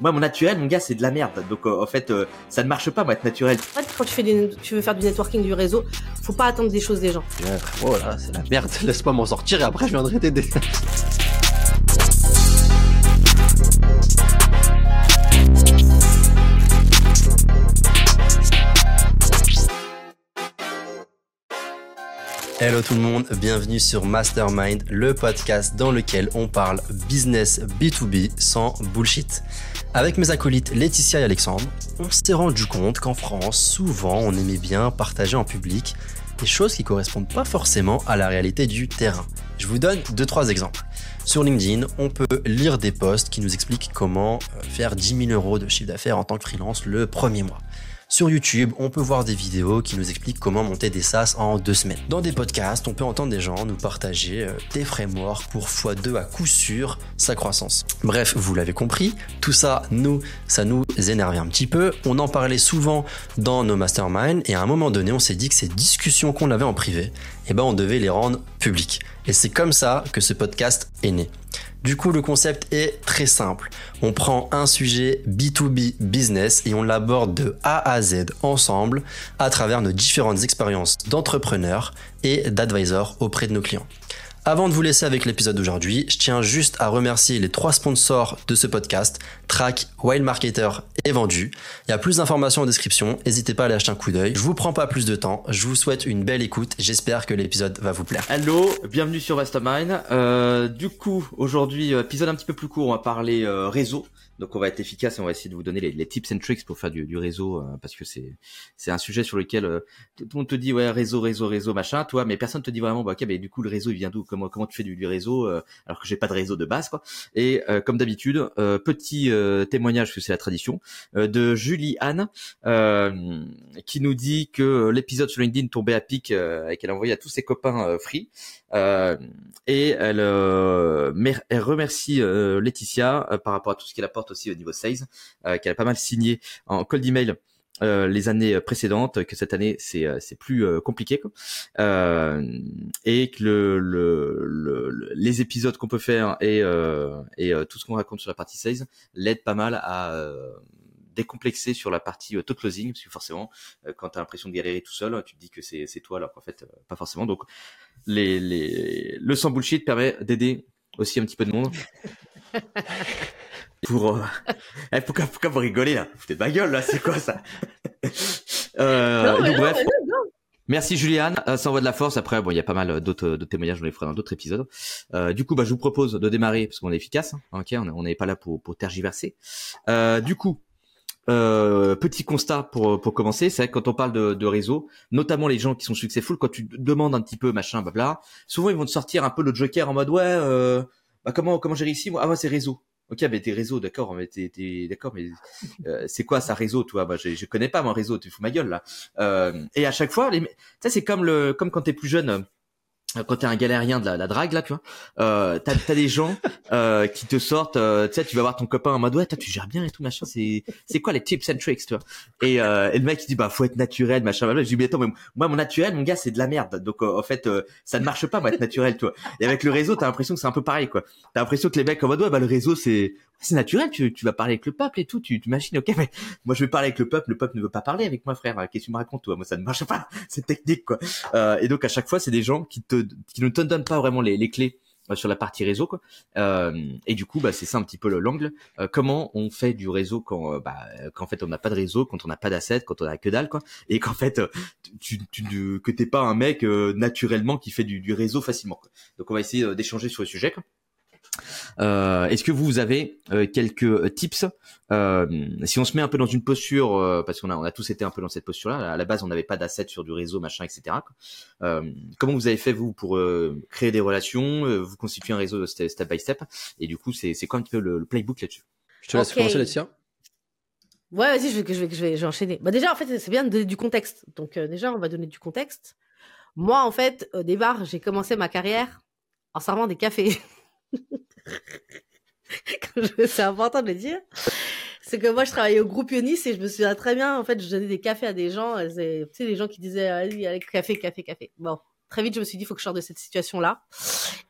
Moi, mon naturel, mon gars, c'est de la merde. Donc, euh, en fait, euh, ça ne marche pas, moi, être naturel. En fait, quand tu, fais du, tu veux faire du networking du réseau, faut pas attendre des choses des gens. Ouais, frérot, là, c'est la merde. Laisse-moi m'en sortir et après, je viendrai t'aider. Hello tout le monde, bienvenue sur Mastermind, le podcast dans lequel on parle business B2B sans bullshit. Avec mes acolytes Laetitia et Alexandre, on s'est rendu compte qu'en France, souvent, on aimait bien partager en public des choses qui correspondent pas forcément à la réalité du terrain. Je vous donne deux trois exemples. Sur LinkedIn, on peut lire des posts qui nous expliquent comment euh, faire 10 000 euros de chiffre d'affaires en tant que freelance le premier mois. Sur YouTube, on peut voir des vidéos qui nous expliquent comment monter des SaaS en deux semaines. Dans des podcasts, on peut entendre des gens nous partager euh, des frameworks pour x2 à coup sûr sa croissance. Bref, vous l'avez compris, tout ça, nous, ça nous énervait un petit peu. On en parlait souvent dans nos masterminds et à un moment donné, on s'est dit que ces discussions qu'on avait en privé, eh ben, on devait les rendre publiques. Et c'est comme ça que ce podcast est né. Du coup, le concept est très simple. On prend un sujet B2B business et on l'aborde de A à Z ensemble à travers nos différentes expériences d'entrepreneurs et d'advisors auprès de nos clients. Avant de vous laisser avec l'épisode d'aujourd'hui, je tiens juste à remercier les trois sponsors de ce podcast, Track, Wild Marketer et Vendu. Il y a plus d'informations en description, n'hésitez pas à aller acheter un coup d'œil. Je vous prends pas plus de temps, je vous souhaite une belle écoute, j'espère que l'épisode va vous plaire. Hello, bienvenue sur Mastermind. Euh, du coup, aujourd'hui, euh, épisode un petit peu plus court, on va parler euh, réseau. Donc on va être efficace et on va essayer de vous donner les, tips and tricks pour faire du, réseau euh, parce que c'est c'est un sujet sur lequel euh, tout le monde te dit ouais réseau réseau réseau machin. Toi mais personne te dit vraiment bah ok mais du coup le réseau il vient d'où? Comment comment tu fais du, réseau euh, alors que j'ai pas de réseau de base quoi. Et euh, comme d'habitude euh, petit euh, témoignage que c'est la tradition de Julie Anne qui nous dit que l'épisode sur LinkedIn tombait à pic et qu'elle a envoyé à tous ses copains free et elle, euh, elle remercie euh, Laetitia euh, par rapport à tout ce qu'elle apporte aussi au niveau sales, euh, qu'elle a pas mal signé en cold email euh, les années précédentes, que cette année c'est c'est plus compliqué quoi. Et que le, le, le- le- les épisodes qu'on peut faire et et tout ce qu'on raconte sur la partie sales l'aide pas mal à euh, décomplexer sur la partie euh, taux de closing parce que forcément euh, quand tu as l'impression de galérer tout seul tu te dis que c'est toi alors qu'en fait euh, pas forcément donc les, les, le sans bullshit permet d'aider aussi un petit peu de monde. Pour, euh... eh, pourquoi, pourquoi vous rigolez là? Vous foutez de ma gueule là, c'est quoi ça? Euh, Non, donc, non, bref. non. Merci Juliane, euh, ça envoie de la force. Après, bon, il y a pas mal d'autres témoignages, on les fera dans d'autres épisodes. Euh, du coup, bah, je vous propose de démarrer parce qu'on est efficace. hein, ok, on n'est pas là pour, pour tergiverser. Euh, du coup, euh, petit constat pour pour commencer, c'est vrai que quand on parle de, de réseau, notamment les gens qui sont successful, quand tu demandes un petit peu machin, blabla, souvent ils vont te sortir un peu le joker en mode ouais, euh, bah comment comment j'ai réussi Ah moi c'est réseau. Ok, mais t'es réseau, d'accord, mais t'es, t'es d'accord, mais euh, c'est quoi ça réseau, toi? Bah je, je connais pas mon réseau, tu fous ma gueule là. Euh, et à chaque fois, les, ça c'est comme le comme quand t'es plus jeune. Euh, Quand t'es un galérien de la, drague là, tu vois, euh, t'as des gens euh, qui te sortent, euh, tu sais, tu vas voir ton copain en mode ouais, toi tu gères bien et tout machin, c'est quoi les tips and tricks, tu vois? Et, euh, et le mec il dit bah faut être naturel machin je dis mais attends mais moi mon naturel mon gars c'est de la merde. Donc en fait ça ne marche pas moi être naturel tu et avec le réseau t'as l'impression que c'est un peu pareil quoi. T'as l'impression que les mecs en mode ouais bah le réseau c'est c'est naturel tu, tu vas parler avec le peuple et tout tu, machines ok mais moi je vais parler avec le peuple le peuple ne veut pas parler avec moi frère. Qu'est-ce que tu me racontes toi? Moi ça ne marche pas. C'est technique quoi. Euh, et donc à chaque fois c'est des gens qui te qui ne te donnent pas vraiment les, les clés euh, sur la partie réseau quoi. Euh, et du coup bah c'est ça un petit peu le- l'angle. Euh, comment on fait du réseau quand euh, bah qu'en fait on n'a pas de réseau quand on n'a pas d'assets quand on a que dalle quoi? Et qu'en fait euh, tu, tu, que t'es pas un mec euh, naturellement qui fait du, du réseau facilement quoi. donc on va essayer euh, d'échanger sur le sujet quoi. Euh, Est-ce que vous avez euh, quelques euh, tips euh, Si on se met un peu dans une posture, euh, parce qu'on a, on a tous été un peu dans cette posture-là. À la base, on n'avait pas d'assets sur du réseau, machin, etc. Euh, comment vous avez fait vous pour euh, créer des relations, euh, vous constituer un réseau step, step by step Et du coup, c'est c'est quoi un petit peu le, le playbook là-dessus? Je te laisse Ok. commencer Laetitia. Ouais, vas-y, je vais, je vais, je vais, je vais enchaîner. Bah déjà, en fait, c'est bien de donner du contexte. Donc euh, déjà, on va donner du contexte. Moi, en fait, au départ, j'ai commencé ma carrière en servant des cafés. c'est important de le dire. C'est que moi, je travaillais au groupe Ionis et je me souviens très bien, en fait, je donnais des cafés à des gens. Tu sais, les gens qui disaient, allez, allez, café, café, café. Bon, très vite, je me suis dit, il faut que je sorte de cette situation-là.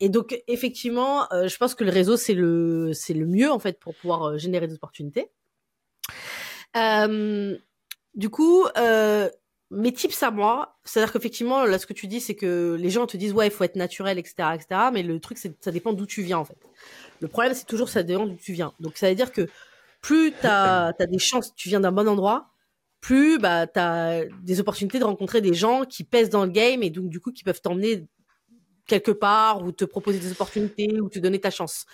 Et donc, effectivement, euh, je pense que le réseau, c'est le, c'est le mieux, en fait, pour pouvoir euh, générer des opportunités. Euh, du coup, mes tips à moi, c'est-à-dire qu'effectivement, là, ce que tu dis, c'est que les gens te disent, ouais, il faut être naturel, etc., etc., mais le truc, c'est ça dépend d'où tu viens, en fait. Le problème, c'est toujours, ça dépend d'où tu viens. Donc, ça veut dire que plus tu as, des chances, tu viens d'un bon endroit, plus bah, tu as des opportunités de rencontrer des gens qui pèsent dans le game et donc, du coup, qui peuvent t'emmener quelque part ou te proposer des opportunités ou te donner ta chance.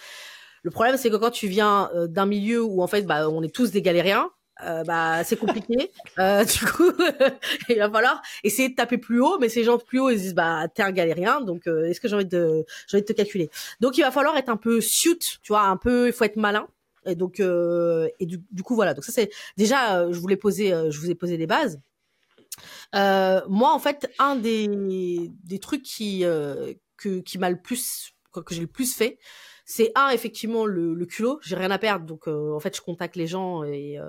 Le problème, c'est que quand tu viens euh, d'un milieu où, en fait, bah, on est tous des galériens, euh, bah c'est compliqué. euh, du coup, il va falloir essayer de taper plus haut, mais ces gens plus haut ils disent bah t'es un galérien, donc euh, est-ce que j'ai envie de j'ai envie de te calculer? Donc il va falloir être un peu suit, tu vois, un peu il faut être malin. Et donc euh, et du, coup voilà. Donc ça c'est déjà euh, je voulais poser je vous ai posé des bases. moi en fait un des des trucs qui que qui m'a le plus que j'ai le plus fait, c'est un effectivement le, le culot. J'ai rien à perdre donc euh, en fait je contacte les gens et euh,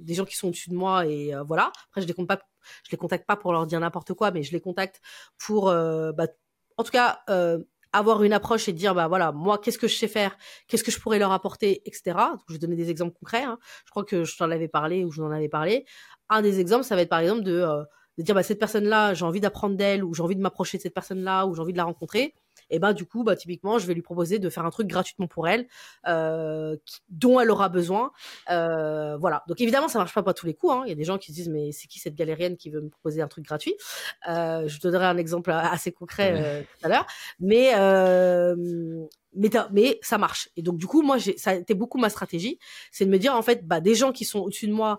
des gens qui sont au-dessus de moi et euh, voilà. Après je les pas je les contacte pas pour leur dire n'importe quoi mais je les contacte pour bah, en tout cas avoir une approche et dire bah voilà moi qu'est-ce que je sais faire? Qu'est-ce que je pourrais leur apporter? Etc donc, je vais donner des exemples concrets hein. je crois que je t'en avais parlé ou je n'en avais parlé. Un des exemples ça va être par exemple de de dire bah cette personne là j'ai envie d'apprendre d'elle ou j'ai envie de m'approcher de cette personne là ou j'ai envie de la rencontrer et ben du coup bah typiquement je vais lui proposer de faire un truc gratuitement pour elle euh, dont elle aura besoin. Euh, voilà. Donc évidemment ça marche pas pas tous les coups hein. il y a des gens qui se disent mais c'est qui cette galérienne qui veut me proposer un truc gratuit? Euh, je te donnerai un exemple assez concret euh, tout à l'heure. Mais euh, mais, mais ça marche. Et donc du coup moi j'ai ça a été beaucoup ma stratégie. C'est de me dire en fait bah des gens qui sont au-dessus de moi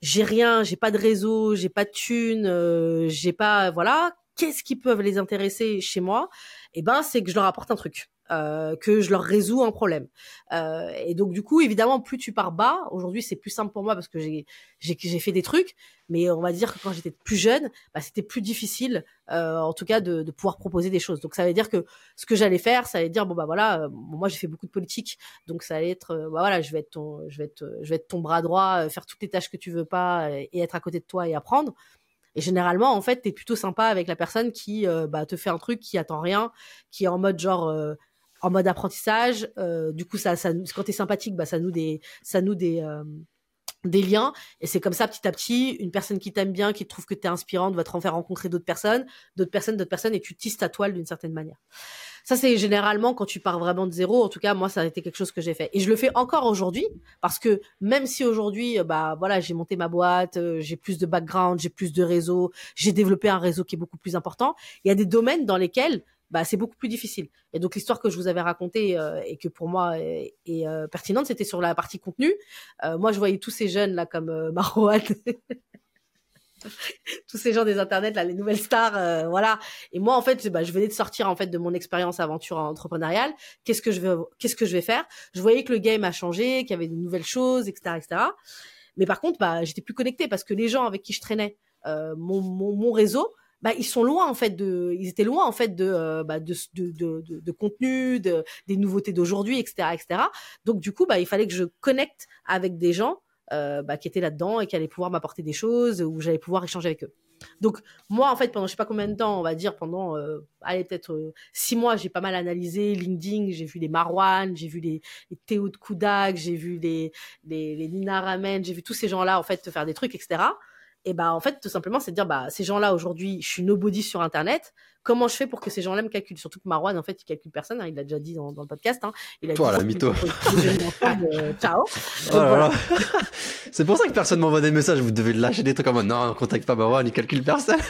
j'ai rien, j'ai pas de réseau, j'ai pas de thunes, euh, j'ai pas voilà, qu'est-ce qui peuvent les intéresser chez moi? Eh ben, c'est que je leur apporte un truc. Euh, que je leur résous un problème. Euh, et donc du coup, évidemment, plus tu pars bas, aujourd'hui c'est plus simple pour moi parce que j'ai fait des trucs, mais on va dire que quand j'étais plus jeune, bah, c'était plus difficile, euh, en tout cas, de, de, pouvoir proposer des choses. Donc ça veut dire que ce que j'allais faire, ça allait dire bon bah voilà, euh, moi j'ai fait beaucoup de politique, donc ça allait être euh, bah voilà, je vais être ton, je vais être, je vais être ton bras droit, euh, faire toutes les tâches que tu veux pas et être à côté de toi et apprendre. Et généralement, en fait, t'es plutôt sympa avec la personne qui euh, bah, te fait un truc qui attend rien, qui est en mode genre euh, en mode apprentissage. Euh, du coup, ça, ça, quand t'es sympathique, bah, ça nous des, ça nous des des liens et c'est comme ça petit à petit une personne qui t'aime bien qui trouve que t'es inspirante va te faire rencontrer d'autres personnes d'autres personnes d'autres personnes et tu tisses ta toile d'une certaine manière ça, c'est généralement quand tu pars vraiment de zéro. En tout cas, moi, ça a été quelque chose que j'ai fait. Et je le fais encore aujourd'hui parce que même si aujourd'hui, euh, bah voilà, j'ai monté ma boîte, euh, j'ai plus de background, j'ai plus de réseau, j'ai développé un réseau qui est beaucoup plus important. Il y a des domaines dans lesquels bah, c'est beaucoup plus difficile. Et donc l'histoire que je vous avais racontée euh, et que pour moi est, pertinente, c'était sur la partie contenu. moi, je voyais tous ces jeunes là comme euh, Marouane tous ces gens des internets là les nouvelles stars euh, voilà. Et moi en fait bah, je venais de sortir en fait de mon expérience aventure entrepreneuriale. Qu'est-ce que je vais qu'est-ce que je vais faire? Je voyais que le game a changé qu'il y avait de nouvelles choses etc etc mais par contre bah j'étais plus connectée parce que les gens avec qui je traînais euh, mon, mon, mon réseau bah ils sont loin en fait de ils étaient loin en fait de euh, bah, de, de, de, de, contenu de des nouveautés d'aujourd'hui etc etc donc du coup bah il fallait que je connecte avec des gens euh, bah, qui étaient là-dedans et qui allaient pouvoir m'apporter des choses ou j'allais pouvoir échanger avec eux. Donc moi en fait pendant je sais pas combien de temps on va dire pendant euh, allez peut-être euh, six mois j'ai pas mal analysé LinkedIn j'ai vu les Marwan j'ai vu les, les Théo de Koudak j'ai vu les les, les Nina Ramen j'ai vu tous ces gens là en fait faire des trucs etc et bah en fait tout simplement c'est de dire bah ces gens là aujourd'hui je suis nobody sur internet comment je fais pour que ces gens-là me calculent? Surtout que Marwan, en fait, il calcule personne. Hein, il l'a déjà dit dans, dans, le podcast. Hein, il a Toi, dit, la mytho. Euh, ciao. Oh voilà. C'est pour ça que personne m'envoie des messages. Vous devez lâcher des trucs comme non, on contacte pas Marwan, il calcule personne.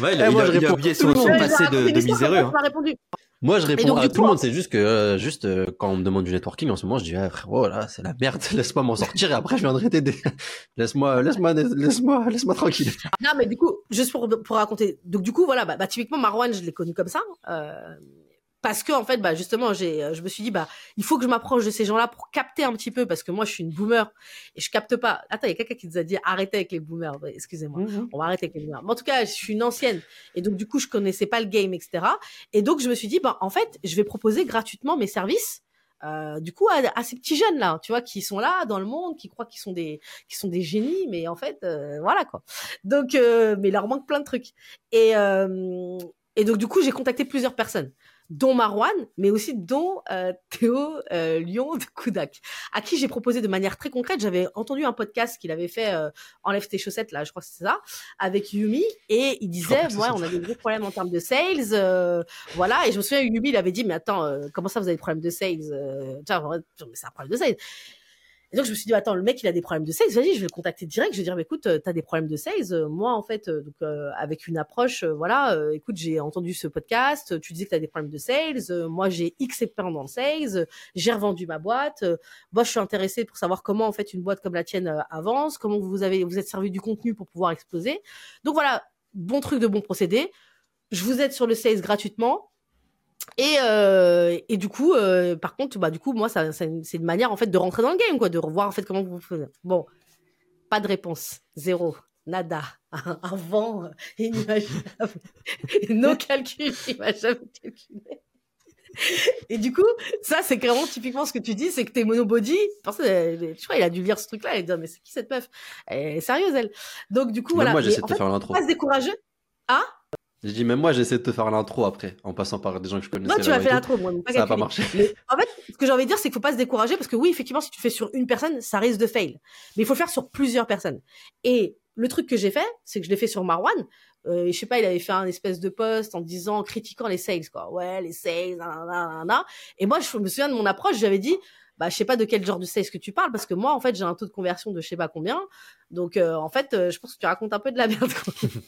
Ouais, il a, eh, moi, il a, il a oublié son, son passé de, de miséreux. Hein. Moi, je réponds à tout le monde. C'est juste que, euh, juste euh, quand on me demande du networking en ce moment, je dis, ah, frérot, là, c'est la merde. Laisse-moi m'en sortir et après, je viendrai t'aider. laisse-moi, laisse-moi, laisse-moi, laisse-moi tranquille. Non, mais du coup, juste pour pour raconter. Donc, du coup, voilà, bah, bah typiquement Marwan, je l'ai connu comme ça. Euh, parce que en fait bah justement j'ai euh, je me suis dit bah il faut que je m'approche de ces gens-là pour capter un petit peu parce que moi je suis une boomer et je capte pas. Attends il y a quelqu'un qui nous a dit arrêtez avec les boomers. Excusez-moi. Mmh on va arrêter avec les boomers. Mais en tout cas je suis une ancienne et donc du coup je connaissais pas le game etc et donc je me suis dit bah en fait je vais proposer gratuitement mes services euh, du coup à, à, ces petits jeunes là tu vois qui sont là dans le monde qui croient qu'ils sont des qui sont des génies mais en fait euh, voilà quoi. Donc euh, mais il leur manque plein de trucs. Et euh, et donc du coup j'ai contacté plusieurs personnes dont Marwan, mais aussi dont euh, Théo euh, Lyon de Koudak, à qui j'ai proposé de manière très concrète. J'avais entendu un podcast qu'il avait fait euh, Enlève tes chaussettes, là, je crois que c'est ça, avec Yumi, et il disait, ouais, on a des gros problèmes en termes de sales, euh, voilà. Et je me souviens, Yumi, il avait dit, mais attends, euh, comment ça, vous avez des problèmes de sales euh, Tiens, c'est un problème de sales. Et donc, je me suis dit, attends, le mec, il a des problèmes de sales. Vas-y, je vais le contacter direct. Je vais dire, écoute, euh, t'as des problèmes de sales. Euh, Moi, en fait, euh, donc, euh, avec une approche, voilà, écoute, j'ai entendu ce podcast. Tu disais que t'as des problèmes de sales. Moi, j'ai X expérience dans le sales. J'ai revendu ma boîte. Moi, je suis intéressé pour savoir comment, en fait, une boîte comme la tienne avance. Comment vous avez, vous êtes servi du contenu pour pouvoir exploser. Donc, voilà, bon truc de bon procédé. Je vous aide sur le sales gratuitement. Et, euh, et du coup, euh, par contre, bah, du coup, moi, ça, ça- c'est une manière, en fait, de rentrer dans le game, quoi, de revoir, en fait, comment vous faites. Bon, pas de réponse. Zéro. Nada. Un vent inimaginable. Nos calculs, il m'a jamais calculé. Et du coup, ça, c'est vraiment typiquement ce que tu dis, c'est que t'es monobody. Personne, elle- tu vois, il a dû lire ce truc-là et dire, mais c'est qui cette meuf? Elle est sérieuse, elle. Donc, du coup, Même voilà. moi, j'essaie de en te fait, faire l'intro. pas se décourager. Ah? Je dis, même moi, j'essaie de te faire l'intro après, en passant par des gens que je connaissais. Non, tu m'as fait l'intro, moi, pas Ça n'a pas marché. Mais en fait, ce que j'ai envie de dire, c'est qu'il faut pas se décourager parce que oui, effectivement, si tu fais sur une personne, ça risque de fail. Mais il faut le faire sur plusieurs personnes. Et le truc que j'ai fait, c'est que je l'ai fait sur Marwan. Euh, je sais pas, il avait fait un espèce de post en disant, en critiquant les sales, quoi. Ouais, les sales, nanana. Et moi, je me souviens de mon approche, j'avais dit, bah, je sais pas de quel genre de sales que tu parles parce que moi, en fait, j'ai un taux de conversion de je sais pas combien. Donc, euh, en fait, euh, je pense que tu racontes un peu de la merde.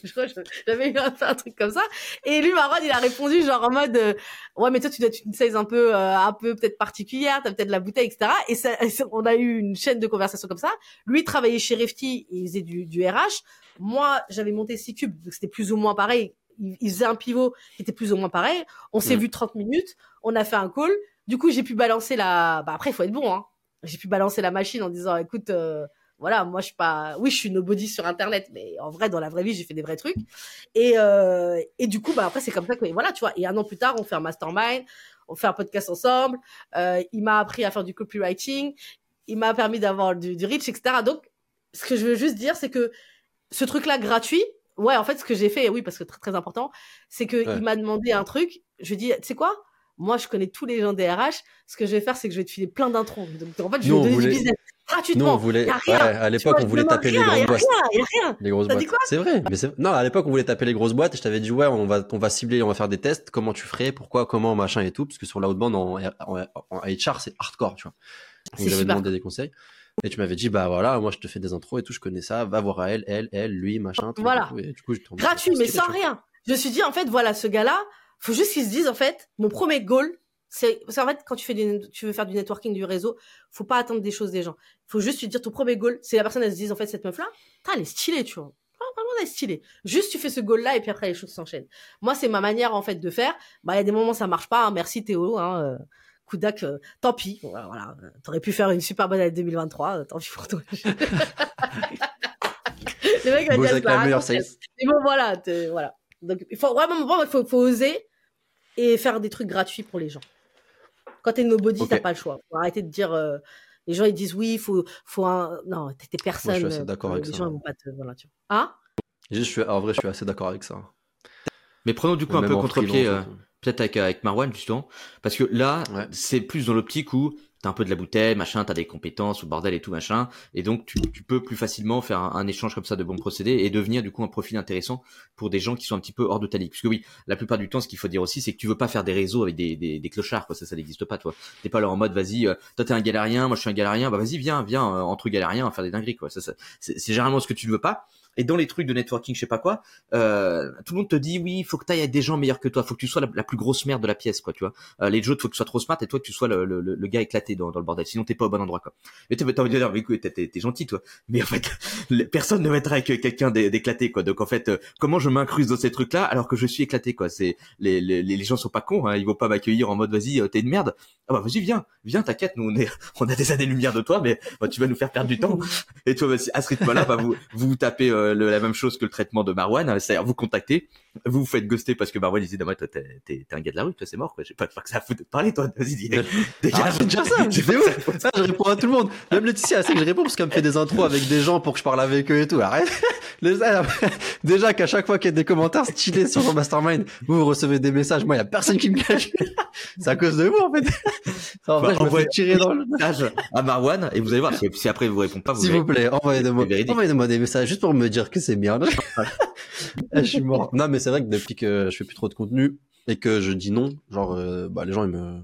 je crois que j'avais eu un, un truc comme ça. Et lui, Marwan, il a répondu genre en mode, euh, ouais, mais toi, tu dois être une sales un peu, euh, un peu peut-être particulière, t'as peut-être la bouteille, etc. Et ça, on a eu une chaîne de conversation comme ça. Lui, il travaillait chez Refty, il faisait du, du RH. Moi, j'avais monté C-Cube, donc c'était plus ou moins pareil. Il, il faisait un pivot qui était plus ou moins pareil. On s'est Mm. vu 30 minutes, on a fait un call. Du coup, j'ai pu balancer la, bah après, il faut être bon, hein. J'ai pu balancer la machine en disant, écoute, euh, voilà, moi, je suis pas, oui, je suis nobody sur Internet, mais en vrai, dans la vraie vie, j'ai fait des vrais trucs. Et, euh, et du coup, bah, après, c'est comme ça que, voilà, tu vois. Et un an plus tard, on fait un mastermind, on fait un podcast ensemble. Euh, il m'a appris à faire du copywriting. Il m'a permis d'avoir du, du reach, etc. Donc, ce que je veux juste dire, c'est que ce truc-là gratuit, ouais, en fait, ce que j'ai fait, oui, parce que très, très important, c'est que Ouais. il m'a demandé un truc. Je lui ai dit, tu sais quoi? Moi, je connais tous les gens des RH. Ce que je vais faire, c'est que je vais te filer plein d'intros. Donc, en fait, je Nous, vais te donner voulait- du business Nous, gratuitement. on voulait, ouais, à l'époque, on voulait taper les rien, a boîtes. rien, y a rien. Les grosses boîtes. C'est vrai. Mais c'est- non, à l'époque, on voulait taper les grosses boîtes et je t'avais dit, ouais, on va, on va cibler, on va faire des tests. Comment tu ferais, pourquoi, comment, machin et tout. Parce que sur la haute bande, en, en, en HR, c'est hardcore, tu vois. Donc, j'avais demandé des conseils. Et tu m'avais dit, bah voilà, moi, je te fais des intros et tout, je connais ça. Va voir à elle, elle, elle, lui, machin. Voilà. et tout. Et du coup, je gratuit, mais sans rien. Je me suis dit, en fait, voilà, ce gars-là, faut juste qu'il se dise, en fait, mon premier goal, c'est, en fait, quand tu fais du, tu veux faire du networking, du réseau, faut pas attendre des choses des gens. Faut juste lui dire, ton premier goal, c'est la personne, elle se dise, en fait, cette meuf-là, elle est stylée, tu vois. Ah, Vraiment, elle est stylée. Juste, tu fais ce goal-là, et puis après, les choses s'enchaînent. Moi, c'est ma manière, en fait, de faire. Bah, il y a des moments, ça marche pas, hein. Merci Théo, hein, euh, Koudak, euh, tant pis. Voilà, voilà. T'aurais pu faire une super bonne année 2023, euh, tant pis pour toi. Le mec va dire, bah, mais bon, voilà, voilà. Donc, il faut vraiment, vraiment, il faut, faut oser et faire des trucs gratuits pour les gens. Quand t'es nobody, Ok. t'as pas le choix. Faut arrêter de dire, euh, les gens, ils disent oui, il faut, faut un, non, t'es personne. Moi, je suis assez euh, d'accord les avec ça. gens, ils vont pas te, voilà, tu vois. Hein? Je suis, en vrai, je suis assez d'accord avec ça. Mais prenons du coup un peu contre-pied, euh, peut-être avec, avec Marwan justement, parce que là, Ouais. c'est plus dans l'optique où t'as un peu de la bouteille, machin, t'as des compétences, ou bordel et tout machin, et donc tu, tu peux plus facilement faire un, un échange comme ça de bons procédés et devenir du coup un profil intéressant pour des gens qui sont un petit peu hors de ta ligue. Parce que oui, la plupart du temps, ce qu'il faut dire aussi, c'est que tu veux pas faire des réseaux avec des, des, des clochards, quoi. Ça, ça n'existe pas, toi. T'es pas là en mode, vas-y, euh, toi t'es un galérien, moi je suis un galérien, bah vas-y, viens, viens euh, entre galériens, faire des dingueries, quoi. Ça, ça c'est généralement ce que tu ne veux pas. Et dans les trucs de networking, je sais pas quoi, euh, tout le monde te dit oui, il faut que tu ailles avec des gens meilleurs que toi, faut que tu sois la, la plus grosse merde de la pièce, quoi, tu vois. Euh, les autres, faut que tu sois trop smart et toi que tu sois le, le, le gars éclaté dans, dans le bordel. Sinon, t'es pas au bon endroit, quoi. Mais t'as envie de dire, mais écoute, t'es- gentil, toi. Mais en fait, personne ne mettra avec quelqu'un d'é- d'éclaté, quoi. Donc en fait, euh, comment je m'incruste dans ces trucs-là alors que je suis éclaté, quoi? C'est les, les, les gens sont pas cons, hein, ils vont pas m'accueillir en mode vas-y, euh, t'es une merde. Ah bah vas-y, viens, viens, t'inquiète, nous on est, on a des années-lumière de toi, mais bah, tu vas nous faire perdre du temps. Et toi, bah, à ce rythme-là, bah, vous, vous vous tapez euh, le- la même chose que le traitement de Marwan, c'est-à-dire vous contactez, vous vous faites ghoster parce que Marwan il dit, non, toi, t'es, t'es, t'es un gars de la rue, toi, c'est mort, quoi. J'ai pas, pas que ça à foutre de parler, toi. Vas-y, dis, dégage. Ah, je dire ça, c'est. Ah, je réponds à tout le monde. Même Laetitia, elle sait que je réponds parce qu'elle me fait des intros avec des gens pour que je parle avec eux et tout. Arrête. Déjà qu'à chaque fois qu'il y a des commentaires stylés sur mon mastermind, vous, vous recevez des messages. Moi, il y a personne qui me cache. C'est à cause de vous, en fait. En vrai, Bah, je me envoyez- fais tirer dans le... Message à Marwan et vous allez voir si, après il vous répond pas vous S'il vous plaît, C'est envoyez-moi des messages juste pour me dire que c'est bien. je suis mort. Non, mais c'est vrai que depuis que je fais plus trop de contenu et que je dis non, genre, euh, bah, les gens, ils me,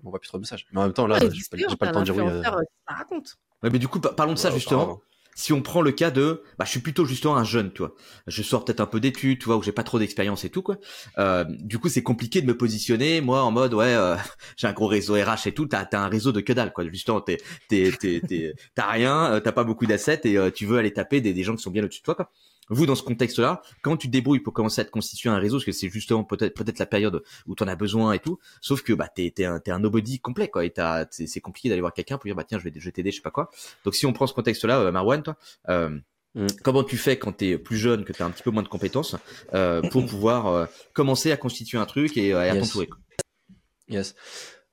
ils m'envoient plus trop de messages. Mais en même temps, là, Ah, j'ai pas, j'ai pas le temps de dire oui. euh, ça raconte. Ouais, mais du coup pa- parlons de ça ouais, justement si on prend le cas de bah je suis plutôt justement un jeune tu vois je sors peut-être un peu d'études tu vois où j'ai pas trop d'expérience et tout quoi euh, du coup c'est compliqué de me positionner moi en mode ouais euh, j'ai un gros réseau RH et tout t'as t'as un réseau de que dalle quoi justement t'es t'es t'es t'es- t'as rien t'as pas beaucoup d'assets et euh, tu veux aller taper des, des gens qui sont bien au-dessus de toi quoi vous dans ce contexte-là, quand tu te débrouilles pour commencer à te constituer un réseau, parce que c'est justement peut-être peut-être la période où tu en as besoin et tout, sauf que bah t'es t'es un t'es un nobody complet quoi, et c'est compliqué d'aller voir quelqu'un pour dire bah tiens je vais je vais t'aider je sais pas quoi. Donc si on prend ce contexte-là, euh, Marwan, toi, euh, Mm. comment tu fais quand t'es plus jeune, que t'as un petit peu moins de compétences, euh, pour pouvoir euh, commencer à constituer un truc et, euh, et à Yes. t'entourer. Yes.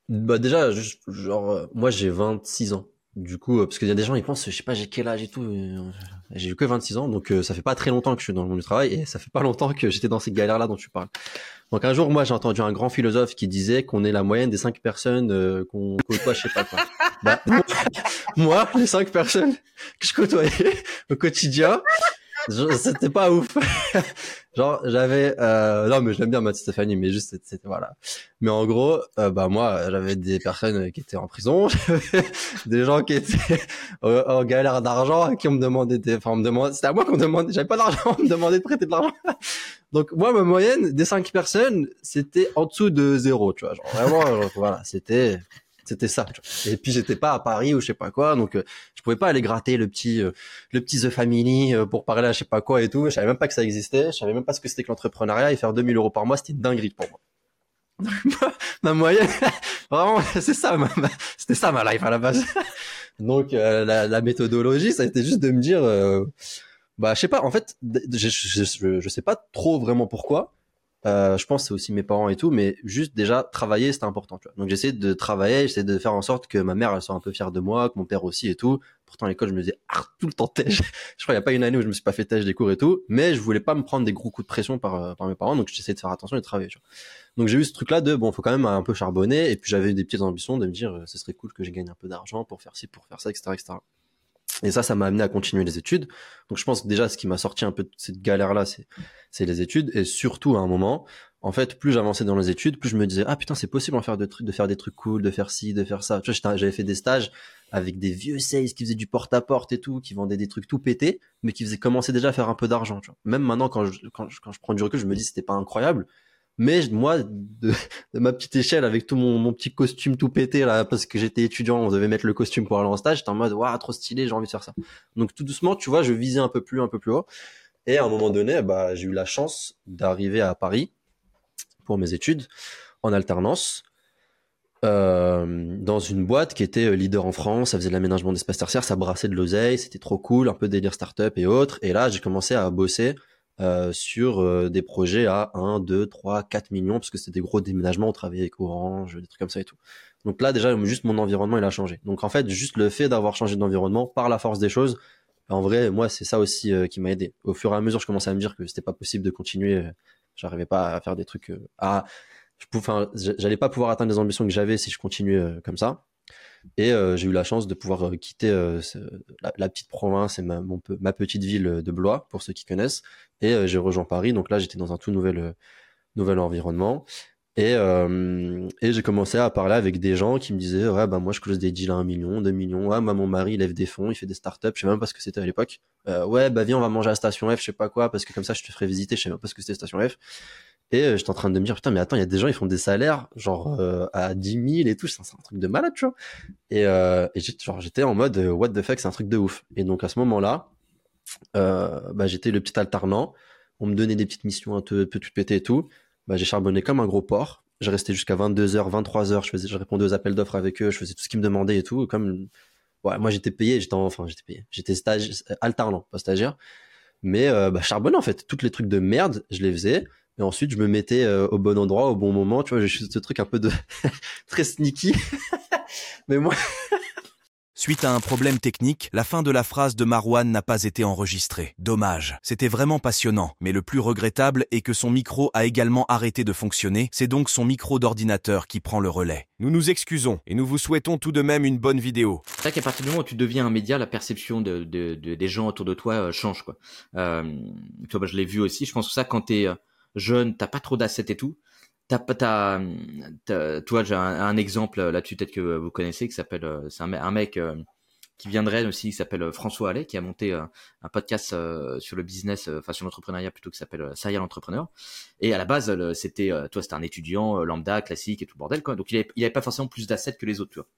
Bah déjà, juste, genre, euh, moi j'ai 26 ans. Du coup, euh, parce qu'il y a des gens, ils pensent, je sais pas, j'ai quel âge et tout. euh, J'ai eu que 26 ans, donc euh, ça fait pas très longtemps que je suis dans le monde du travail et ça fait pas longtemps que j'étais dans ces galères-là dont tu parles. Donc un jour, moi, j'ai entendu un grand philosophe qui disait qu'on est la moyenne des cinq personnes euh, qu'on côtoie, je sais pas quoi. bah, moi, les cinq personnes que je côtoyais au quotidien, c'était pas ouf. Genre, j'avais, euh, non, mais je l'aime bien, Mathis Stéphanie, mais juste, c'était- voilà. Mais en gros, euh, bah, moi, j'avais des personnes qui étaient en prison, des gens qui étaient en galère d'argent, qui me demandaient des, enfin, on me demandait, c'était à moi qu'on demandait, j'avais pas d'argent, on me demandait de prêter de l'argent. Donc, moi, ma moyenne des cinq personnes, c'était en dessous de zéro, tu vois. Genre, vraiment, genre, voilà, c'était, c'était ça. Et puis, j'étais pas à Paris ou je sais pas quoi, donc, euh, je pouvais pas aller gratter le petit, euh, le petit The Family euh, pour parler à je sais pas quoi et tout. Je savais même pas que ça existait. Je savais même pas ce que c'était que l'entrepreneuriat et faire 2000 euros par mois, c'était une dinguerie pour moi. Ma moyenne, vraiment, c'est ça, c'était ça ma life à la base. Donc, euh, la, la méthodologie, ça a été juste de me dire, bah, je sais pas, en fait, je, je, je, je sais pas trop vraiment pourquoi. Euh, je pense c'est aussi mes parents et tout, mais juste déjà travailler c'était important. Tu vois. Donc j'essayais de travailler, j'essayais de faire en sorte que ma mère elle soit un peu fière de moi, que mon père aussi et tout. Pourtant à l'école je me disais ah, tout le temps tèche. je crois qu'il y a pas une année où je me suis pas fait tèche des cours et tout, mais je voulais pas me prendre des gros coups de pression par, euh, par mes parents, donc j'essayais de faire attention et de travailler. Tu vois. Donc j'ai eu ce truc là de bon faut quand même un peu charbonner et puis j'avais des petites ambitions de me dire euh, ce serait cool que je gagne un peu d'argent pour faire ci, pour faire ça, etc. etc. Et ça, ça m'a amené à continuer les études. Donc je pense que déjà ce qui m'a sorti un peu de cette galère-là, c'est les études. Et surtout à un moment, en fait, plus j'avançais dans les études, plus je me disais ah putain c'est possible en faire de de faire des trucs cool, de faire ci, de faire ça. Tu vois, j'avais fait des stages avec des vieux sales qui faisaient du porte-à-porte et tout, qui vendaient des trucs tout pétés, mais qui faisaient commencer déjà à faire un peu d'argent. Même maintenant quand je, quand je quand je prends du recul, je me dis c'était pas incroyable. Mais moi, de, ma petite échelle, avec tout mon, petit costume tout pété là, parce que j'étais étudiant, on devait mettre le costume pour aller en stage, j'étais en mode waouh trop stylé, j'ai envie de faire ça. Donc tout doucement, tu vois, je visais un peu plus, un peu plus haut. Et à un moment donné, bah, j'ai eu la chance d'arriver à Paris pour mes études en alternance euh, dans une boîte qui était euh, leader en France. Ça faisait de l'aménagement d'espaces tertiaires, ça brassait de l'oseille, c'était trop cool, un peu délire startup et autres. Et là, j'ai commencé à bosser euh, sur euh, des projets à 1, 2, 3, 4 millions, parce que c'était des gros déménagements, on travaillait avec Orange, des trucs comme ça et tout. Donc là, déjà, juste mon environnement, il a changé. Donc en fait, juste le fait d'avoir changé d'environnement par la force des choses, en vrai, moi, c'est ça aussi euh, qui m'a aidé. Au fur et à mesure, je commençais à me dire que c'était pas possible de continuer. euh, J'arrivais pas à faire des trucs. euh, à, je pouvais, j'allais pas pouvoir atteindre les ambitions que j'avais si je continuais comme ça. Et euh, j'ai eu la chance de pouvoir euh, quitter euh, la, la petite province et ma, petite ville de Blois, pour ceux qui connaissent. Et j'ai rejoint Paris. Donc là, j'étais dans un tout nouvel, nouvel environnement. Et, euh, et j'ai commencé à parler avec des gens qui me disaient ouais bah moi je close des deals à un million, 2 millions. Ouais moi mon mari il lève des fonds, il fait des startups, je sais même pas ce que c'était à l'époque. Euh, ouais bah viens on va manger à Station F, je sais pas quoi parce que comme ça je te ferai visiter, je sais même pas ce que c'était Station F. Et euh, j'étais en train de me dire putain mais attends il y a des gens ils font des salaires genre euh, à 10 000 et tout, c'est un truc de malade tu vois. Et, euh, et j'étais en mode euh, what the fuck c'est un truc de ouf. Et donc à ce moment-là euh, bah, j'étais le petit alternant. On me donnait des petites missions un peu, peu tout pété et tout. Bah, j'ai charbonné comme un gros porc. J'ai resté jusqu'à 22h, 23h. Je faisais, je répondais aux appels d'offres avec eux. Je faisais tout ce qu'ils me demandaient et tout. Comme, ouais, moi, j'étais payé. J'étais, en- enfin, j'étais payé. J'étais stage, alternant, pas stagiaire. Mais euh, bah, charbonne en fait, tous les trucs de merde, je les faisais. Et ensuite, je me mettais euh, au bon endroit, au bon moment. Tu vois, j'ai ce truc un peu de très sneaky. mais moi, Suite à un problème technique, la fin de la phrase de Marwan n'a pas été enregistrée. Dommage. C'était vraiment passionnant, mais le plus regrettable est que son micro a également arrêté de fonctionner, c'est donc son micro d'ordinateur qui prend le relais. Nous nous excusons et nous vous souhaitons tout de même une bonne vidéo. C'est vrai qu'à partir du moment où tu deviens un média, la perception de, de, de- des gens autour de toi euh, change quoi. Euh, tu vois, bah, je l'ai vu aussi. Je pense que ça, quand t'es euh, jeune, t'as pas trop d'assets et tout. T'as pas, t'as, vois, j'ai un, exemple là-dessus peut-être que vous connaissez qui s'appelle, euh, c'est un, un mec euh, qui vient de Rennes aussi, qui s'appelle euh, François Allais, qui a monté un podcast sur le business, enfin sur l'entrepreneuriat plutôt qui s'appelle Serial Entrepreneur. Et à la base, c'était, toi, c'était un étudiant lambda, classique et tout bordel quoi. Donc il avait, il avait pas forcément plus d'assets que les autres, tu vois.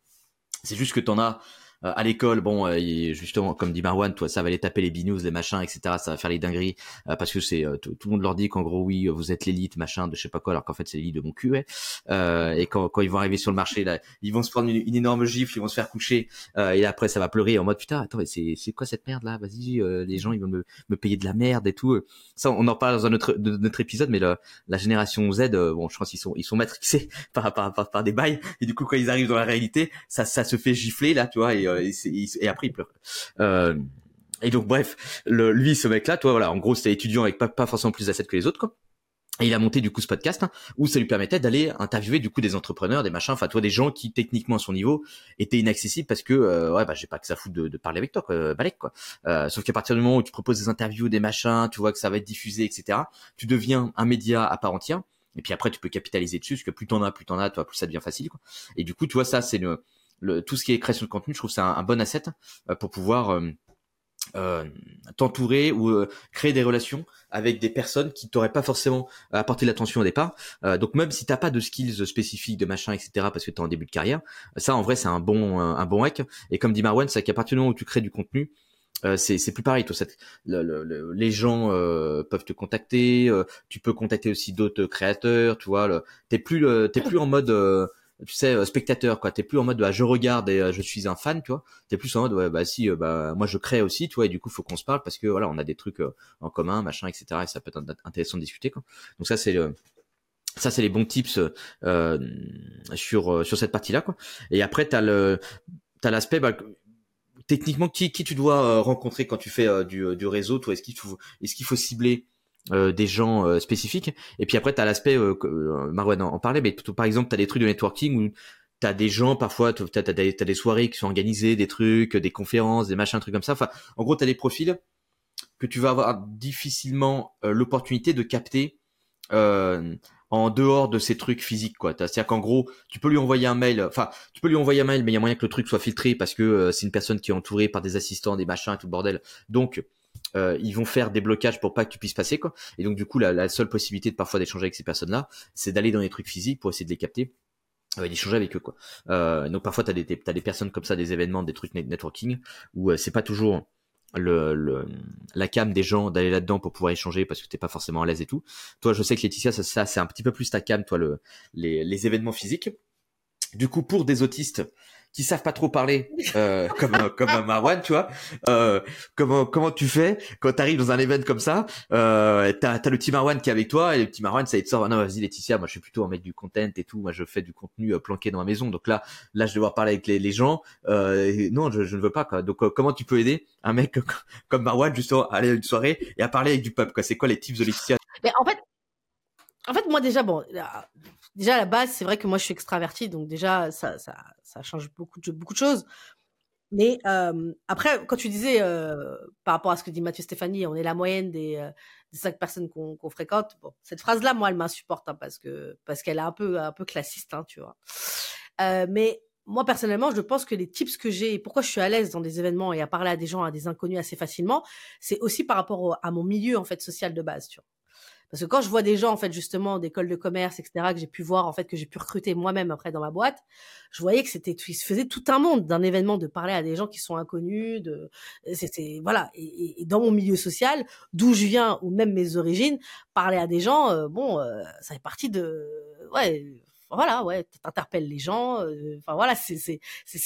C'est juste que t'en as euh, à l'école, bon, euh, justement, comme dit Marwan, toi, ça va aller taper les binous, les machins, etc. Ça va faire les dingueries euh, parce que c'est euh, tout le monde leur dit qu'en gros, oui, vous êtes l'élite, machin, de je sais pas quoi, alors qu'en fait c'est l'élite de mon cul. Ouais. Euh, et quand, quand ils vont arriver sur le marché, là, ils vont se prendre une, énorme gifle, ils vont se faire coucher, euh, et après ça va pleurer en mode putain, attends, c'est c'est quoi cette merde là? Vas-y, euh, les gens ils vont me, me payer de la merde et tout. Ça, on en parle dans un autre de notre épisode, mais le, la génération Z, euh, bon, je pense qu'ils sont ils sont matrixés par, par par des bails, et du coup quand ils arrivent dans la réalité, ça ça se fait gifler là, tu vois, et, euh, et, c'est- et- et après ils pleurent. Euh, et donc bref, lui ce mec là, toi voilà, en gros c'était étudiant avec pas, forcément plus d'assets que les autres quoi. Et il a monté du coup ce podcast hein, où ça lui permettait d'aller interviewer du coup des entrepreneurs, des machins, enfin toi des gens qui techniquement à son niveau étaient inaccessibles parce que euh, ouais bah j'ai pas que ça fout de, parler avec toi quoi, balèque quoi. Euh, sauf qu'à partir du moment où tu proposes des interviews, des machins, tu vois que ça va être diffusé etc. Tu deviens un média à part entière. Et puis après tu peux capitaliser dessus parce que plus t'en as, plus t'en as, toi plus ça devient facile quoi. Et du coup tu vois ça c'est le, tout ce qui est création de contenu, je trouve c'est un, un bon asset euh, pour pouvoir euh, euh, t'entourer ou créer des relations avec des personnes qui t'auraient pas forcément apporté l'attention au départ. Euh, donc même si t'as pas de skills spécifiques, de machin, etc., parce que t'es en début de carrière, ça en vrai c'est un bon un, bon hack. Et comme dit Marwan, c'est qu'à partir du moment où tu crées du contenu, euh, c'est plus pareil. Les gens peuvent te contacter. tu peux contacter aussi d'autres créateurs. Tu vois, t'es plus t'es plus en mode tu sais euh, spectateur quoi. T'es plus en mode ah, je regarde et euh, je suis un fan. Tu vois, t'es plus en mode ouais bah si euh, bah moi je crée aussi. Tu et du coup faut qu'on se parle parce que voilà on a des trucs en commun, machin, etc. Et ça peut être int- intéressant de discuter quoi. Donc ça c'est ça c'est les bons tips euh, sur sur cette partie là quoi. Et après t'as le t'as l'aspect bah, techniquement qui qui tu dois rencontrer quand tu fais du du réseau toi? Est-ce qu'il faut est-ce qu'il faut cibler euh, des gens euh, spécifiques et puis après t'as l'aspect euh, euh, Marwan en, parlait mais par exemple t'as des trucs de networking où t'as des gens parfois t'as t'as des, soirées qui sont organisées des trucs des conférences des machins trucs comme ça enfin en gros t'as des profils que tu vas avoir difficilement euh, l'opportunité de capter euh, en dehors de ces trucs physiques quoi. C'est-à-dire qu'en gros, tu peux lui envoyer un mail, enfin, tu peux lui envoyer un mail, mais il y a moyen que le truc soit filtré parce que euh, c'est une personne qui est entourée par des assistants, des machins tout le bordel. Donc euh, ils vont faire des blocages pour pas que tu puisses passer quoi. Et donc du coup, la, seule possibilité de parfois d'échanger avec ces personnes-là, c'est d'aller dans les trucs physiques pour essayer de les capter. euh, d'échanger avec eux quoi. Euh, donc parfois t'as des t'as des personnes comme ça, des événements, des trucs net- networking où euh, c'est pas toujours le, le la cam des gens d'aller là-dedans pour pouvoir échanger parce que t'es pas forcément à l'aise et tout. Toi, je sais que Laetitia, ça, ça c'est un petit peu plus ta cam, toi, le, les événements physiques. Du coup, pour des autistes qui savent pas trop parler, euh, comme comme Marwan, tu vois, euh, comment comment tu fais quand t'arrives dans un event comme ça euh, T'as t'as le petit Marwan qui est avec toi et le petit Marwan, ça il te sort, Ah non vas-y Laetitia, moi je suis plutôt un mec du content et tout, moi je fais du contenu euh, planqué dans ma maison, donc là là je vais devoir parler avec les, les gens. Euh, et non, je, je ne veux pas quoi. Donc euh, comment tu peux aider un mec comme Marwan justement à aller à une soirée et à parler avec du peuple quoi? C'est quoi les tips de Laetitia? Mais en fait, en fait, moi déjà, bon, déjà à la base, c'est vrai que moi je suis extravertie, donc déjà ça, ça, ça change beaucoup de beaucoup de choses. Mais euh, après, quand tu disais euh, par rapport à ce que dit Mathieu Stéphanie, on est la moyenne des, euh, des cinq personnes qu'on fréquente. Bon, cette phrase-là, moi, elle m'insupporte hein, parce que parce qu'elle est un peu un peu classiste, hein, tu vois. Euh, mais moi personnellement, je pense que les tips que j'ai, pourquoi je suis à l'aise dans des événements et à parler à des gens, à des inconnus assez facilement, c'est aussi par rapport à mon milieu en fait social de base, tu vois. Parce que quand je vois des gens en fait justement d'écoles de commerce, etc., que j'ai pu voir en fait que j'ai pu recruter moi-même après dans ma boîte, je voyais que c'était il se faisait tout un monde d'un événement de parler à des gens qui sont inconnus, de c'était voilà et, dans mon milieu social, d'où je viens ou même mes origines, parler à des gens, euh, bon, euh, ça fait partie de ouais voilà, ouais, t'interpelles les gens, euh, enfin voilà, c'est, c'est,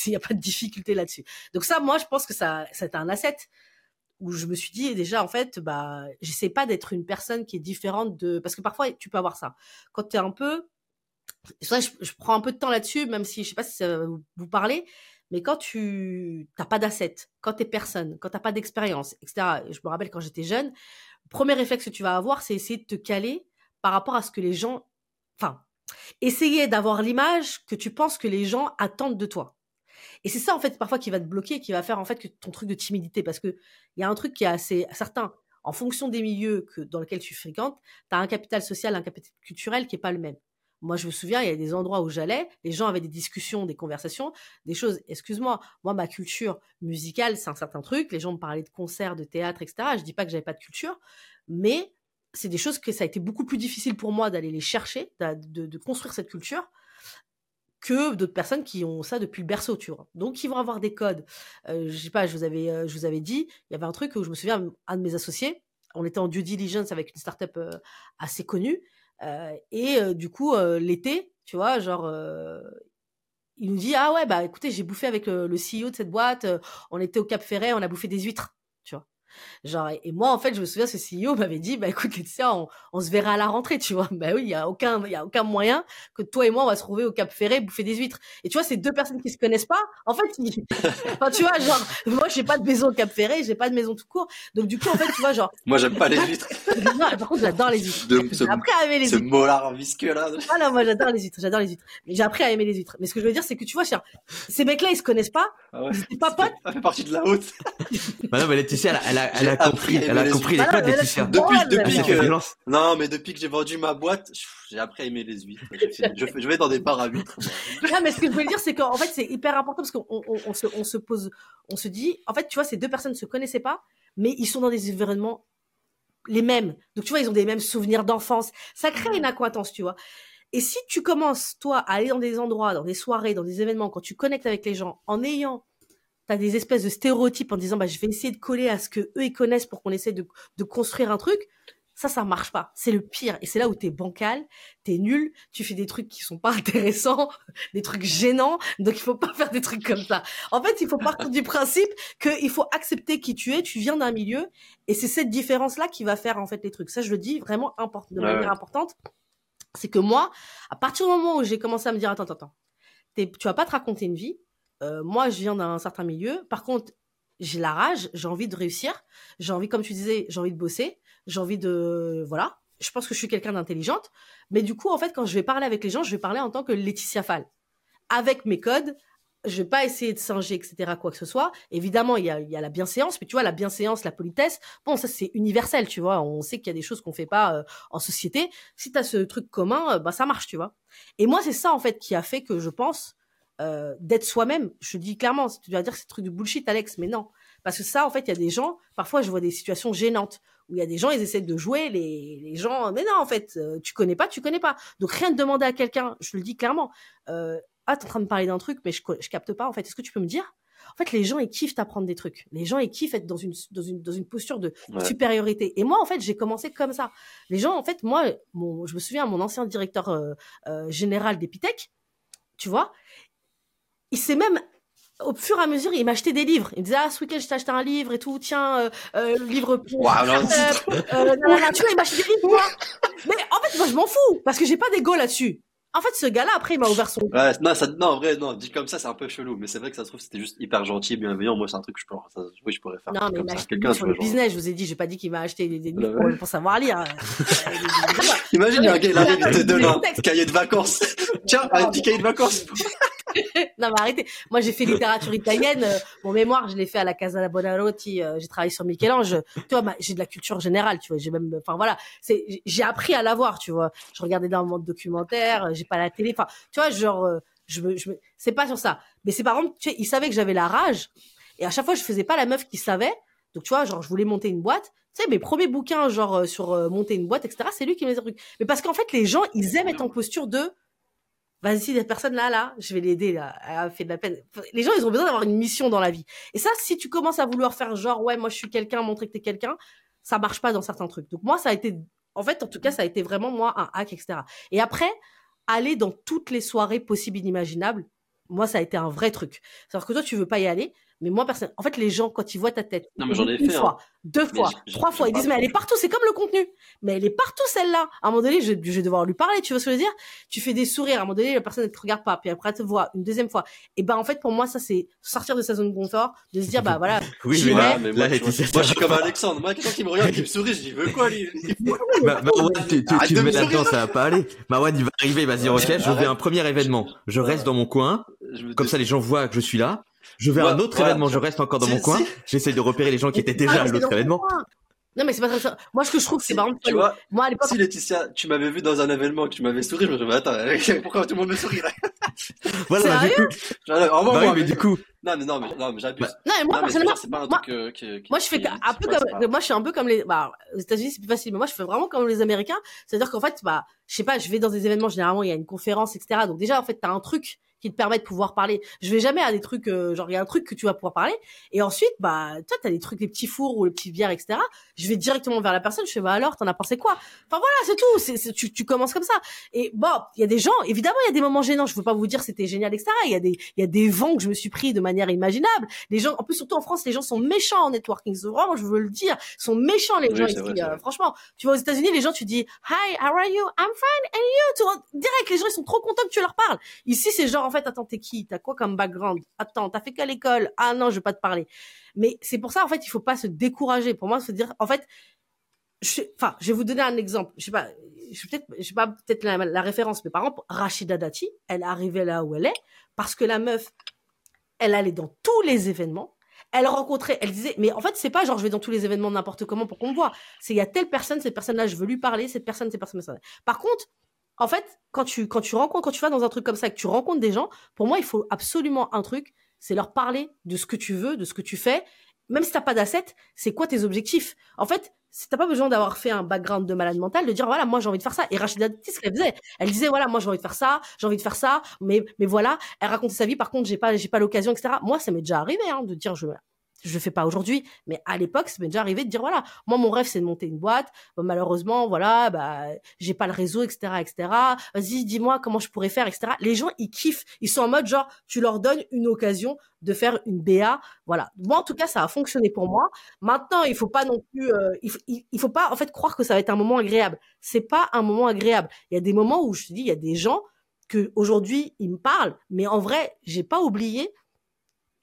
il y a pas de difficulté là-dessus. Donc ça, moi, je pense que ça, c'est un asset où je me suis dit déjà en fait bah j'essaie pas d'être une personne qui est différente de parce que parfois tu peux avoir ça. Quand tu es un peu ça je, je, prends un peu de temps là-dessus même si je sais pas si ça va vous parler mais quand tu t'as pas d'asset quand t'es personne quand t'as pas d'expérience etc je me rappelle quand j'étais jeune le premier réflexe que tu vas avoir c'est essayer de te caler par rapport à ce que les gens enfin essayer d'avoir l'image que tu penses que les gens attendent de toi et c'est ça, en fait, parfois qui va te bloquer, qui va faire, en fait, que ton truc de timidité. Parce que il y a un truc qui est assez certain. En fonction des milieux que, dans lesquels tu fréquentes, tu as un capital social, un capital culturel qui est pas le même. Moi, je me souviens, il y a des endroits où j'allais, les gens avaient des discussions, des conversations, des choses. Excuse-moi, moi, ma culture musicale, c'est un certain truc. Les gens me parlaient de concerts, de théâtre, etc. Je dis pas que j'avais pas de culture, mais c'est des choses que ça a été beaucoup plus difficile pour moi d'aller les chercher, de construire cette culture, que d'autres personnes qui ont ça depuis le berceau, tu vois. Donc, ils vont avoir des codes. Euh, je sais pas, je vous avais, euh, je vous avais dit, il y avait un truc où je me souviens, un de mes associés, on était en due diligence avec une startup euh, assez connue, euh, et euh, du coup, l'été, tu vois, genre, il nous dit, ah ouais, bah écoutez, j'ai bouffé avec le, CEO de cette boîte, on était au Cap Ferret, on a bouffé des huîtres. Genre, et moi, en fait, je me souviens, ce CEO m'avait dit, bah, écoute, Laetitia, on, on se verra à la rentrée, tu vois. Bah oui, il y a aucun, il y a aucun moyen que toi et moi, on va se trouver au Cap Ferré, bouffer des huîtres. Et tu vois, ces deux personnes qui se connaissent pas, en fait, enfin, tu vois, genre, moi, j'ai pas de maison au Cap Ferré, j'ai pas de maison tout court. Donc, du coup, en fait, tu vois, genre. moi, j'aime pas les huîtres. non, par contre, j'adore les huîtres. De, j'ai appris à aimer les huîtres. Ce molar visqueux, là. Ah non, moi, j'adore les huîtres, j'adore les huîtres. Mais j'ai appris à aimer les huîtres. Mais ce que je veux dire, c'est que tu vois, ces mecs-là, ils se connaissent pas. Ah ouais. Ils pas potes. Ça fait partie de la haute. bah non, mais Laetitia, elle a, elle a, elle a compris elle a compris les codes des t-shirts. Depuis, depuis que, non, mais depuis que j'ai vendu ma boîte, j'ai appris à aimer les huîtres. Je, je vais dans des bars à huîtres. non, mais ce que je voulais dire, c'est qu'en fait, c'est hyper important parce qu'on on, on, se, on se pose, on se dit, en fait, tu vois, ces deux personnes ne se connaissaient pas, mais ils sont dans des environnements les mêmes. Donc, tu vois, ils ont des mêmes souvenirs d'enfance. Ça crée une acquaintance, tu vois. Et si tu commences, toi, à aller dans des endroits, dans des soirées, dans des événements, quand tu connectes avec les gens, en ayant t'as des espèces de stéréotypes en disant bah je vais essayer de coller à ce que eux ils connaissent pour qu'on essaie de, de construire un truc. Ça ça marche pas. C'est le pire. Et c'est là où t'es bancal t'es nul tu fais des trucs qui sont pas intéressants des trucs gênants. Donc il faut pas faire des trucs comme ça. En fait il faut partir du principe qu'il faut accepter qui tu es. Tu viens d'un milieu et c'est cette différence là qui va faire en fait les trucs. Ça je le dis vraiment important de manière importante. C'est que moi à partir du moment où j'ai commencé à me dire attends attends attends. Tu vas pas te raconter une vie euh, moi, je viens d'un certain milieu. Par contre, j'ai la rage, j'ai envie de réussir, j'ai envie, comme tu disais, j'ai envie de bosser, j'ai envie de, voilà. Je pense que je suis quelqu'un d'intelligente, mais du coup, en fait, quand je vais parler avec les gens, je vais parler en tant que Laetitia Fall, avec mes codes. Je vais pas essayer de singer, etc., quoi que ce soit. Évidemment, il y a, la bienséance, mais tu vois, la bienséance, la politesse, bon, ça, c'est universel, tu vois. On sait qu'il y a des choses qu'on fait pas euh, en société. Si tu as ce truc commun, euh, bah, ça marche, tu vois. Et moi, c'est ça, en fait, qui a fait que je pense, euh, d'être soi-même. Je dis clairement, tu vas dire c'est truc de bullshit, Alex, mais non. Parce que ça, en fait, il y a des gens, parfois je vois des situations gênantes, où il y a des gens, ils essaient de jouer, les, les gens, mais non, en fait, euh, tu connais pas, tu connais pas. Donc rien de demander à quelqu'un, je le dis clairement, euh, ah, t'es en train de parler d'un truc, mais je, je capte pas, en fait, est-ce que tu peux me dire? En fait, les gens, ils kiffent t'apprendre des trucs. Les gens, ils kiffent être dans une, dans une, dans une posture de supériorité. Et moi, en fait, j'ai commencé comme ça. Les gens, en fait, moi, mon, je me souviens, mon ancien directeur euh, euh, général d'Epitech, tu vois, il s'est même au fur et à mesure, il m'achetait des livres. Il me disait, ah, ce week-end, je t'ai acheté un livre et tout, tiens, euh, euh, livre pour... Wow, euh, euh, tu vois, il m'achetait des livres, moi. Mais en fait, moi, je m'en fous, parce que j'ai pas d'ego là-dessus. En fait, ce gars-là, après, il m'a ouvert son. Ouais, non, ça, non, en vrai, non, dit comme ça, c'est un peu chelou, mais c'est vrai que ça se trouve, c'était juste hyper gentil, bienveillant. Moi, c'est un truc que je pourrais, ça, oui, je pourrais faire. Non, mais quelqu'un sur le business, je vous ai dit, j'ai pas dit qu'il m'a acheté des, des livres pour, pour, savoir lire. Imagine, il y a un gars, il arrive, il te donne un cahier de vacances. Tiens, un petit cahier de vacances. non, mais arrêtez. Moi, j'ai fait littérature italienne. Euh, mon mémoire, je l'ai fait à la Casa Bonarotti. Euh, j'ai travaillé sur Michel-Ange. Tu vois, j'ai de la culture générale, tu vois. J'ai même, enfin voilà, c'est, j'ai appris à l'avoir, tu vois. Je regardais dans mon documentaire, j'ai pas la télé. Enfin, tu vois, genre, euh, je me, je me, c'est pas sur ça. Mais c'est par exemple, tu sais, il savait que j'avais la rage. Et à chaque fois, je faisais pas la meuf qui savait. Donc, tu vois, genre, je voulais monter une boîte. Tu sais, mes premiers bouquins, genre, sur monter une boîte, etc., c'est lui qui me trucs. Mais parce qu'en fait, les gens, ils aiment être en posture de, vas-y, cette personne-là, là, je vais l'aider, là, elle a fait de la peine. Les gens, ils ont besoin d'avoir une mission dans la vie. Et ça, si tu commences à vouloir faire genre, ouais, moi, je suis quelqu'un, montrer que t'es quelqu'un, ça marche pas dans certains trucs. Donc, moi, ça a été, en fait, en tout cas, ça a été vraiment, moi, un hack, etc. Et après, aller dans toutes les soirées possibles inimaginables, moi, ça a été un vrai truc. C'est-à-dire que toi, tu veux pas y aller, Mais moi, personne. En fait, les gens, quand ils voient ta tête, Non, mais j'en ai une fait, hein. fois, deux Mais fois, trois fois, ils disent, mais elle est partout, c'est comme le contenu. Mais elle est partout, celle-là. À un moment donné, je, je vais devoir lui parler, tu vois ce que je veux dire? Tu fais des sourires, à un moment donné, la personne ne te regarde pas, puis après, elle te voit une deuxième fois. Et ben, en fait, pour moi, ça, c'est sortir de sa zone de confort, de se dire, bah voilà, Oui, mais là, mais là, moi, tu vois, Laetitia, moi, je suis comme Alexandre. Moi, quelqu'un qui me regarde, qui me sourit, je dis, il veut quoi, lui? Bah, Marwan, tu, tu, tu me mets là-dedans, ça va pas aller. Marwan, il va arriver, vas-y, Ouais, ok, je vais à un premier événement, je reste dans mon coin, comme ça les gens voient que je suis là. Je vais à un autre événement, je reste encore dans mon coin, j'essaie de repérer les gens qui étaient déjà à l'autre événement. Non, mais c'est pas très ça. Moi, ce que je trouve, c'est par exemple, tu vois, moi, à l'époque, si Laetitia, tu m'avais vu dans un événement, tu m'avais souri, je me disais, mais attends, pourquoi tout le monde me sourit là Voilà, bah, du coup, bah oui, moi, mais du coup, Non, mais non, mais, non, mais j'abuse. Bah, non, mais moi, non, personnellement, c'est pas un moi- truc euh, que, que- Moi, je fais qui- un peu comme, pas- moi, je suis un peu comme les, bah, aux États-Unis, c'est plus facile, mais moi, je fais vraiment comme les Américains. C'est-à-dire qu'en fait, bah, je sais pas, je vais dans des événements, généralement, il y a une conférence, etc. Donc, déjà, en fait, t'as un truc qui te permet de pouvoir parler. Je vais jamais à des trucs, euh, genre, il y a un truc que tu vas pouvoir parler. Et ensuite, bah, toi, t'as des trucs, les petits fours ou les petites bières, etc. Je vais directement vers la personne, je fais, bah, alors, t'en as pensé quoi? Enfin, voilà, c'est tout. C'est, c'est- tu, tu commences comme ça. Et bon, il y a des gens, évidemment, il y a des moments gênants. Je veux pas vous dire c'était génial, etc. Il y a des, il y a des vents que je me suis pris de manière imaginable. Les gens, en plus, surtout en France, les gens sont méchants en networking. Vraiment, je veux le dire. Ils sont méchants, les Oui, gens ici. vrai, euh, franchement, tu vas aux États-Unis, les gens, tu dis, hi, how are you? I'm fine, and you? Tu direct, les gens, ils sont trop contents que tu leur parles. Ici, c'est genre, en fait, attends, t'es qui? T'as quoi comme background? Attends, t'as fait quelle école? Ah non, je vais pas te parler. Mais c'est pour ça, en fait, il faut pas se décourager. Pour moi, se dire, en fait, je, enfin, je vais vous donner un exemple. Je sais pas, je peut-être, je sais pas peut-être la, référence, mais par exemple, Rachida Dati, elle est arrivée là où elle est parce que la meuf, elle allait dans tous les événements. Elle rencontrait, elle disait, mais en fait, c'est pas genre je vais dans tous les événements n'importe comment pour qu'on me voit. C'est il y a telle personne, cette personne-là, je veux lui parler, cette personne, cette personne. Par contre, en fait, quand tu, quand tu rencontres, quand tu vas dans un truc comme ça, que tu rencontres des gens, pour moi, il faut absolument un truc, c'est leur parler de ce que tu veux, de ce que tu fais. Même si t'as pas d'asset, c'est quoi tes objectifs? En fait, si t'as pas besoin d'avoir fait un background de malade mental, de dire voilà, moi j'ai envie de faire ça. Et Rachida Dati, ce qu'elle faisait, elle disait voilà, moi j'ai envie de faire ça, j'ai envie de faire ça, mais mais voilà, elle racontait sa vie. Par contre, j'ai pas j'ai pas l'occasion, etc. Moi, ça m'est déjà arrivé hein, de dire je je fais pas aujourd'hui, mais à l'époque, ça m'est déjà arrivé de dire voilà, moi mon rêve c'est de monter une boîte. Bon, malheureusement, voilà, bah j'ai pas le réseau, etc., etc. Vas-y, dis-moi comment je pourrais faire, etc. Les gens ils kiffent, ils sont en mode genre tu leur donnes une occasion de faire une BA, voilà. Moi en tout cas, ça a fonctionné pour moi. Maintenant, il faut pas non plus, euh, il, il faut pas en fait croire que ça va être un moment agréable. C'est pas un moment agréable. Il y a des moments où je te dis, il y a des gens que aujourd'hui ils me parlent, mais en vrai, j'ai pas oublié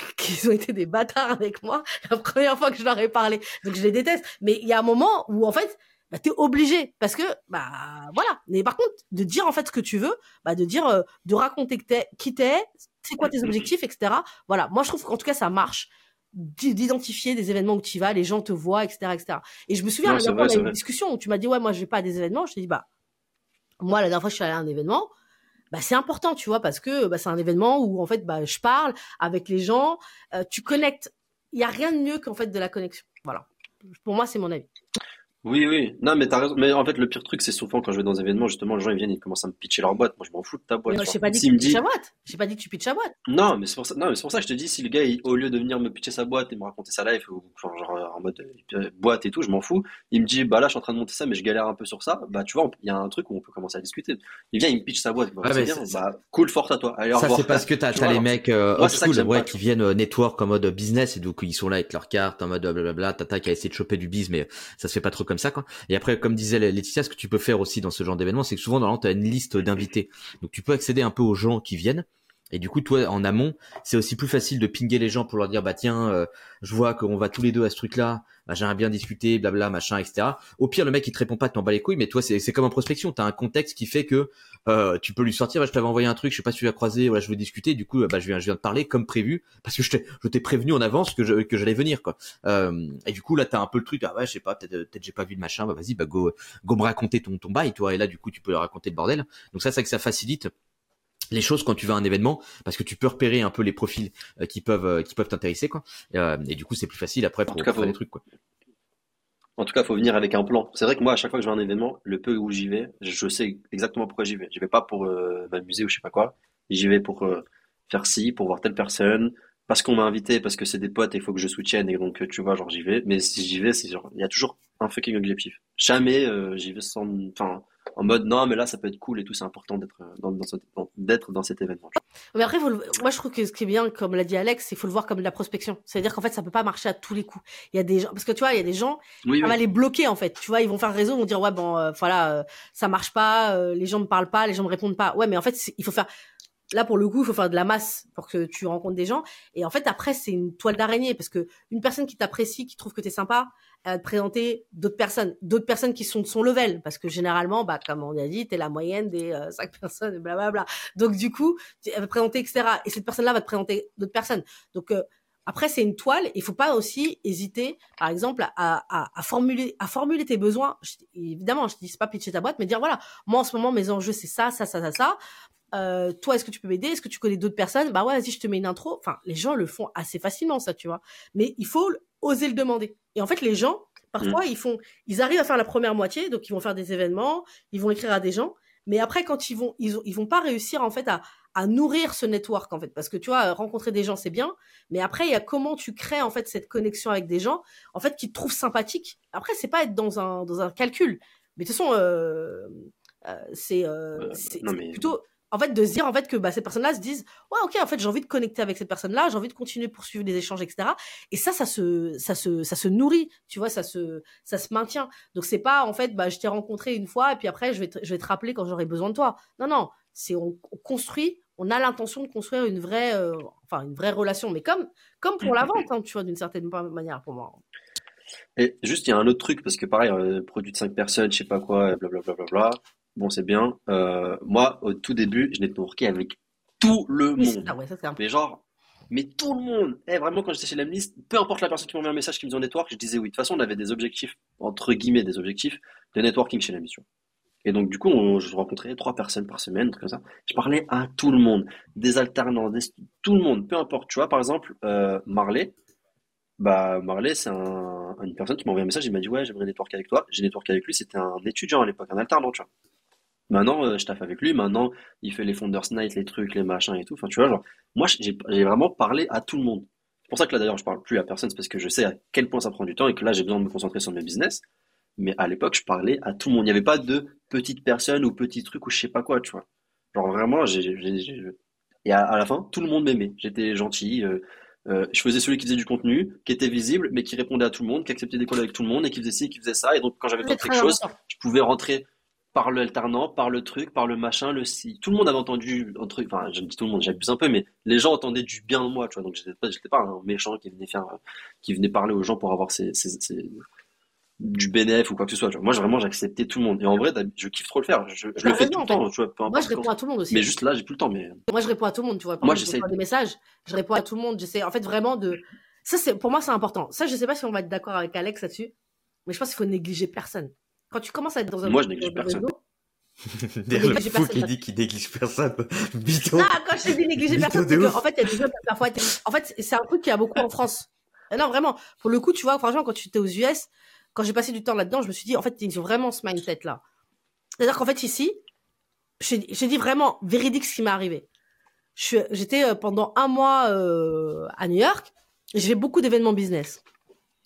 qu'ils ont été des bâtards avec moi la première fois que je leur ai parlé. Donc je les déteste. Mais il y a un moment où en fait, bah, t'es obligé parce que bah voilà. Mais par contre, de dire en fait ce que tu veux, bah de dire, euh, de raconter que t'es, qui t'es, c'est quoi tes objectifs, etc. Voilà. Moi, je trouve qu'en tout cas, ça marche d'i- d'identifier des événements où tu vas, les gens te voient, etc., etc. Et je me souviens, Non, vrai, on a eu une vrai. discussion où tu m'as dit, ouais, moi, je vais pas à des événements. Je t'ai dit, bah, moi, la dernière fois, je suis allée à un événement. Bah, c'est important, tu vois, parce que bah, c'est un événement où, en fait, bah, je parle avec les gens, euh, tu connectes. Il y a rien de mieux qu'en fait de la connexion. Voilà. Pour moi, c'est mon avis. Oui, oui. Non, mais t'as raison. Mais en fait, le pire truc, c'est souvent quand je vais dans des événements, justement, les gens, ils viennent, ils commencent à me pitcher leur boîte. Moi, je m'en fous de ta boîte. Mais, tu je t'ai vois. pas dit que tu me pitches dit, ta boîte. J'ai pas dit que tu pitches ta boîte. non, mais c'est pour ça, non, mais c'est pour ça que je te dis, si le gars, il- au lieu de venir me pitcher sa boîte et me raconter sa life, ou genre, genre, en mode euh, boîte et tout, je m'en fous. Il me dit, bah là, je suis en train de monter ça, mais je galère un peu sur ça. Bah, tu vois, on- il y a un truc où on peut commencer à discuter. Il vient, il me pitch sa boîte. Bah, Ouais, c'est mais bien. c'est- Bah, cool, forte à toi. Allez, au Ça, revoir. c'est parce que t'as Tu t'as vois, les alors, mecs euh, moi, old c'est ça que school, j'aime ouais, pas, qui vois. viennent euh, network en mode business et donc ils sont là avec leur carte en mode blablabla, tata qui a essayé de choper du biz, mais ça se fait pas trop Et après, comme disait Laetitia, ce que tu peux faire aussi dans ce genre d'événement, c'est que souvent, normalement, t'as une liste d'invités. Donc tu peux accéder un peu aux gens qui viennent. Et du coup, toi, en amont, c'est aussi plus facile de pinguer les gens pour leur dire, bah tiens, euh, je vois qu'on va tous les deux à ce truc-là, bah, j'aimerais bien discuter, blabla, machin, etc. Au pire, le mec, il te répond pas, t'en bats les couilles, mais toi, c'est comme en prospection, t'as un contexte qui fait que euh, tu peux lui sortir, bah, je t'avais envoyé un truc, je sais pas si tu l'as croisé, voilà, je veux discuter, du coup, bah, je viens, je de parler comme prévu, parce que je t'ai, prévenu en avance que je, que j'allais venir, quoi. Euh, et du coup, là, t'as un peu le truc, ah ouais, je sais pas, peut-être, peut-être j'ai pas vu le machin, bah vas-y, bah go, go me raconter ton, ton bail, toi, et là, du coup, tu peux leur raconter le bordel. Donc ça, c'est que ça facilite les choses quand tu vas à un événement parce que tu peux repérer un peu les profils euh, qui peuvent euh, qui peuvent t'intéresser quoi et, euh, et du coup c'est plus facile après pour, tout cas, pour faire faut- des trucs quoi En tout cas, faut venir avec un plan. C'est vrai que moi, à chaque fois que je vais à un événement, le peu où j'y vais, je sais exactement pourquoi j'y vais. J'y vais pas pour euh, m'amuser ou je sais pas quoi. J'y vais pour euh, faire ci, pour voir telle personne, parce qu'on m'a invité, parce que c'est des potes et il faut que je soutienne et donc tu vois, genre j'y vais. Mais si j'y vais, c'est genre, il y a toujours un fucking objectif. Jamais euh, j'y vais sans, enfin, en mode non, mais là, ça peut être cool et tout, c'est important d'être dans, dans, d'être dans cet événement. Mais après, le- moi, je trouve que ce qui est bien, comme l'a dit Alex, qu'il faut le voir comme de la prospection. C'est-à-dire qu'en fait, ça peut pas marcher à tous les coups. Il y a des gens, parce que tu vois, il y a des gens, Oui, ça oui. va les bloquer, en fait. Tu vois, ils vont faire le réseau, ils vont dire, ouais, bon, euh, voilà, euh, ça marche pas, euh, les gens me parlent pas, les gens me répondent pas. Ouais, mais en fait, c'est- il faut faire, là, pour le coup, il faut faire de la masse pour que tu rencontres des gens. Et en fait, après, c'est une toile d'araignée, parce que une personne qui t'apprécie, qui trouve que t'es sympa, va te présenter d'autres personnes, d'autres personnes qui sont de son level, parce que généralement, bah, comme on a dit, t'es la moyenne des euh, cinq personnes, et blablabla. Donc, du coup, elle va te présenter, etc. Et cette personne-là va te présenter d'autres personnes. Donc, euh, après, c'est une toile. Il faut pas aussi hésiter, par exemple, à, à, à formuler, à formuler tes besoins. Je- évidemment, je dis pas pitcher ta boîte, mais dire voilà, moi en ce moment mes enjeux c'est ça, ça, ça, ça, ça. Euh, toi, est-ce que tu peux m'aider? Est-ce que tu connais d'autres personnes? Bah ouais, vas-y, je te mets une intro. Enfin, les gens le font assez facilement, ça, tu vois. Mais il faut oser le demander. Et en fait, les gens, parfois, ils font, ils arrivent à faire la première moitié, donc ils vont faire des événements, ils vont écrire à des gens. Mais après, quand ils vont, ils, ils vont pas réussir en fait à, à nourrir ce network en fait, parce que tu vois, rencontrer des gens c'est bien, mais après il y a comment tu crées en fait cette connexion avec des gens, en fait qui te trouvent sympathique. Après, c'est pas être dans un dans un calcul, mais de toute façon, euh, euh, c'est euh, Euh, mais- plutôt en fait de se dire en fait que bah, ces personnes-là se disent ouais ok en fait j'ai envie de connecter avec cette personne-là, j'ai envie de continuer poursuivre les échanges etc. Et ça ça se ça se ça se nourrit, tu vois ça se ça se maintient. Donc c'est pas en fait bah je t'ai rencontré une fois et puis après je vais te, je vais te rappeler quand j'aurai besoin de toi. Non non c'est on, on construit, on a l'intention de construire une vraie euh, enfin une vraie relation, mais comme comme pour la vente hein, tu vois d'une certaine manière pour moi. Et juste, il y a un autre truc, parce que pareil, euh, produit de 5 personnes, je sais pas quoi, blablabla. Bla, bla, bla. Bon, c'est bien. Euh, moi, au tout début, je networkais avec tout le monde. ça, ouais, ça un. Mais genre, mais tout le monde. Eh, vraiment, quand j'étais chez Lemlist, peu importe la personne qui m'envoie un message qui me en network, je disais oui. De toute façon, on avait des objectifs, entre guillemets, des objectifs de networking chez la mission. Et donc, du coup, on- je rencontrais trois personnes par semaine, comme ça. Je parlais à tout le monde, des alternants, des- tout le monde, peu importe. Tu vois, par exemple, euh, Marley, bah, Marley, c'est un, une personne qui m'a envoyé un message, il m'a dit, ouais, j'aimerais networker avec toi. J'ai networké avec lui, c'était un étudiant à l'époque, un alternant, tu vois. Maintenant, euh, je taffe avec lui. Maintenant, il fait les Founders Night, les trucs, les machins et tout. Enfin, tu vois, genre, moi, j'ai j'ai vraiment parlé à tout le monde. C'est pour ça que là, d'ailleurs, je parle plus à personne, c'est parce que je sais à quel point ça prend du temps et que là, j'ai besoin de me concentrer sur mes business. Mais à l'époque, je parlais à tout le monde. Il n'y avait pas de petites personnes ou petits trucs ou je sais pas quoi, tu vois. Genre, vraiment, j'ai, et à, à la fin, tout le monde m'aimait. J'étais gentil. euh, euh, je faisais celui qui faisait du contenu, qui était visible, mais qui répondait à tout le monde, qui acceptait des avec tout le monde et qui faisait ci, qui faisait ça. Et donc, quand j'avais besoin de quelque chose, je pouvais rentrer par l'alternant, par le truc, par le machin, le si. Tout le monde avait entendu un truc, enfin, je dis tout le monde, j'abuse un peu, mais les gens entendaient du bien de moi, tu vois. Donc, j'étais pas, j'étais pas un méchant qui venait faire, qui venait parler aux gens pour avoir ses, ses- ses- du bénéf ou quoi que ce soit, tu vois. Moi, vraiment, j'acceptais tout le monde. Et en vrai, je kiffe trop le faire. Je, le fais raison, tout le temps, tu vois, peu Moi, je réponds à tout le monde aussi. Mais juste là, j'ai plus le temps, mais. Moi, je réponds à tout le monde, tu vois. Moi, j'essaie des messages, je réponds à tout le monde. J'essaie, en fait, vraiment de. Ça, c'est pour moi, c'est important. Ça, je sais pas si on va être d'accord avec Alex là-dessus, mais je pense qu'il faut négliger personne. Quand tu commences à être dans un Moi, je néglige de personne. D'ailleurs, le fou qui dit qu'il néglige personne. Bidon. Non, quand je te dis négliger personne, c'est en fait, il y a des gens qui parfois. être- En fait, c'est un truc qu'il y a beaucoup en France. Et non, vraiment. Pour le coup, tu vois, franchement, quand tu étais aux US, quand j'ai passé du temps là-dedans, je me suis dit, en fait, ils ont vraiment ce mindset-là. C'est-à-dire qu'en fait, ici, j'ai dit vraiment véridique ce qui m'est arrivé. J'étais euh, pendant un mois euh, à New York. J'ai fait beaucoup d'événements business.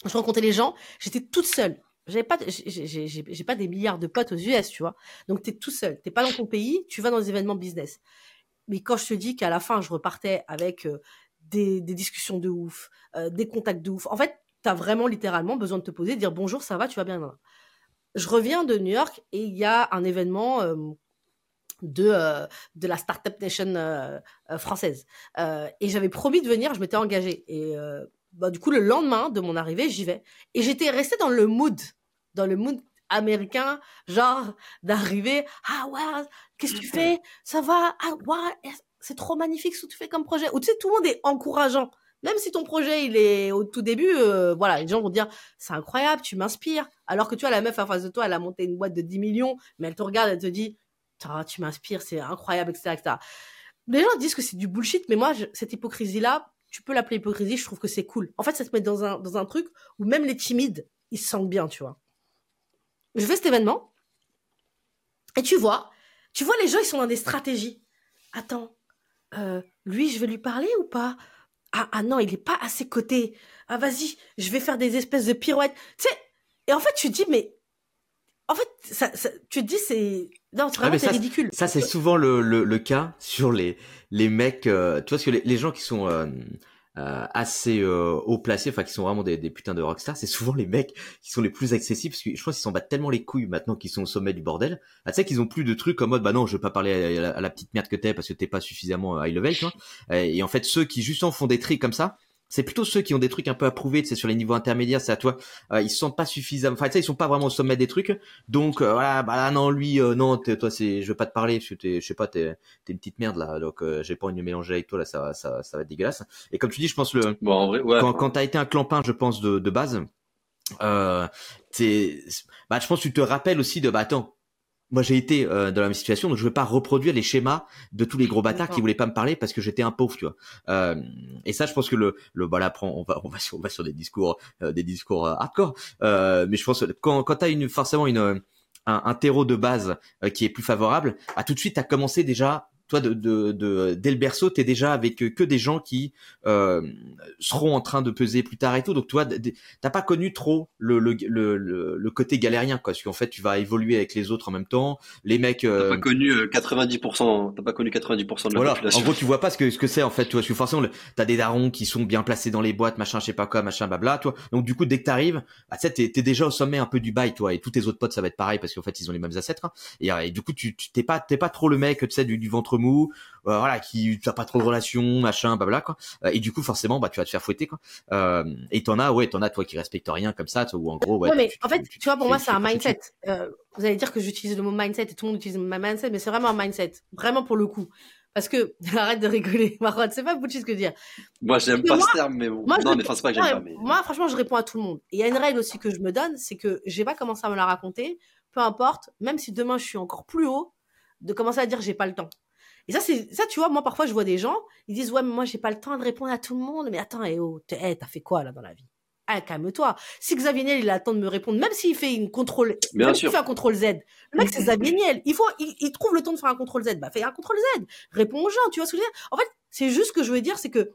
Je rencontrais les gens. J'étais toute seule. J'avais pas, j'ai- pas des milliards de potes aux US, tu vois. Donc t'es tout seul. T'es pas dans ton pays. Tu vas dans des événements business. Mais quand je te dis qu'à la fin, je repartais avec euh, des, discussions de ouf, euh, des contacts de ouf. En fait, t'as vraiment littéralement besoin de te poser, de dire bonjour, ça va, tu vas bien. Je reviens de New York et il y a un événement euh, de, de la Startup Nation française. Et j'avais promis de venir, je m'étais engagée. Et bah, du coup, le lendemain de mon arrivée, j'y vais. Et j'étais restée dans le mood, dans le mood américain, genre d'arriver, ah ouais, qu'est-ce que tu fais? Ça va? Ah ouais, c'est trop magnifique ce que tu fais comme projet. Ou tu sais, tout le monde est encourageant. Même si ton projet, il est au tout début, euh, voilà, les gens vont dire, c'est incroyable, tu m'inspires. Alors que tu vois, la meuf en face de toi, elle a monté une boîte de 10 millions, mais elle te regarde, elle te dit, tu m'inspires, c'est incroyable, etc., etc. Les gens disent que c'est du bullshit, mais moi, cette hypocrisie-là, tu peux l'appeler hypocrisie, je trouve que c'est cool. En fait, ça te met dans un, dans un truc où même les timides, ils se sentent bien, tu vois. Je fais cet événement, et tu vois, tu vois, les gens, ils sont dans des stratégies. Attends, euh, lui, je vais lui parler ou pas? Ah, ah non, il est pas à ses côtés. Ah vas-y, je vais faire des espèces de pirouettes. Tu sais, et en fait, tu te dis, mais en fait, ça, ça- tu te dis, c'est. Non, Ah, vraiment mais c'est ridicule. Ça, c'est souvent le, le, le cas sur les, les mecs, euh, tu vois, parce que les, les gens qui sont euh, euh, assez euh, haut placés, enfin qui sont vraiment des, des putains de rockstars, c'est souvent les mecs qui sont les plus accessibles, parce que je pense qu'ils s'en battent tellement les couilles maintenant qu'ils sont au sommet du bordel. Ah, tu sais qu'ils ont plus de trucs en mode, bah non, je veux pas parler à, la- petite merde que t'es parce que t'es pas suffisamment high level, tu vois. Et, et en fait, ceux qui justement font des trucs comme ça, c'est plutôt ceux qui ont des trucs un peu à prouver, tu sais, sur les niveaux intermédiaires, c'est à toi, euh, ils se sentent pas suffisamment, enfin, tu sais, ils sont pas vraiment au sommet des trucs, donc euh, voilà, bah là, non, lui, euh, non, toi, c'est, je veux pas te parler, parce que t'es, je sais pas, t'es, t'es une petite merde là, donc euh, j'ai pas envie de mélanger avec toi là, ça, va- ça, ça va être dégueulasse. Et comme tu dis, je pense le, Bon, en vrai, ouais. quand t'as été un clampin, je pense de, de base, euh, t'es, bah, je pense que tu te rappelles aussi de, bah attends, moi j'ai été euh, dans la même situation, donc je vais pas reproduire les schémas de tous les gros bâtards qui voulaient pas me parler parce que j'étais un pauvre, tu vois. Euh, et ça, je pense que le, le, bah là, prend- on va, on va sur, on va sur des discours, euh, des discours euh, hardcore. Euh, mais je pense que quand, quand t'as une, forcément une, euh, un, un terreau de base euh, qui est plus favorable, à tout de suite, t'as commencé déjà. Toi, de, de, de, dès le berceau, t'es déjà avec euh, que des gens qui euh, seront en train de peser plus tard et tout. Donc, toi, t'as pas connu trop le, le, le, le, côté galérien, quoi. Parce qu'en fait, tu vas évoluer avec les autres en même temps. Les mecs, T'as euh, pas connu euh, 90%, t'as pas connu 90% de la voilà. population. En gros, tu vois pas ce que ce que c'est en fait. Tu vois, parce que forcément, t'as des darons qui sont bien placés dans les boîtes, machin, je sais pas quoi, machin, blabla. Toi, donc du coup, dès que t'arrives, bah, tu sais, t'es, déjà au sommet un peu du bail, toi, et tous tes autres potes, ça va être pareil parce qu'en fait, ils ont les mêmes hein. Et, euh, et du coup, tu tu- t'es pas t'es pas trop le mec, tu sais, du, du ventre mou, euh, voilà, qui t'as pas trop de relations, machin, blabla quoi. Euh, et du coup, forcément, bah tu vas te faire fouetter quoi. Euh, et t'en as, ouais, t'en as toi qui respectent rien comme ça, ou en gros, ouais. Ouais, mais tu- en fait, tu, vois, pour moi, c'est un mindset. Euh, vous allez dire que j'utilise le mot mindset et tout le monde utilise ma mindset, mais c'est vraiment un mindset. Vraiment pour le coup. Parce que, arrête de rigoler, Marwan, c'est pas bullshit ce que je veux dire. Moi, j'aime pas moi- ce terme, mais bon. Moi, non, le- mais pas que j'aime pas, mais. moi, franchement, je réponds à tout le monde. Et il y a une règle aussi que je me donne, c'est que j'ai pas commencé à me la raconter, peu importe, même si demain je suis encore plus haut, de commencer à dire j'ai pas le temps. Et ça, c'est ça, tu vois, moi parfois je vois des gens, ils disent ouais, mais moi j'ai pas le temps de répondre à tout le monde. Mais attends, eh oh, eh, t'as fait quoi là dans la vie? Ah, calme-toi. Si Xavier Niel il a le temps de me répondre, même s'il fait une contrôle, Bien même s'il fait un contrôle Z, le mec c'est Xavier Niel. Il faut, il, il trouve le temps de faire un contrôle Z, bah fais un contrôle Z. Réponds aux gens, tu vois ce que je veux dire? En fait, c'est juste ce que je veux dire, c'est que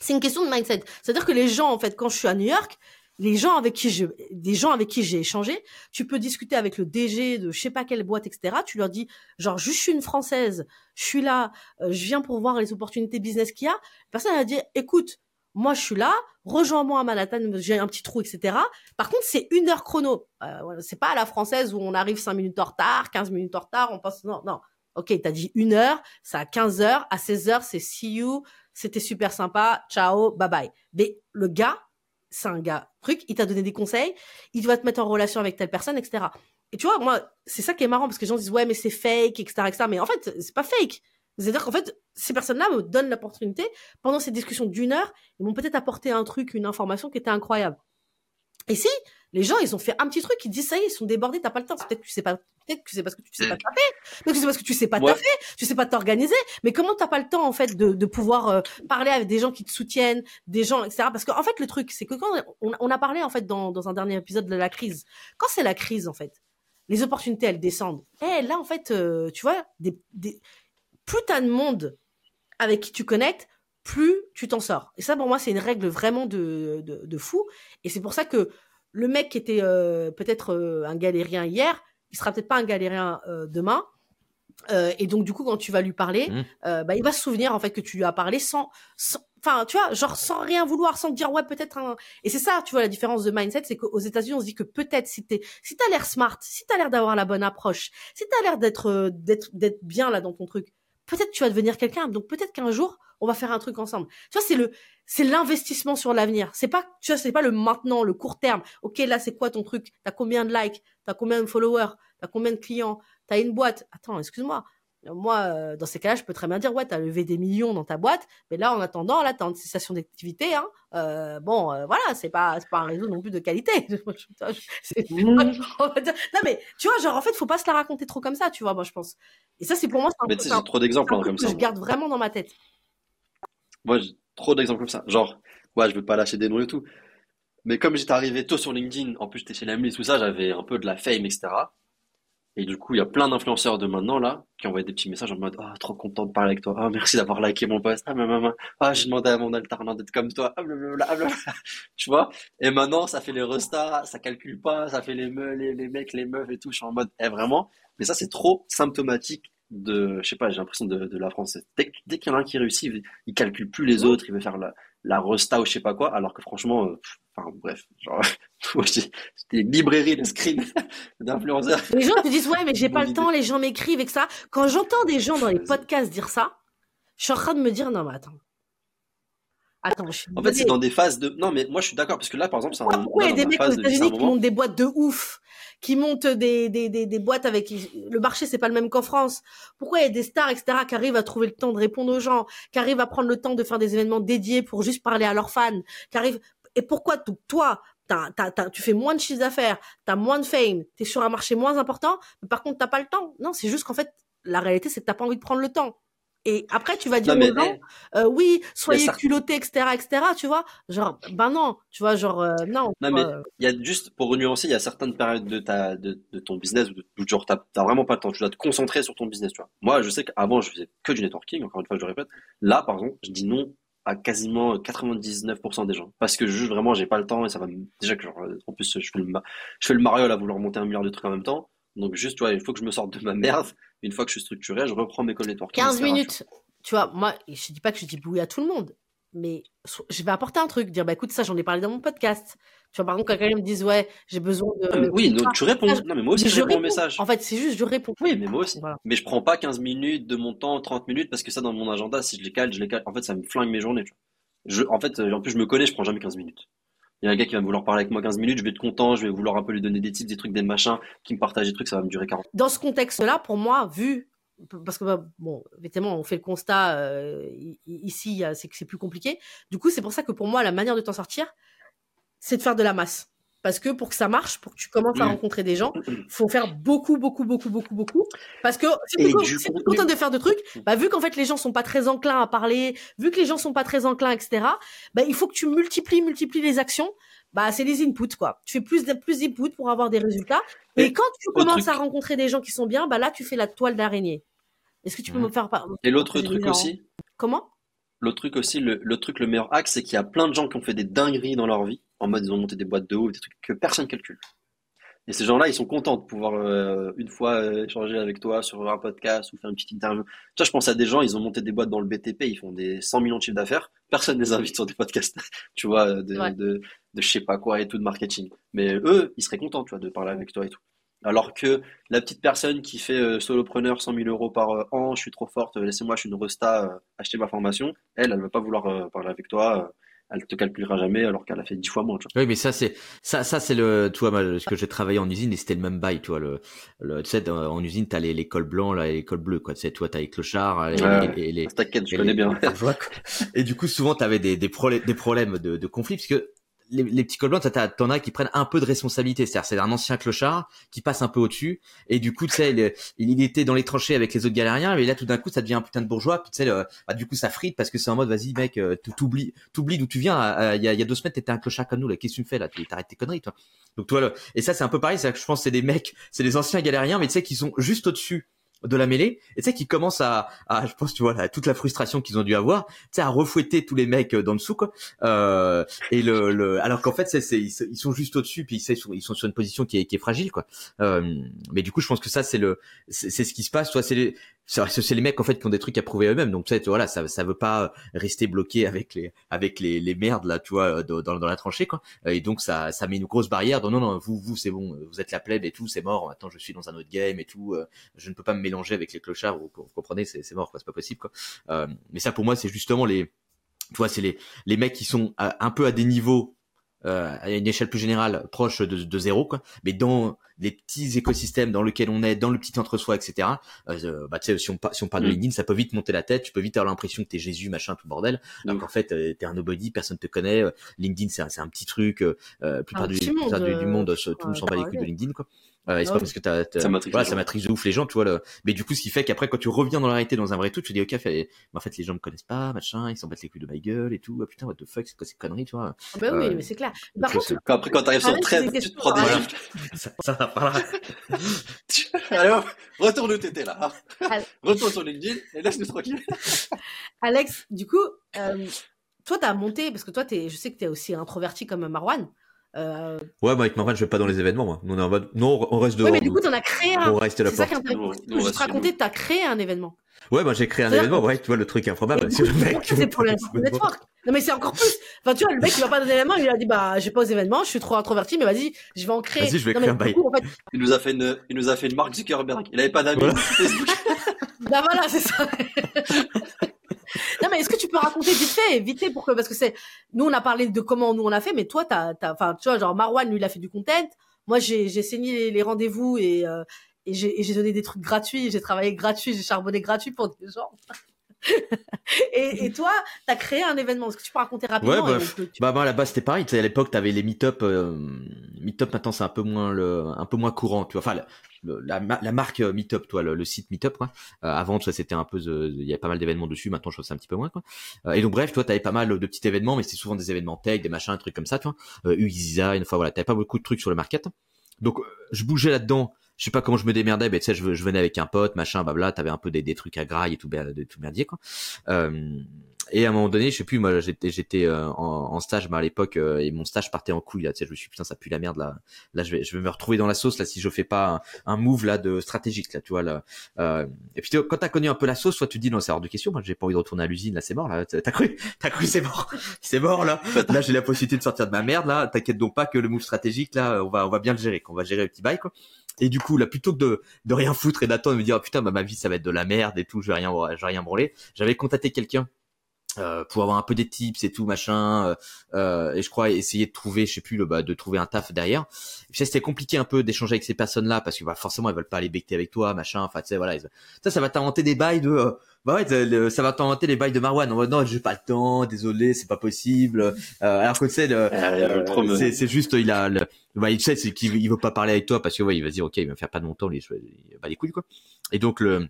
c'est une question de mindset. C'est-à-dire que les gens, en fait, quand je suis à New York, les gens avec qui je, des gens avec qui j'ai échangé, tu peux discuter avec le DG de je sais pas quelle boîte, etc. Tu leur dis, genre, je suis une française, je suis là, euh, je viens pour voir les opportunités business qu'il y a. Personne va dire, écoute, moi je suis là, rejoins-moi à Manhattan, j'ai un petit trou, etc. Par contre, c'est une heure chrono. Euh, c'est pas à la française où on arrive cinq minutes en retard, 15 minutes en retard, on passe, non, non. Ok, t'as dit une heure, c'est à 15 heures, à 16 heures, c'est see you, c'était super sympa, ciao, bye bye. Mais le gars, c'est un gars truc, il t'a donné des conseils, il va te mettre en relation avec telle personne, etc. Et tu vois, moi, c'est ça qui est marrant parce que les gens disent ouais, mais c'est fake, etc., etc. Mais en fait, c'est pas fake. C'est-à-dire qu'en fait, ces personnes-là me donnent l'opportunité, pendant ces discussions d'une heure, ils m'ont peut-être apporté un truc, une information qui était incroyable. Et si les gens, ils ont fait un petit truc, ils disent ça y est, ils sont débordés, t'as pas le temps. Peut-être que tu sais pas, peut-être que c'est parce que tu sais pas taper, peut-être que c'est parce que tu sais pas Ouais. taffer, tu sais pas t'organiser. Mais comment t'as pas le temps en fait de, de pouvoir euh, parler avec des gens qui te soutiennent, des gens, etc. Parce qu'en fait, le truc, c'est que quand on, on a parlé en fait dans, dans un dernier épisode de la crise, quand c'est la crise en fait, les opportunités elles descendent. Et là en fait, euh, tu vois, des, des, plus t'as de monde avec qui tu connectes, plus tu t'en sors. Et ça, pour moi, c'est une règle vraiment de, de, de fou. Et c'est pour ça que le mec qui était euh, peut-être euh, un galérien hier, il sera peut-être pas un galérien euh, demain. Euh, et donc, du coup, quand tu vas lui parler, Mhm. euh, bah, il va se souvenir, en fait, que tu lui as parlé sans, sans- enfin, tu vois, genre, sans rien vouloir, sans te dire, ouais, peut-être un, et c'est ça, tu vois, la différence de mindset, c'est qu'aux États-Unis, on se dit que peut-être si t'es, si t'as l'air smart, si t'as l'air d'avoir la bonne approche, si t'as l'air d'être, euh, d'être, d'être bien là dans ton truc, peut-être tu vas devenir quelqu'un. Donc peut-être qu'un jour, on va faire un truc ensemble. Tu vois, c'est le, c'est l'investissement sur l'avenir. C'est pas, tu vois, c'est pas le maintenant, le court terme. Ok, là, c'est quoi ton truc? T'as combien de likes? T'as combien de followers? T'as combien de clients? T'as une boîte? Attends, excuse-moi. Moi, euh, dans ces cas-là, je peux très bien dire, ouais, t'as levé des millions dans ta boîte, mais là, en attendant, là, t'as une cessation d'activité, hein. Euh, bon, euh, voilà, c'est pas, c'est pas un réseau non plus de qualité. Non, mais tu vois, genre, en fait, faut pas se la raconter trop comme ça, tu vois, moi, je pense. Et ça, c'est pour moi, c'est un, Mais tu sais, c'est un- j'ai trop d'exemples hein, truc comme que ça. je garde vraiment dans ma tête. Moi, j'ai trop d'exemples comme ça. Genre, ouais, je veux pas lâcher des noms et tout. Mais comme j'étais arrivé tôt sur LinkedIn, en plus j'étais chez l'ami et tout ça, j'avais un peu de la fame, etc. Et du coup, il y a plein d'influenceurs de maintenant, là, qui envoient des petits messages en mode, ah, trop content de parler avec toi. Ah, merci d'avoir liké mon post. Ah, maman, ah, j'ai demandé à mon alternant d'être comme toi. Ah, blablabla, blablabla. Tu vois? Et maintenant, ça fait les restas, ça calcule pas, ça fait les meufs, les, les mecs, les meufs et tout. Je suis en mode, eh, vraiment? Mais ça, c'est trop symptomatique de, je sais pas, j'ai l'impression de, de la France. Dès, dès qu'il y en a un qui réussit, il, il calcule plus les autres, il veut faire la, la resta ou je sais pas quoi, alors que franchement, euh, pff, enfin, bref, genre, j'ai des librairies de screens d'influenceurs. Les gens te disent, ouais, mais j'ai pas le temps, les gens m'écrivent et que ça. Quand j'entends des gens dans les podcasts dire ça, je suis en train de me dire, non, mais attends. Attends, je suis En fait, c'est dans des phases de. Non, mais moi, je suis d'accord parce que là, par exemple, c'est un. Pourquoi il y a des mecs aux États-Unis qui montent des boîtes de ouf, qui montent des, des, des, des boîtes avec le marché, c'est pas le même qu'en France. Pourquoi il y a des stars, etc., qui arrivent à trouver le temps de répondre aux gens, qui arrivent à prendre le temps de faire des événements dédiés pour juste parler à leurs fans, qui arrivent. Et pourquoi t- toi, t'as, t'as, t'as- tu fais moins de chiffre d'affaires, t'as moins de fame, t'es sur un marché moins important, mais par contre t'as pas le temps? Non, c'est juste qu'en fait, la réalité, c'est que t'as pas envie de prendre le temps. Et après, tu vas dire Non, aux gens, euh, oui, soyez certes- culottés, etc., etc., tu vois. Genre, ben non, tu vois, genre, euh, non. Non, mais euh, il y a juste, pour nuancer, il y a certaines périodes de ta, de, de ton business où, genre, t'as, vraiment pas le temps. Tu dois te concentrer sur ton business, tu vois. Moi, je sais qu'avant, je faisais que du networking, encore une fois, je le répète. Là, par exemple, je dis non à quasiment 99% des gens. Parce que juste vraiment, j'ai pas le temps et ça va déjà que genre, en plus, je fais le, ma- je fais le mariole à vouloir monter un milliard de trucs en même temps. Donc juste, tu vois, il faut que je me sorte de ma merde. Une fois que je suis structuré, je reprends mes calls networking. 15 etc., minutes. Tu vois, moi, je dis pas que je dis oui à tout le monde, mais je vais apporter un truc, dire, bah écoute, ça, j'en ai parlé dans mon podcast. Tu vois, par exemple, quand quelqu'un me dise, ouais, j'ai besoin de. Mais oui, tu réponds. Ah, Non, mais moi aussi, mais je réponds au message. En fait, c'est juste, je réponds. Oui, mais moi aussi. Voilà. Mais je prends pas 15 minutes de mon temps, 30 minutes, parce que ça, dans mon agenda, si je les cale, je les cale. En fait, ça me flingue mes journées, tu vois. Je, en fait, euh, en plus, je me connais, je prends jamais 15 minutes. Il y a un gars qui va vouloir parler avec moi 15 minutes, je vais être content, je vais vouloir un peu lui donner des tips, des trucs, des machins, qui me partage des trucs, ça va me durer 40. Dans ce contexte-là, pour moi, vu. Parce que, bah, bon, évidemment, on fait le constat euh, ici, c'est que c'est plus compliqué. Du coup, c'est pour ça que pour moi, la manière de t'en sortir, c'est de faire de la masse. Parce que pour que ça marche, pour que tu commences à Mm. rencontrer des gens, faut faire beaucoup, beaucoup, beaucoup, beaucoup, beaucoup. Parce que si tu es content de faire de trucs, bah, vu qu'en fait les gens sont pas très enclins à parler, vu que les gens sont pas très enclins, etc., bah, il faut que tu multiplies, multiplies les actions. Bah, c'est les inputs, quoi. Tu fais plus plus d'inputs pour avoir des résultats. Et, Et quand tu commences truc- à rencontrer des gens qui sont bien, bah, là, tu fais la toile d'araignée. Est-ce que tu peux Mhm. me faire par... Et l'autre truc aussi, Comment? l'autre truc aussi, le, le truc, le meilleur hack, c'est qu'il y a plein de gens qui ont fait des dingueries dans leur vie, en mode ils ont monté des boîtes de haut, des trucs que personne calcule. Et ces gens-là, ils sont contents de pouvoir euh, une fois euh, échanger avec toi sur un podcast ou faire une petite interview. Tu vois, je pense à des gens, ils ont monté des boîtes dans le BTP, ils font des 100 millions de chiffres d'affaires, personne ne les invite sur des podcasts, tu vois, de, Ouais. de, de je sais pas quoi et tout de marketing. Mais eux, ils seraient contents, tu vois, de parler avec toi et tout. Alors que la petite personne qui fait euh, solopreneur 100 000 euros par euh, an, je suis trop forte, euh, laissez-moi, je suis une resta, euh, achetez ma formation, elle, elle va pas vouloir euh, parler avec toi, euh, elle te calculera jamais alors qu'elle a fait 10 fois moins, tu vois. Oui, mais ça c'est ça ça c'est le tu vois moi, ce que j'ai travaillé en usine et c'était le même bail, tu vois le, le tu sais en usine t'as les, les cols blancs là et les cols bleus quoi, tu sais toi t'as les clochards Ouais. et- et les T'inquiète, je connais les- bien. les. Et du coup, souvent, t'avais des, des, problèmes, des problèmes de, de conflit, puisque les, les petits cols blancs, t'en as qui prennent un peu de responsabilité. C'est-à-dire, c'est un ancien clochard qui passe un peu au-dessus. Et du coup, tu sais, il, il était dans les tranchées avec les autres galériens, mais là, tout d'un coup, ça devient un putain de bourgeois. Puis tu sais, bah, du coup, ça frite parce que c'est en mode, vas-y, mec, euh, t'oublies, t'oublies d'où tu viens. Euh, Il y, a, il y a deux semaines, t'étais un clochard comme nous, là. Qu'est-ce que tu me fais, là? T'arrêtes tes conneries, toi. Donc, toi, le... et ça, c'est un peu pareil. C'est que je pense c'est des mecs, c'est des anciens galériens, mais tu sais, qui sont juste au-dessus de la mêlée et tu sais qui commencent à, à je pense tu vois là, toute la frustration qu'ils ont dû avoir tu sais à refouetter tous les mecs euh, dans dessous quoi. Euh, et le, le alors qu'en fait c'est, c'est ils, sont juste au dessus puis ils sont, sur une position qui est, qui est fragile quoi. Euh, mais du coup je pense que ça c'est le c'est, ce qui se passe toi c'est les c'est les mecs en fait qui ont des trucs à prouver eux-mêmes. Donc tu sais voilà ça ça veut pas rester bloqué avec les avec les, les merdes là tu vois dans, dans, dans la tranchée quoi. Et donc ça ça met une grosse barrière donc non non vous vous c'est bon vous êtes la plèbe et tout c'est mort maintenant je suis dans un autre game et tout euh, je ne peux pas me mélanger avec les clochards vous, vous comprenez c'est mort quoi c'est pas possible quoi. Euh, mais ça pour moi c'est justement les tu vois c'est les les mecs qui sont à- un peu à des niveaux euh, à une échelle plus générale proche de, de zéro quoi. Mais dans les petits écosystèmes dans lesquels on est dans le petit entre soi etc euh, bah tu sais si on, si on parle de Mm. LinkedIn ça peut vite monter la tête tu peux vite avoir l'impression que t'es Jésus machin tout bordel. Donc, qu'en fait euh, t'es un nobody personne te connaît euh, LinkedIn c'est un, un petit truc euh, euh, plupart du, plupart du, euh, monde se- tout le monde s'en bat les couilles de. LinkedIn quoi euh, et c'est pas parce que t'as, t'as- Ça matrix voilà les ça matrix de ouf les gens tu vois le mais du coup ce qui fait qu'après quand tu reviens dans la réalité dans un vrai truc tu te dis ok fait, mais en fait les gens me connaissent pas machin ils s'en battent les couilles de ma gueule et tout ah putain what the fuck c'est quoi ces conneries tu vois Ah bah oui, Euh, mais c'est clair. Par contre, Quand, après, quand t'arrives sur le une tu te prends des voilà. gifles. ça, ça va pas là. Allez hop, retourne où t'étais là. Allez. Retourne sur LinkedIn et laisse-nous tranquille. Alex, du coup, euh, toi, t'as monté, parce que toi, t'es, je sais que t'es aussi introverti comme Marwan. Euh, Ouais, moi avec Marwan, je vais pas dans les événements. Moi. Nous, on est en mode, non, on reste dehors. ouais, mais du coup, t'en as créé un. on reste à la C'est ça porte. qui est intéressant. Je reste te racontais, t'as créé un événement. Ouais, moi j'ai créé un événement. Ouais, tu vois le truc improbable. C'est le mec. c'est pour événements. network. Non, mais c'est encore plus. Enfin, tu vois, le mec, il va pas dans l'événement, il a dit, bah, j'ai pas aux événements, je suis trop introverti, mais vas-y, je vais en créer. Vas-y, je vais Non, créer un bail. coup, en fait, Il nous a fait une, il nous a fait une Mark Zuckerberg. Il avait pas d'amis Voilà. sur Facebook. bah voilà, c'est ça. non, mais est-ce que tu peux raconter vite fait, vite fait, pour que, parce que c'est, nous, on a parlé de comment nous on l'a fait, mais toi, t'as, enfin, tu vois, genre, Marwan, lui, il a fait du content. Moi, j'ai, j'ai saigné les, les rendez-vous et, euh, et j'ai donné des trucs gratuits, j'ai travaillé gratuit, j'ai charbonné gratuit pour des gens. Et, et toi, t'as créé un événement. Est-ce que tu peux raconter rapidement Ouais, bah, peut- Bah, moi, à la base, c'était pareil. Tu sais, à l'époque, t'avais les meet-up. Euh, meet-up, maintenant, c'est un peu moins le, un peu moins courant. Tu vois, enfin, le- la, la marque euh, Meetup, toi, le, le site Meetup, quoi. Euh, avant, tu vois, c'était un peu, euh, il y a pas mal d'événements dessus. Maintenant, je trouve c'est un petit peu moins, quoi. Euh, et donc, bref, toi, t'avais pas mal de petits événements, mais c'était souvent des événements tech, des machins, des trucs comme ça, tu vois. Euh, design, enfin, voilà, t'avais pas beaucoup de trucs sur le market. Donc, euh, je bougeais là-dedans. Je sais pas comment je me démerdais, mais tu sais, je, venais avec un pote, machin, blabla, t'avais un peu des, des trucs à graille et tout, ber- de tout merdier, quoi. Euh, et à un moment donné, je sais plus, moi j'étais j'étais euh, en, en stage bah, à l'époque euh, et mon stage partait en couille là, tu sais, je me suis putain ça pue la merde là. Là je vais je vais me retrouver dans la sauce là si je fais pas un, move là de stratégique là, tu vois là. Euh, et puis quand t'as connu un peu la sauce, toi tu te dis non c'est hors de question, moi j'ai pas envie de retourner à l'usine là, c'est mort là. T'as cru T'as cru c'est mort, c'est mort là. Là j'ai la possibilité de sortir de ma merde là. T'inquiète donc pas que le move stratégique là, on va on va bien le gérer, qu'on va gérer le petit bail quoi. Et du coup, là, plutôt que de, rien foutre et d'attendre de me dire, oh, putain, bah, ma vie, ça va être de la merde et tout, je vais rien, je vais rien branler, j'avais contacté quelqu'un euh, pour avoir un peu des tips et tout machin euh, euh, et je crois essayer de trouver je sais plus le bah, de trouver un taf derrière. C'était compliqué un peu d'échanger avec ces personnes là parce que bah, forcément elles veulent pas aller becter avec toi machin enfin tu sais voilà ils- ça ça va t'inventer des bails de euh, bah ouais ça, va t'inventer les bails de Marwan mode non j'ai pas le temps désolé c'est pas possible euh, alors que tu sais le- me- c'est juste il a le, bah il c'est qu'il il veut pas parler avec toi parce que ouais il va se dire ok il va me faire pas de mon temps il va les couilles quoi. Et donc le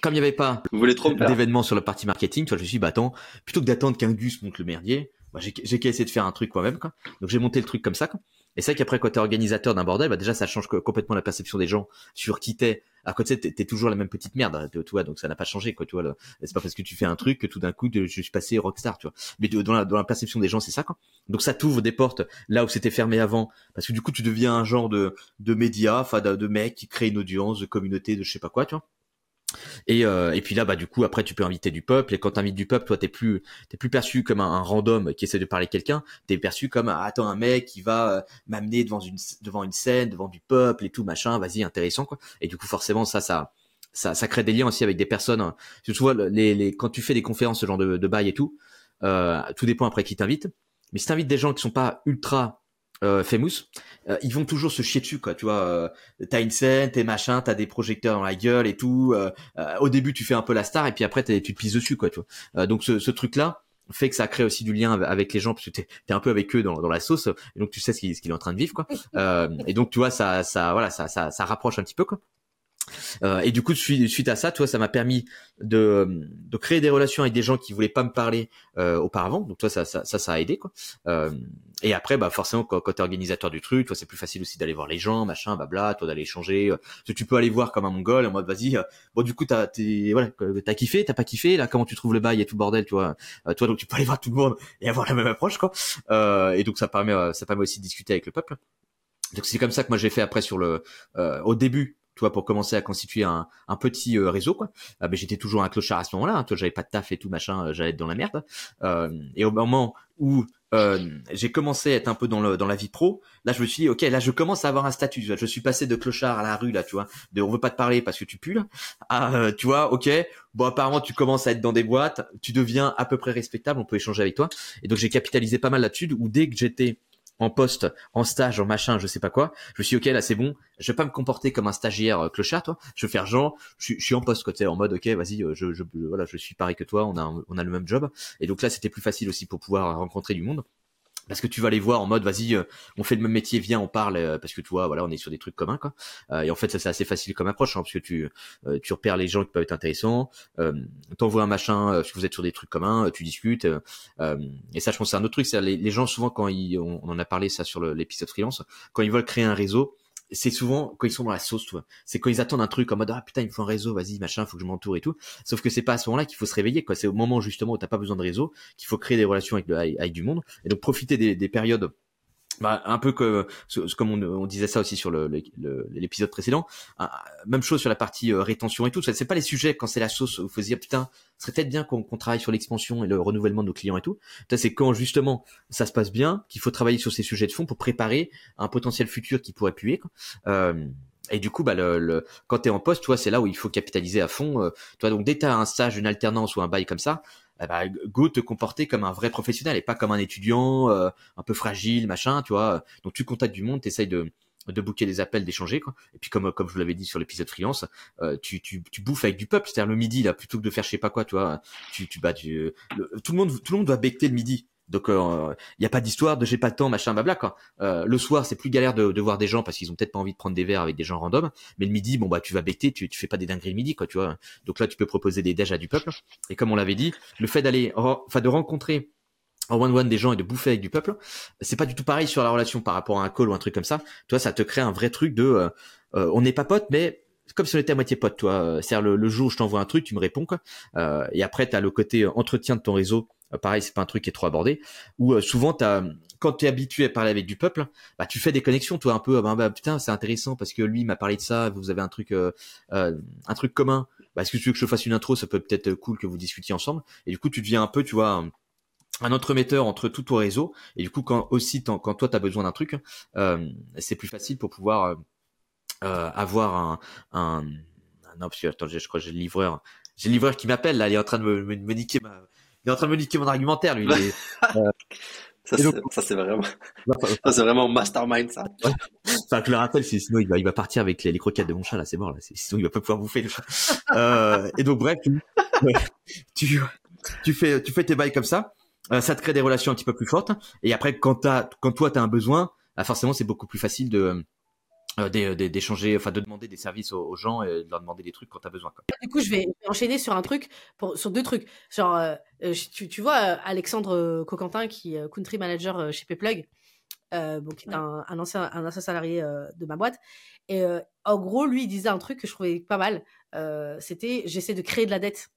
comme il y avait pas Vous voulez trop me faire. d'événements sur la partie marketing, tu vois, je me suis dit, bah attends, plutôt que d'attendre qu'un Gus monte le merdier, bah, j'ai qu'à essayer de faire un truc moi-même, quoi. Donc j'ai monté le truc comme ça, quoi. Et c'est vrai qu'après, quand t'es organisateur d'un bordel, bah déjà, ça change co- complètement la perception des gens sur qui t'es. À côté, t'es t'es toujours la même petite merde, hein, tu vois, donc ça n'a pas changé, quoi, tu vois. C'est pas parce que tu fais un truc que tout d'un coup, je suis passé rockstar, tu vois. Mais dans la, dans la perception des gens, c'est ça, quoi. Donc ça t'ouvre des portes là où c'était fermé avant, parce que du coup, tu deviens un genre de, de média, enfin, de, de mec qui crée une audience, de communauté, de je sais pas quoi, tu vois. Et, euh, et puis là, bah du coup, après, tu peux inviter du peuple. Et quand t'invites du peuple, toi, t'es plus, t'es plus perçu comme un, un random qui essaie de parler quelqu'un. T'es perçu comme ah, attends un mec qui va euh, m'amener devant une devant une scène, devant du peuple et tout machin. Vas-y, intéressant quoi. Et du coup, forcément, ça, ça, ça, ça crée des liens aussi avec des personnes. hein. Tu vois, les, les, quand tu fais des conférences, ce genre de, de bail et tout, euh, tout dépend après qui t'invite. Mais si t'invites des gens qui sont pas ultra euh, famous, euh, ils vont toujours se chier dessus quoi. Tu vois, euh, t'as une scène, t'es machin, t'as des projecteurs dans la gueule et tout. euh, euh, au début, tu fais un peu la star et puis après, tu te pisses dessus, quoi. Tu vois. Euh, donc, ce, ce truc-là fait que ça crée aussi du lien avec- les gens parce que t'es es un peu avec eux dans, dans la sauce et donc tu sais ce qu'il est en train de vivre, quoi. Euh, et donc, tu vois, ça, ça, voilà, ça, ça, ça rapproche un petit peu, quoi. Euh, et du coup, suite, suite à ça, tu vois, ça m'a permis de, de créer des relations avec des gens qui voulaient pas me parler euh, auparavant. Donc, toi, ça, ça, ça, ça a aidé, quoi. Euh, et après, bah forcément, quand, quand t'es organisateur du truc, toi, c'est plus facile aussi d'aller voir les gens, machin, blabla, toi d'aller échanger. euh, tu peux aller voir comme un mongol en mode, vas-y. euh, bon, du coup, t'as, t'es, voilà, t'as kiffé, t'as pas kiffé, là, comment tu trouves le bail et tout bordel, tu vois. Euh, toi, donc tu peux aller voir tout le monde et avoir la même approche, quoi. Et donc, ça permet, ça permet aussi de discuter avec le peuple. Donc, c'est comme ça que moi j'ai fait après sur le, euh, au début. Tu vois, pour commencer à constituer un, un petit euh, réseau, quoi. Ben, j'étais toujours un clochard à ce moment-là. Hein, j'avais pas de taf et tout machin, euh, j'allais être dans la merde. Euh, et au moment où euh, j'ai commencé à être un peu dans le dans la vie pro, là je me suis dit ok, là je commence à avoir un statut. Je suis passé de clochard à la rue là, tu vois, de on veut pas te parler parce que tu pues là, à euh, tu vois, ok, bon apparemment tu commences à être dans des boîtes, tu deviens à peu près respectable, on peut échanger avec toi. Et donc j'ai capitalisé pas mal là-dessus. Où dès que j'étais en poste, en stage, en machin, je sais pas quoi. Je me suis dit, ok, là c'est bon. Je vais pas me comporter comme un stagiaire euh, clochard, toi. Je vais faire genre, je, suis- je suis en poste, quoi, en mode, ok, vas-y, euh, je, je, voilà, je suis pareil que toi, on a, on a le même job. Et donc là, c'était plus facile aussi pour pouvoir rencontrer du monde. Parce que tu vas les voir en mode vas-y euh, on fait le même métier viens on parle euh, parce que tu vois voilà on est sur des trucs communs quoi. Euh, et en fait ça c'est assez facile comme approche hein, parce que tu euh, tu repères les gens qui peuvent être intéressants euh, t'envoies un machin euh, si vous êtes sur des trucs communs euh, tu discutes euh, euh, et ça je pense c'est un autre truc c'est les, les gens souvent quand ils on, on en a parlé ça sur l'épisode freelance quand ils veulent créer un réseau c'est souvent quand ils sont dans la sauce, tu vois. C'est quand ils attendent un truc en mode ah putain il me faut un réseau, vas-y machin, faut que je m'entoure et tout. Sauf que c'est pas à ce moment-là qu'il faut se réveiller, quoi. C'est au moment justement où t'as pas besoin de réseau qu'il faut créer des relations avec, le- avec, du monde et donc profiter des périodes. Bah, un peu que comme on, disait ça aussi sur l'épisode précédent, même chose sur la partie euh, rétention et tout. C'est pas les sujets quand c'est la sauce se dire putain, ce serait peut-être bien qu'on travaille sur l'expansion et le renouvellement de nos clients et tout. C'est quand justement ça se passe bien qu'il faut travailler sur ces sujets de fond pour préparer un potentiel futur qui pourrait puer. Euh, et du coup, bah, le, le, quand tu es en poste, toi, c'est là où il faut capitaliser à fond. Euh, toi, donc, dès que tu as un stage, une alternance ou un bail comme ça, eh bah, go te comporter comme un vrai professionnel et pas comme un étudiant euh, un peu fragile, machin, tu vois. Donc, tu contactes du monde, tu essayes de, de booker des appels, d'échanger, quoi. Et puis, comme, comme je vous l'avais dit sur l'épisode freelance, euh, tu, tu, tu bouffes avec du peuple, c'est-à-dire le midi, là, plutôt que de faire je sais pas quoi, tu vois. Tu, tu, bah, tu, tout le monde, tout le monde doit becter le midi. Donc, il euh, n'y a pas d'histoire de j'ai pas le temps, machin, blabla, quoi. Euh, le soir, c'est plus galère de, de voir des gens parce qu'ils ont peut-être pas envie de prendre des verres avec des gens random. Mais le midi, bon bah tu vas becter, tu, tu fais pas des dingueries le midi, quoi, tu vois. Donc là, tu peux proposer des déj à du peuple. Et comme on l'avait dit, le fait d'aller, enfin de rencontrer en one one des gens et de bouffer avec du peuple, c'est pas du tout pareil sur la relation par rapport à un call ou un truc comme ça. Toi, ça te crée un vrai truc de, euh, euh, on n'est pas potes, mais comme si on était à moitié potes, toi. Euh, C'est-à-dire le, le jour où je t'envoie un truc, tu me réponds, quoi. Euh, et après, t'as le côté euh, entretien de ton réseau. Euh, pareil, c'est pas un truc qui est trop abordé. Euh, souvent, t'as, quand t'es habitué à parler avec du peuple, bah tu fais des connexions, toi un peu. Ah, bah, bah, putain, c'est intéressant parce que lui m'a parlé de ça. Vous avez un truc, un truc commun. Bah, est-ce que tu veux que je fasse une intro Ça peut peut-être être cool que vous discutiez ensemble. Et du coup, tu deviens un peu, tu vois. Un, entremetteur entre tout ton réseau et du coup quand aussi quand toi tu as besoin d'un truc c'est plus facile pour pouvoir euh, euh, avoir un, un non parce que attends je, je crois que j'ai le livreur j'ai le livreur qui m'appelle là il est en train de me, me, me niquer ma il est en train de me niquer mon argumentaire lui est- Ça, donc- c'est- ça, c'est vraiment, ça, c'est vraiment mastermind, ça. Enfin, je le rappelle, sinon il va, il va partir avec les, les croquettes de mon chat là, c'est mort là. Sinon il va pas pouvoir bouffer le chat. Euh, et donc bref, tu, tu, tu fais, tu fais tes bails comme ça. euh, ça te crée des relations un petit peu plus fortes. Et après, quand t'as, quand toi t'as un besoin, bah, forcément c'est beaucoup plus facile de euh, d'échanger, enfin de demander des services aux, aux gens et de leur demander des trucs quand t'as besoin. Quoi. Du coup, je vais enchaîner sur un truc, pour, sur deux trucs. Genre, euh, euh, tu, tu vois, euh, Alexandre euh, Coquentin, qui est euh, country manager euh, chez Payplug, euh, bon, qui est un, un ancien, un ancien salarié euh, de ma boîte. Et euh, en gros, lui, il disait un truc que je trouvais pas mal. Euh, C'était, j'essaie de créer de la dette.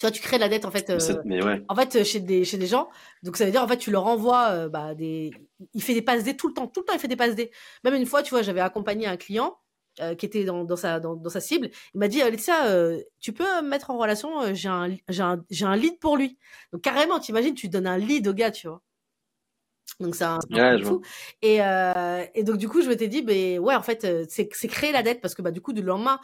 Tu vois, tu crées de la dette, en fait. euh, C'est- Mais ouais. en fait, euh, chez des, chez des gens. Donc, ça veut dire, en fait, tu leur envoies euh, bah, des. Il fait des passes D tout le temps. Tout le temps, il fait des passes D. Même une fois, tu vois, j'avais accompagné un client euh, qui était dans, dans, sa, dans, dans sa cible. Il m'a dit, Laetitia, euh, tu peux me mettre en relation J'ai un, j'ai un, j'ai un lead pour lui. Donc, carrément, t'imagines, tu donnes un lead au gars, tu vois. Donc, c'est un, Ouais, fou. Et, euh, et donc, du coup, je m'étais dit, ben ouais, en fait, c'est c'est créer la dette parce que, bah, du coup, du lendemain,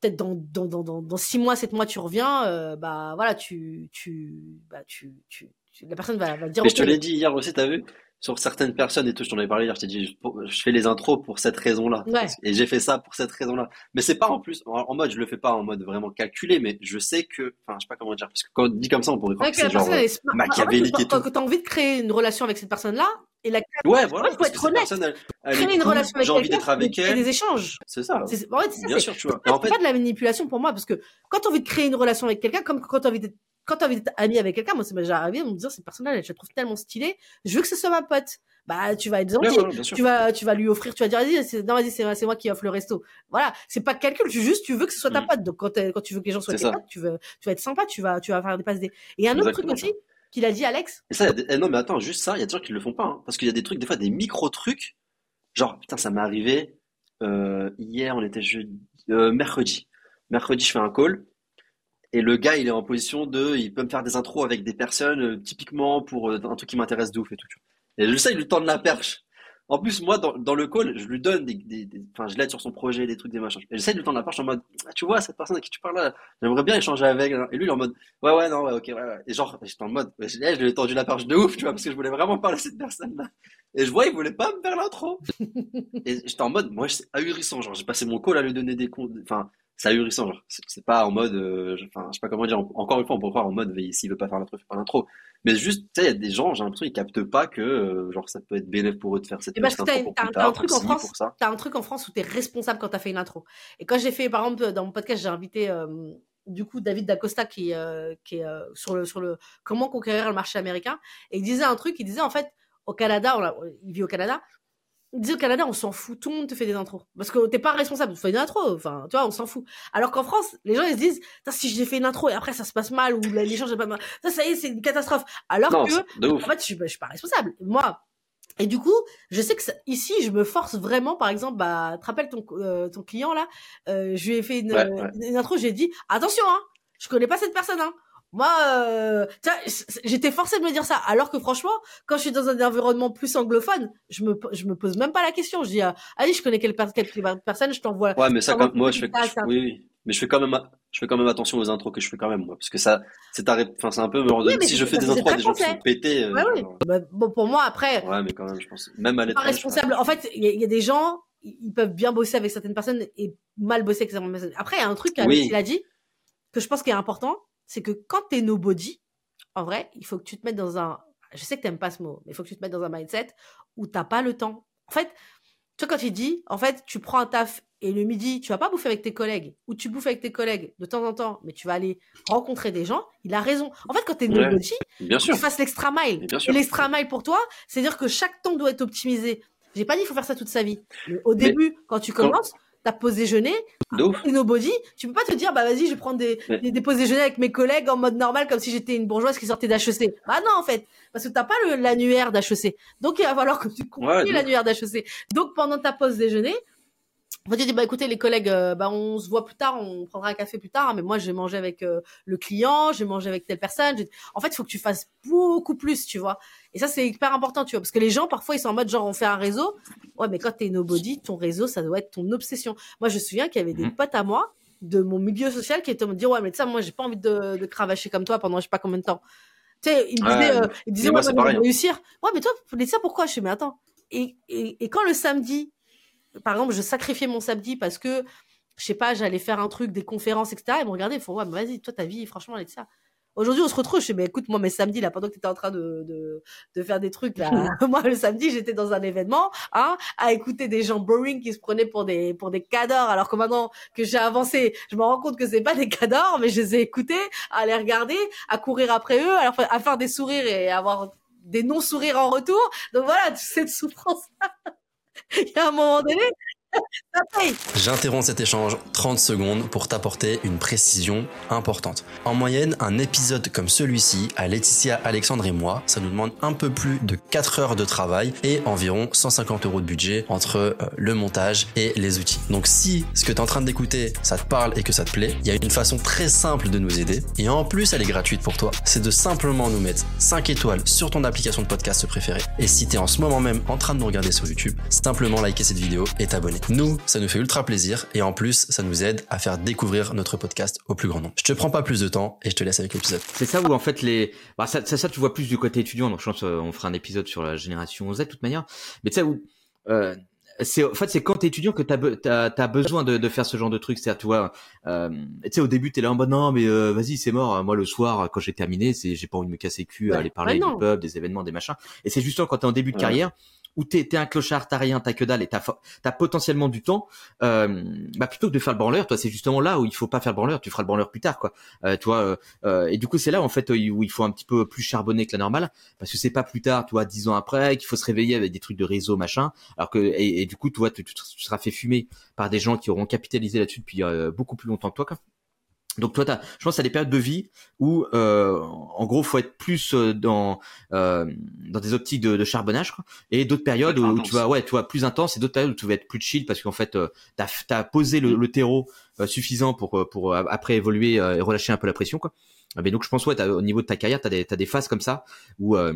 peut-être dans, dans, dans, dans, dans six mois, sept mois, tu reviens, euh, bah voilà, tu, tu, bah, tu, tu, tu- la personne va, va dire. Mais je te l'ai dit hier aussi, t'as vu? Sur certaines personnes et tout, je t'en avais parlé hier, je t'ai dit, je, fais les intros pour cette raison-là. Ouais. Et j'ai fait ça pour cette raison-là. Mais c'est pas en plus, en, mode, je le fais pas en mode vraiment calculé, mais je sais que, enfin, je sais pas comment dire, parce que quand on dit comme ça, on pourrait croire Ouais, que que c'est genre, est smart. machiavélique En fait, et quand, tout. quand t'as envie de créer une relation avec cette personne-là, et la ouais, voilà, faut être honnête. personne, elle, elle créer une cool, relation avec j'ai envie d'être avec elle. des échanges. C'est ça. C'est, en fait, c'est ça, Bien sûr, tu vois. c'est En pas fait, de la manipulation pour moi, parce que quand t'as envie de créer une relation avec quelqu'un, comme quand t'as envie d'être, quand t'as envie d'être ami avec quelqu'un, moi, c'est déjà arrivé de me dire, cette personne-là, je la trouve tellement stylée, je veux que ce soit ma pote. Bah, tu vas être gentil. tu vas tu vas lui offrir tu vas dire vas-y c'est non vas-y c'est moi qui offre le resto voilà c'est pas de calcul tu juste tu veux que ce soit ta Mm. pote donc quand t'es- quand tu veux que les gens soient tes potes tu veux tu vas être sympa tu vas tu vas faire des passes des et un autre Exactement, truc aussi qu'il a dit Alex Et ça, des- eh non, mais attends, juste ça, il y a des gens qui le font pas, hein. Parce qu'il y a des trucs, des fois, des micro-trucs. Genre, putain, ça m'est arrivé, euh, hier, on était jeudi, euh, mercredi. Mercredi, je fais un call. Et le gars, il est en position de, il peut me faire des intros avec des personnes, euh, typiquement pour euh, un truc qui m'intéresse de ouf et tout. Et je sais, il lui tend de la perche. En plus, moi, dans, dans le call, je lui donne des, enfin, je l'aide sur son projet, des trucs, des machins. Et j'essaie de lui tendre la perche en mode, ah, tu vois, cette personne à qui tu parles là, j'aimerais bien échanger avec. hein. Et lui, il est en mode, ouais, ouais, non, ouais, ok, ouais, ouais. Et genre, j'étais en mode, je, je lui ai tendu la perche de ouf, tu vois, parce que je voulais vraiment parler à cette personne-là. Et je vois, il voulait pas me faire l'intro. Et j'étais en mode, moi, c'est ahurissant. Genre, j'ai passé mon call à lui donner des comptes. Enfin, c'est ahurissant. Genre. C'est, pas en mode, euh, je- enfin, je sais pas comment dire. Encore une fois, on peut croire en mode, s'il veut pas faire l'intro, fait pas l'intro. Mais juste, tu sais, il y a des gens, j'ai l'impression, ils captent pas que, euh, genre, ça peut être bénéfique pour eux de faire cette Et parce que t'as- intro pour t'as- un truc en France. T'as un truc en France où t'es responsable quand t'as fait une intro. Et quand j'ai fait, par exemple, dans mon podcast, j'ai invité euh, du coup David Dacosta qui, qui est sur le sur le comment conquérir le marché américain? Et il disait un truc, il disait en fait au Canada, on a- il vit au Canada. Disait au Canada, on s'en fout, tout le monde te fait des intros. Parce que t'es pas responsable, tu fais une intro, enfin, tu vois, on s'en fout. Alors qu'en France, les gens, ils se disent, si j'ai fait une intro et après ça se passe mal ou l'échange est pas mal, ça, ça y est, c'est une catastrophe. Alors Non, que, en fait, je suis, bah, je suis pas responsable. Moi, et du coup, je sais que ça- ici, je me force vraiment, par exemple, bah, te rappelles ton, euh, ton client là, euh, je lui ai fait une, Ouais, ouais. une intro, j'ai dit, attention, hein, je connais pas cette personne, hein. Moi, euh, j'étais forcée de me dire ça. Alors que franchement, quand je suis dans un environnement plus anglophone, je me, je me pose même pas la question. Je dis, euh, allez, je connais quelle, per- quelle personne, je t'envoie. Ouais, mais ça, quand, moi, je fais, je- oui, oui. Mais je fais quand même, je fais quand même attention aux intros que je fais quand même, moi. Parce que ça, c'est enfin, c'est un peu, me Oui, si je fais des intros à des gens qui sont pétés, euh, Ouais, oui. genre, Bah, bon, pour moi, après, ouais, mais quand même, je pense, même à l'étranger. responsable. En fait, il y, a- il y a des gens, ils ils peuvent bien bosser avec certaines personnes et mal bosser avec certaines personnes. Après, il y a un truc Oui. qu'il a dit que je pense qui est important, c'est que quand t'es nobody, en vrai, il faut que tu te mettes dans un. Je sais que t'aimes pas ce mot, mais il faut que tu te mettes dans un mindset où t'as pas le temps. En fait, tu vois, quand il dit, en fait, tu prends un taf et le midi, tu vas pas bouffer avec tes collègues ou tu bouffes avec tes collègues de temps en temps, mais tu vas aller rencontrer des gens, il a raison. En fait, quand t'es Ouais. nobody, Bien tu sûr. fasses l'extra mile. L'extra mile pour toi, c'est-à-dire que chaque temps doit être optimisé. J'ai pas dit qu'il faut faire ça toute sa vie. Mais au Mais début, quand tu quand- commences, ta pause déjeuner, et nobody, tu peux pas te dire, bah vas-y, je vais prendre des, Mais- des, des pauses déjeuner avec mes collègues en mode normal, comme si j'étais une bourgeoise qui sortait d'HEC. Bah non, en fait. Parce que t'as pas le- l'annuaire d'HEC. Donc il va falloir que tu Ouais, continues de ouf. l'annuaire d'HEC. Donc pendant ta pause déjeuner, fait, tu dis, bah écoutez, les collègues, euh, bah on se voit plus tard, on prendra un café plus tard, mais moi, je vais manger avec euh, le client, je vais manger avec telle personne. En fait, il faut que tu fasses beaucoup plus, tu vois. Et ça, c'est hyper important, tu vois, parce que les gens, parfois, ils sont en mode, genre, on fait un réseau. Ouais, mais quand t'es nobody, ton réseau, ça doit être ton obsession. Moi, je me souviens qu'il y avait des Mhm. potes à moi, de mon milieu social, qui étaient en me dire, ouais, mais ça, moi, j'ai pas envie de, de cravacher comme toi pendant je sais pas combien de temps. Tu sais, ils me disaient, euh, ils disaient, moi, ouais, hein. réussir. Ouais, mais toi, dites ça pourquoi? Je fais, mais attends. Et, et, et quand le samedi, par exemple, je sacrifiais mon samedi parce que, je sais pas, j'allais faire un truc, des conférences, etc. Ils me regardaient, ils font, ouais, mais vas-y, toi, ta vie, franchement, elle est de ça. Aujourd'hui, on se retrouve. Je mais écoute, moi, mes samedis, là, pendant que tu étais en train de, de, de faire des trucs, là, moi, le samedi, j'étais dans un événement, hein, à écouter des gens boring qui se prenaient pour des, pour des cadors, alors que maintenant que j'ai avancé, je me rends compte que c'est pas des cadors, mais je les ai écoutés, à les regarder, à courir après eux, à, à faire des sourires et avoir des non-sourires en retour. Donc voilà, cette souffrance Il y a un moment donné. J'interromps cet échange 30 secondes pour t'apporter une précision importante. En moyenne, un épisode comme celui-ci, à Laetitia, Alexandre et moi, ça nous demande un peu plus de 4 heures de travail et environ 150 euros de budget entre euh, le montage et les outils. Donc si ce que tu es en train d'écouter, ça te parle et que ça te plaît, il y a une façon très simple de nous aider et en plus elle est gratuite pour toi. C'est de simplement nous mettre 5 étoiles sur ton application de podcast préférée. Et si tu es en ce moment même en train de nous regarder sur YouTube, simplement liker cette vidéo et t'abonner. Nous, ça nous fait ultra plaisir et en plus, ça nous aide à faire découvrir notre podcast au plus grand nombre. Je te prends pas plus de temps et je te laisse avec l'épisode. C'est ça où en fait les, bah, ça, ça, ça, tu vois plus du côté étudiant. Donc je pense euh, on fera un épisode sur la génération Z de toute manière. Mais tu sais où, euh, c'est en fait c'est quand t'es étudiant que t'as be- t'as as besoin de, de faire ce genre de truc. C'est-à-dire tu vois, euh, tu sais au début t'es là en mode non mais euh, vas-y c'est mort. Moi le soir quand j'ai terminé, c'est j'ai pas envie de me casser le cul à Ouais. aller parler Ouais, du pub, des événements, des machins. Et c'est justement quand t'es en début de Ouais. carrière où t'es un clochard, t'as rien, t'as que dalle et t'as t'as potentiellement du temps. Euh, bah plutôt que de faire le branleur, toi c'est justement là où il faut pas faire le branleur, tu feras le branleur plus tard quoi. Euh, tu vois, euh, euh, et du coup c'est là en fait où il faut un petit peu plus charbonner que la normale parce que c'est pas plus tard, tu vois, dix ans après qu'il faut se réveiller avec des trucs de réseau machin. Alors que et, du coup toi tu, tu seras fait fumer par des gens qui auront capitalisé là-dessus depuis euh, beaucoup plus longtemps que toi quoi. Donc toi, t'as, je pense, à des périodes de vie où, euh, en gros, faut être plus euh, dans euh, dans des optiques de, de charbonnage, quoi. et d'autres périodes où tu vas, ouais, tu vois, plus intense, et d'autres périodes où tu vas être plus chill parce qu'en fait, euh, t'as t'as posé le, le terreau euh, suffisant pour pour après évoluer euh, et relâcher un peu la pression, quoi. Mais donc je pense ouais, au niveau de ta carrière, t'as des t'as des phases comme ça où euh,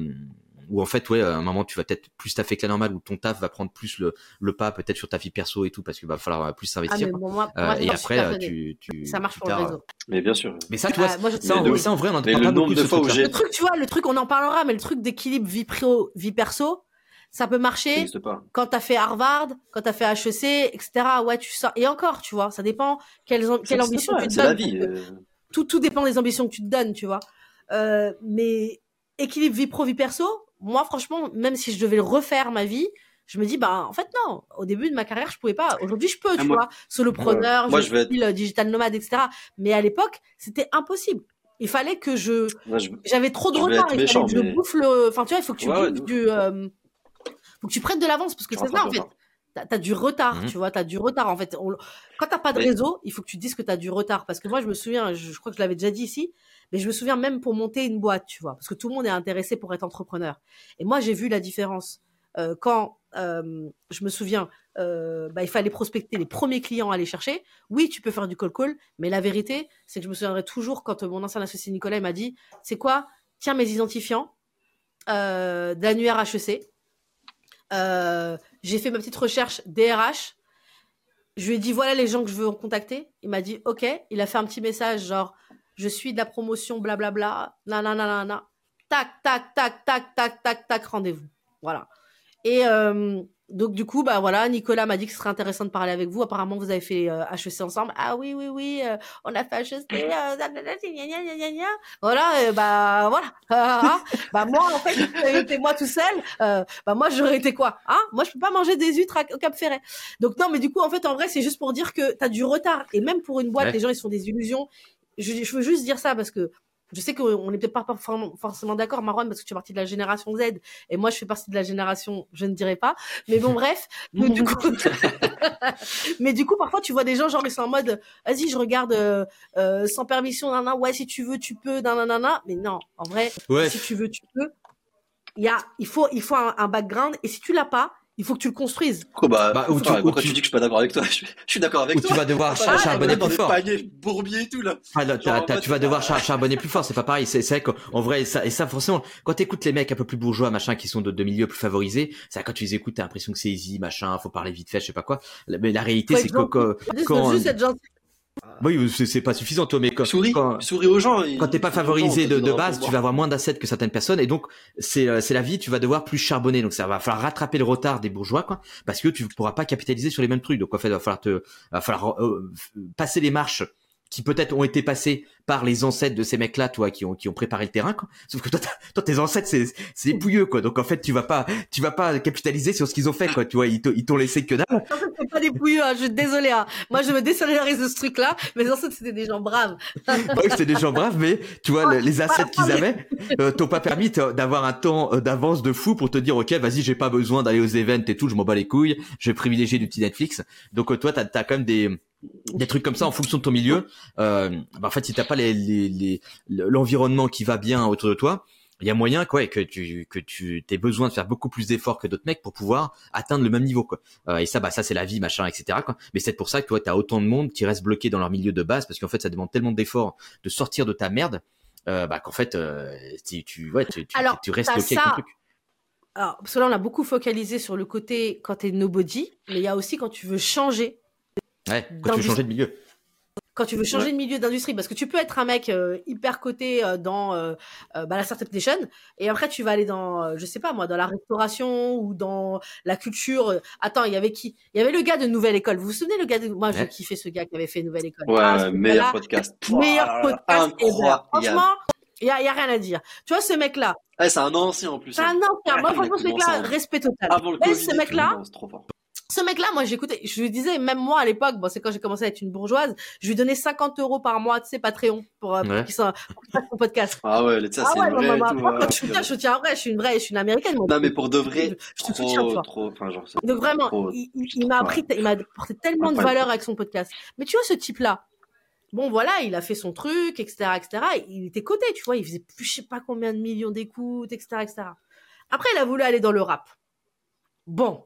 où en fait ouais, à un moment tu vas peut-être plus taffer que la normale, où ton taf va prendre plus le le pas peut-être sur ta vie perso et tout parce qu'il va falloir euh, plus Ah, s'investir. quoi. bon, moi, Euh, et après euh, tu, tu Ça marche pour le réseau. Mais bien sûr. mais ça, tu vois, Ah, moi, je- ça, en, de ça, en vrai, on en le pas nombre beaucoup de ce fois où truc-là. j'ai- Le truc, tu vois, le truc, on en parlera, mais le truc d'équilibre vie pro, vie perso, ça peut marcher pas. quand t'as fait Harvard, quand t'as fait HEC, etc. Ouais, tu sors. Et encore, tu vois, ça dépend quelles, Ça quelle ambition pas, tu te la donnes. vie. Euh. tout, tout dépend des ambitions que tu te donnes, tu vois. Euh, mais équilibre vie pro, vie perso, moi, franchement, même si je devais le refaire ma vie, je me dis, bah, en fait, non. Au début de ma carrière, je pouvais pas. Aujourd'hui, je peux, tu Ah, moi- vois. Solopreneur. Moi, je je vais suis le digital nomade, etc. Mais à l'époque, c'était impossible. Il fallait que je, j'avais trop de retard. Il fallait méchant, que je mais- bouffe le, enfin, tu vois, il faut que tu Ouais, ouais, bouffes de du, euh, faut que tu prennes de l'avance parce que c'est ça, en fait. T'as as du retard, Mhm. tu vois, t'as du retard. En fait, On- quand t'as pas de Mais- réseau, il faut que tu dises que t'as du retard. Parce que moi, je me souviens, je, je crois que je l'avais déjà dit ici, mais je me souviens même pour monter une boîte, tu vois, parce que tout le monde est intéressé pour être entrepreneur. Et moi, j'ai vu la différence Euh, quand euh, je me souviens, euh, bah, il fallait prospecter les premiers clients à aller chercher. Oui, tu peux faire du call call, mais la vérité, c'est que je me souviendrai toujours quand mon ancien associé Nicolas m'a dit, c'est quoi Tiens mes identifiants d'annuaire HEC. J'ai fait ma petite recherche DRH. Je lui ai dit voilà les gens que je veux contacter. Il m'a dit ok. Il a fait un petit message genre je suis de la promotion blablabla. Nanana. Tac tac tac tac tac tac tac rendez-vous. Voilà. Et euh, donc du coup bah voilà Nicolas m'a dit que ce serait intéressant de parler avec vous. Apparemment vous avez fait euh, HEC ensemble. Ah oui oui oui euh, on a fait HEC. euh. Voilà bah voilà. Ah, ah. bah moi en fait été moi tout seul. euh, bah moi j'aurais été quoi hein? Moi je peux pas manger des huîtres à- au Cap Ferret. Donc non mais du coup en fait en vrai c'est juste pour dire que t'as du retard et même pour une boîte Ouais. les gens ils se font des illusions. Je, je veux juste dire ça parce que je sais qu'on n'est peut-être pas forcément- d'accord, Marwan, parce que tu fais partie de la génération Z, et moi je fais partie de la génération, je ne dirais pas. Mais bon, bref. Mais du coup, mais du coup, parfois tu vois des gens genre ils sont en mode, vas-y, je regarde euh, euh, sans permission, nana, ouais, si tu veux, tu peux, nanana. Mais non, en vrai, Ouais. si tu veux, tu peux. Il y a, il faut, il faut un, un background, et si tu l'as pas, il faut que tu le construises. Pourquoi, bah, Bah, ou tu- pourquoi ou tu... tu- dis que je suis pas d'accord avec toi Je suis, je suis d'accord avec Ou toi. tu vas devoir Pas char- dans- charbonner dans plus des fort. paniers bourbiers et tout là. Ah, Genre, mode, tu vas devoir pas- char- charbonner plus fort, c'est pas pareil. C'est c'est vrai qu'en vrai, et ça, et ça forcément, quand t'écoutes les mecs un peu plus bourgeois, machin, qui sont de, de milieux plus favorisés, ça, quand tu les écoutes, t'as l'impression que c'est easy, machin, faut parler vite fait, je sais pas quoi. Mais la réalité, c'est que quand, Juste, quand- juste être gentil. Oui, c'est pas suffisant, toi, mais quand, Souris, quand, souris aux gens. quand t'es pas favorisé de, de base, tu vas avoir moins d'assets que certaines personnes, et donc c'est euh, c'est la vie. Tu vas devoir plus charbonner, donc ça va falloir rattraper le retard des bourgeois, quoi, parce que tu pourras pas capitaliser sur les mêmes trucs. Donc en fait, il va falloir te, va falloir euh, passer les marches qui peut-être ont été passées par les ancêtres de ces mecs-là, toi, qui ont qui ont préparé le terrain, quoi. Sauf que toi, toi tes ancêtres, c'est c'est pouilleux, quoi. Donc en fait, tu vas pas tu vas pas capitaliser sur ce qu'ils ont fait, quoi. Tu vois, ils t'ont- ils t'ont laissé que dalle. En fait, c'est pas des pouilleux, hein, je suis désolée. Hein. Moi, je me désolidarise de ce truc-là. Mes ancêtres, c'était des gens braves. Ouais, c'était des gens braves, mais tu vois, le- les assets qu'ils avaient euh, t'ont pas permis d'avoir un temps euh, d'avance de fou pour te dire, ok, vas-y, j'ai pas besoin d'aller aux events et tout, je m'en bats les couilles, je vais privilégier du petit Netflix. Donc euh, toi, t'as as quand même des des trucs comme ça en fonction de ton milieu. Euh, bah, en fait, si t'as pas les les- les- l'environnement qui va bien autour de toi, il y a moyen quoi, que tu que tu aies besoin de faire beaucoup plus d'efforts que d'autres mecs pour pouvoir atteindre le même niveau quoi. Euh, et ça, bah ça c'est la vie, machin, etc. Quoi. Mais c'est pour ça que toi, t'as autant de monde qui reste bloqué dans leur milieu de base parce qu'en fait, ça demande tellement d'efforts de sortir de ta merde, euh, bah qu'en fait, euh, tu, tu ouais, tu, tu, Alors, tu restes bloqué avec ça. ton truc. Alors, parce que là, on a beaucoup focalisé sur le côté quand t'es nobody, mais il y a aussi quand tu veux changer, Ouais, quand tu veux changer de milieu. Quand tu veux changer de milieu d'industrie, parce que tu peux être un mec euh, hyper coté euh, dans euh, euh, bah, la startup nation, et après tu vas aller dans, euh, je sais pas moi, dans la restauration ou dans la culture. euh, Attends, il y avait qui? Il y avait le gars de Nouvelle École. Vous vous souvenez le gars de, moi je Ouais. kiffais ce gars qui avait fait Nouvelle École. Ouais, Ah, meilleur podcast. meilleur Ouah, podcast. Incroyable. Franchement, il y a, y a rien à dire. Tu vois ce mec-là, Eh, c'est un ancien en plus. c'est un hein. ancien. Moi franchement ce mec-là, respect total. Avant le Covid. ce mec-là, c'est ce mec-là, moi, j'écoutais, je lui disais, même moi, à l'époque, bon, c'est quand j'ai commencé à être une bourgeoise, je lui donnais 50 euros par mois, tu sais, Patreon, pour, euh, pour Ouais. pour qu'il fasse son podcast. Ah ouais, ça ah c'est ouais, vrai. tout, moi, ouais. quand je soutiens, je soutiens vrai, je suis une vraie, je suis une américaine, moi. Non mais pour de vrai, Je te soutiens, tu vois. trop, trop, enfin genre. c'est- Donc vraiment, trop- il, il- il m'a appris, il m'a apporté tellement de valeur avec son podcast. Mais tu vois, ce type-là, bon, voilà, il a fait son truc, etc., etc. Il était coté, tu vois, il faisait plus, je sais pas combien de millions d'écoutes, etc., etc. Après, il a voulu aller dans le rap. Bon.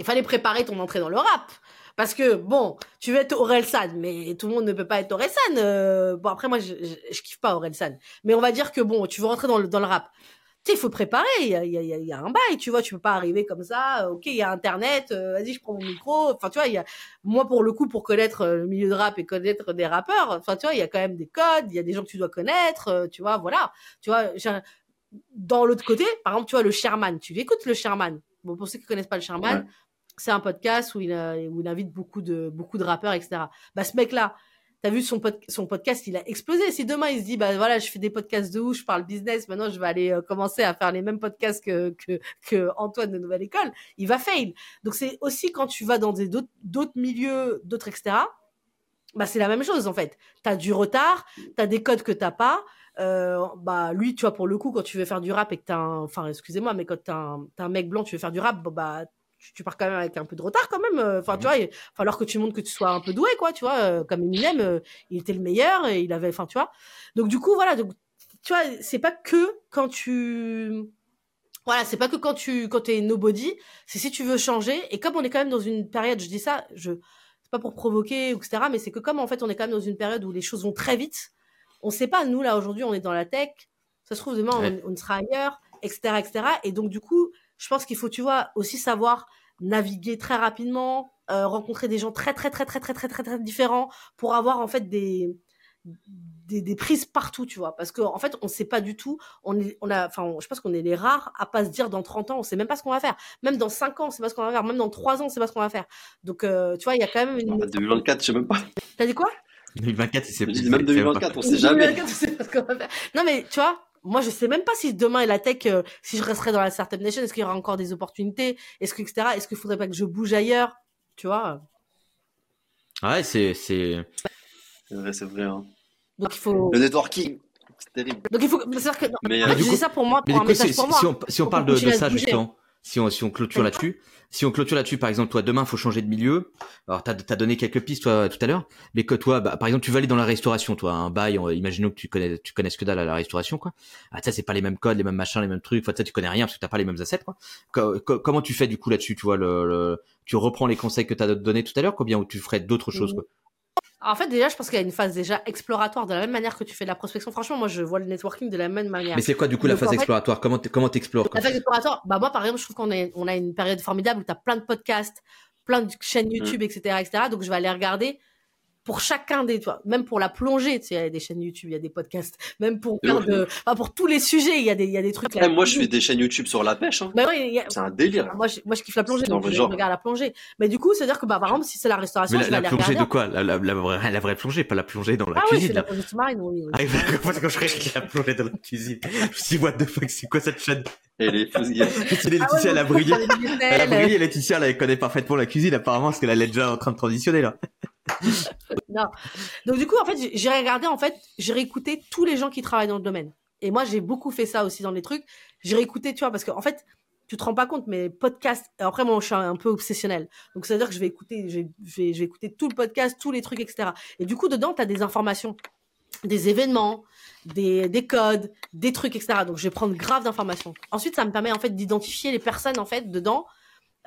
Il fallait préparer ton entrée dans le rap. Parce que, bon, tu veux être Orelsan, mais tout le monde ne peut pas être Orelsan. Euh, bon, après, moi, je, je, je kiffe pas Orelsan. Mais on va dire que, bon, tu veux rentrer dans le, dans le rap. Tu sais, il faut préparer. Il y a, y, a, y a un bail, tu vois. Tu peux pas arriver comme ça. euh, Ok, il y a Internet. euh, Vas-y, je prends mon micro. Enfin, tu vois, y a, moi, pour le coup, pour connaître euh, le milieu de rap et connaître des rappeurs, enfin, tu vois, il y a quand même des codes. Il y a des gens que tu dois connaître. tu vois, voilà. Tu vois, dans l'autre côté, par exemple, tu vois, le Sherman, tu écoutes le Sherman? Bon, pour ceux qui connaissent pas le Sherman, c'est un podcast où il, où il invite beaucoup de, beaucoup de rappeurs, etc. Bah, ce mec-là, t'as vu son, son podcast, il a explosé. Si demain il se dit, bah voilà, je fais des podcasts de où, je parle business, maintenant je vais aller euh, commencer à faire les mêmes podcasts que, que, que Antoine de Nouvelle École, il va fail. Donc c'est aussi quand tu vas dans d'autres milieux, d'autres, etc., bah c'est la même chose en fait. T'as du retard, t'as des codes que t'as pas. Euh, bah lui, tu vois, pour le coup, quand tu veux faire du rap et que t'as un, enfin, excusez-moi, mais quand t'as un, un mec blanc, tu veux faire du rap, bah tu, pars quand même avec un peu de retard quand même. Euh, enfin, tu mhm. vois, il va falloir que tu montres que tu sois un peu doué, quoi, tu vois. Euh, comme Eminem, euh, il était le meilleur et il avait, enfin, tu vois. Donc, du coup, voilà, donc, tu vois, c'est pas que quand tu, voilà, c'est pas que quand tu, quand t'es nobody, c'est si tu veux changer. Et comme on est quand même dans une période, je dis ça, je, c'est pas pour provoquer, etc., mais c'est que comme en fait, on est quand même dans une période où les choses vont très vite, on sait pas, nous, là, aujourd'hui, on est dans la tech, ça se trouve, demain, on, on sera ailleurs, etc., etc. Et donc, du coup, je pense qu'il faut, tu vois, aussi savoir naviguer très rapidement, euh, rencontrer des gens très, très, très, très, très, très, très, très différents pour avoir, en fait, des, des, des, prises partout, tu vois. Parce qu'en en fait, on sait pas du tout. On est, on a, enfin, je pense qu'on est les rares à pas se dire dans 30 ans, on sait même pas ce qu'on va faire. Même dans 5 ans, on sait pas ce qu'on va faire. Même dans 3 ans, on sait pas ce qu'on va faire. Donc, euh, tu vois, il y a quand même une. 2024, je sais même pas. T'as dit quoi? 2024, c'est Même 2024, on sait jamais. 2024, on sait pas ce qu'on va faire. Non, mais tu vois, moi, je sais même pas si demain la tech, euh, si je resterai dans la startup nation, est-ce qu'il y aura encore des opportunités, est-ce que etc. Est-ce qu'il faudrait pas que je bouge ailleurs, tu vois? Ouais, c'est c'est. Vrai, c'est vrai. Hein. Donc il faut. Le networking. C'est terrible. Donc il faut. C'est que. Mais, euh, ça pour moi. Pour un message pour moi. Si on, si on parle de, de ça justement, si on si on clôture là-dessus, si on clôture là-dessus, par exemple, toi, demain, faut changer de milieu. Alors, t'as as donné quelques pistes, toi, tout à l'heure. Mais que toi, bah, par exemple, tu vas aller dans la restauration, toi, un bail, imaginons que tu connais, tu connaisses que dalle à la restauration, quoi. Ah, ça, c'est pas les mêmes codes, les mêmes machins, les mêmes trucs. Enfin, ça, tu connais rien parce que t'as pas les mêmes assets, quoi. comment tu fais, du coup, là-dessus, tu vois, le, tu reprends les conseils que t'as donné tout à l'heure, combien ou tu ferais d'autres choses, quoi? En fait, déjà, je pense qu'il y a une phase déjà exploratoire de la même manière que tu fais de la prospection. Franchement, moi, je vois le networking de la même manière. Mais c'est quoi, du coup, la phase exploratoire? Comment comment t'explores La phase exploratoire, bah moi, par exemple, je trouve qu'on on a une période formidable où tu as plein de podcasts, plein de chaînes mm. YouTube, etc., etc. Donc, je vais aller regarder pour chacun des toi même pour la plongée tu sais il y a des chaînes YouTube il y a des podcasts même pour de, enfin, pour tous les sujets il y a des il y a des trucs là, moi je fais des chaînes YouTube sur la pêche hein. bah c'est un délire. Moi je, moi je kiffe la plongée donc je regarde la plongée. Mais du coup c'est à dire que bah par exemple si c'est la restauration mais je la, vais la plongée de quoi? La, la, la, vraie, la vraie plongée pas la plongée dans la ah cuisine. oui, la plongée sous-marine oui, oui. ah que je la plongée dans la cuisine. Je me suis dit what the fuck c'est quoi cette chaîne? Et les Laetitia, elle a brillé. Elle a brillé, Laetitia, elle connaît parfaitement la cuisine, apparemment, parce qu'elle est déjà en train de transitionner, là. non. Donc, du coup, en fait, j'ai regardé, en fait, j'ai réécouté tous les gens qui travaillent dans le domaine. Et moi, j'ai beaucoup fait ça aussi dans les trucs. J'ai réécouté, tu vois, parce qu'en en fait, tu te rends pas compte, mais podcast, après, moi, je suis un peu obsessionnel. Donc, ça veut dire que je vais écouter, je vais, je vais, écouter tout le podcast, tous les trucs, etc. Et du coup, dedans, tu as des informations des événements, des, des codes, des trucs, etc. Donc, je vais prendre grave d'informations. Ensuite, ça me permet en fait d'identifier les personnes en fait dedans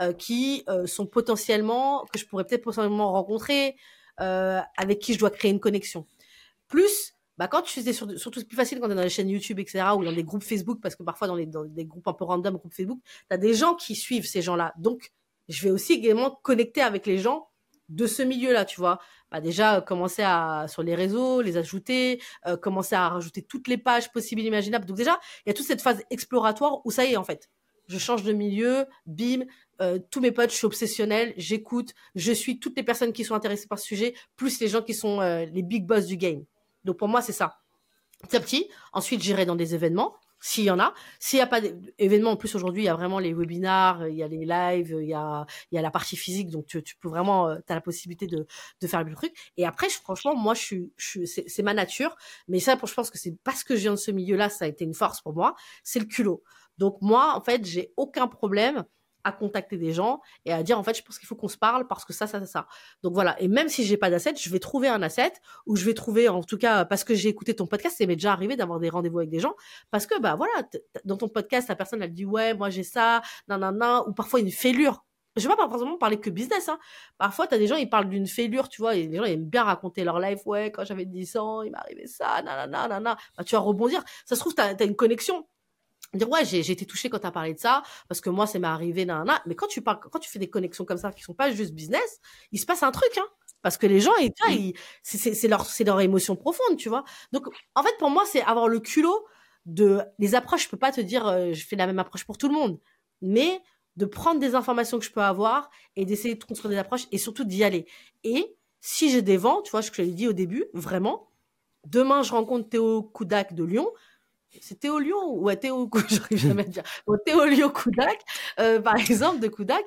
euh, qui euh, sont potentiellement que je pourrais peut-être potentiellement rencontrer, euh, avec qui je dois créer une connexion. Plus, bah quand tu fais surtout c'est plus facile quand tu es dans les chaînes YouTube, etc. ou dans des groupes Facebook, parce que parfois dans, les, dans des groupes un peu random, groupes Facebook, tu as des gens qui suivent ces gens-là. Donc, je vais aussi également connecter avec les gens de ce milieu-là, tu vois. Bah déjà, euh, commencer à, sur les réseaux, les ajouter, euh, commencer à rajouter toutes les pages possibles et imaginables. Donc déjà, il y a toute cette phase exploratoire où ça y est, en fait. Je change de milieu, bim, euh, tous mes potes, je suis obsessionnel, j'écoute, je suis toutes les personnes qui sont intéressées par ce sujet, plus les gens qui sont les big boss du game. Donc pour moi, c'est ça. Petit à petit, ensuite j'irai dans des événements, s'il y en a. S'il n'y a pas d'événements, en plus aujourd'hui, il y a vraiment les webinars, il y a les lives, il y a, il y a la partie physique, donc tu, tu peux vraiment, euh, tu as la possibilité de, de faire le truc. Et après, je, franchement, moi, je je c'est ma nature, mais ça, je pense que c'est parce que je viens de ce milieu-là, ça a été une force pour moi, c'est le culot. Donc moi, en fait, j'ai aucun problème à contacter des gens et à dire en fait je pense qu'il faut qu'on se parle parce que ça ça ça ça. Donc voilà. Et même si j'ai pas d'asset je vais trouver un asset ou je vais trouver en tout cas parce que j'ai écouté ton podcast c'est m'est déjà arrivé d'avoir des rendez-vous avec des gens parce que bah voilà dans ton podcast la personne elle dit ouais moi j'ai ça nan nan nan ou parfois une fêlure. Je vais pas forcément parler que business hein. parfois tu as des gens ils parlent d'une fêlure tu vois et les gens ils aiment bien raconter leur life. Ouais quand j'avais 10 ans il arrivé ça nan nan nan nan bah tu vas rebondir. Ça se trouve tu as une connexion dire ouais j'ai été touché quand tu as parlé de ça parce que moi ça m'est arrivé nan, mais quand tu parles quand tu fais des connexions comme ça qui sont pas juste business il se passe un truc hein parce que les gens ils c'est leur c'est leur émotion profonde tu vois donc en fait pour moi c'est avoir le culot de les approches, je peux pas te dire euh, je fais la même approche pour tout le monde, mais de prendre des informations que je peux avoir et d'essayer de construire des approches et surtout d'y aller. Et si j'ai des vents, tu vois, ce que je l'ai dit au début, vraiment, demain je rencontre Théo Koudak de Lyon. C'est Théo Lyon ou ouais, Théo, j'arrive jamais à dire. Bon, Théo Lyon Koudak, euh, par exemple, de Koudak,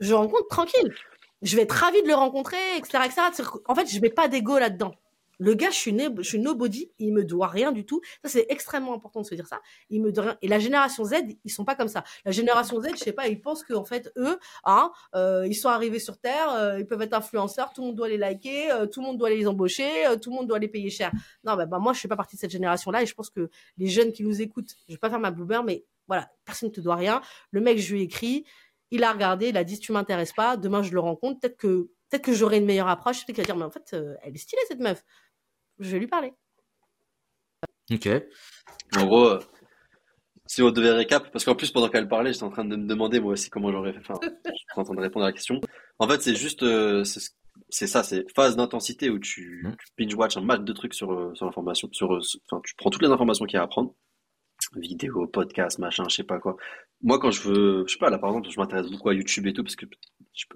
je rencontre tranquille. Je vais être ravie de le rencontrer, etc., etc. En fait, je mets pas d'ego là-dedans. Le gars, je suis, suis nobody, il me doit rien du tout. Ça, c'est extrêmement important de se dire ça. Il me doit rien. Et la génération Z, ils sont pas comme ça. La génération Z, je sais pas, ils pensent qu'en fait, eux, hein, euh, ils sont arrivés sur Terre, euh, ils peuvent être influenceurs, tout le monde doit les liker, euh, tout le monde doit les embaucher, tout le monde doit les payer cher. Non, bah, bah, moi, je fais pas partie de cette génération-là et je pense que les jeunes qui nous écoutent, je vais pas faire ma bloober, mais voilà, personne ne te doit rien. Le mec, je lui ai écrit, il a regardé, il a dit, tu m'intéresses pas, demain, je le rencontre, peut-être que, peut-être que j'aurai une meilleure approche, peut-être qu'il va dire, mais en fait, elle est stylée, cette meuf je vais lui parler. Ok. En gros, euh, si on devait récap, parce qu'en plus pendant qu'elle parlait, j'étais en train de me demander moi aussi comment j'aurais fait. Enfin, je suis en train de répondre à la question. En fait, c'est juste, euh, c'est ça, c'est phase d'intensité où tu, mmh. tu binge watch un match de trucs sur euh, sur l'information, sur, enfin, tu prends toutes les informations qu'il y a à apprendre, vidéo, podcast, machin, je sais pas quoi. Moi, quand je veux, je sais pas, là par exemple, je m'intéresse beaucoup à YouTube et tout parce que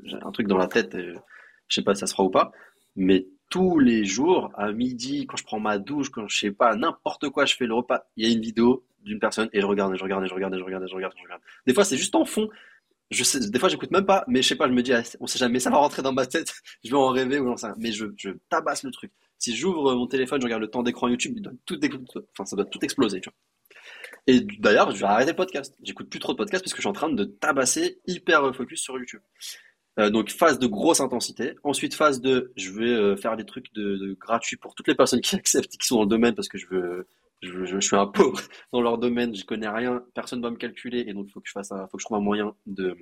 j'ai un truc dans la tête, et, je sais pas si ça se fera ou pas, mais tous les jours, à midi, quand je prends ma douche, quand je sais pas, n'importe quoi, je fais le repas, il y a une vidéo d'une personne et je regarde, et je regarde, et je regarde, et je regarde, et je regarde, je regarde. Des fois, c'est juste en fond. Des fois, j'écoute même pas, mais je sais pas, je me dis, ah, on sait jamais, ça va rentrer dans ma tête, je vais en rêver ou j'en sais rien. Mais je, tabasse le truc. Si j'ouvre mon téléphone, je regarde le temps d'écran YouTube, il doit tout, ça doit tout exploser. Et d'ailleurs, je vais arrêter le podcast. J'écoute plus trop de podcasts parce que je suis en train de tabasser hyper focus sur YouTube. Euh, donc phase de grosse intensité. Ensuite phase de, je vais euh, faire des trucs de, gratuits pour toutes les personnes qui acceptent, qui sont dans le domaine parce que je veux, je, suis un pauvre dans leur domaine, je connais rien, personne va me calculer et donc il faut que je fasse, un, faut que je trouve un moyen de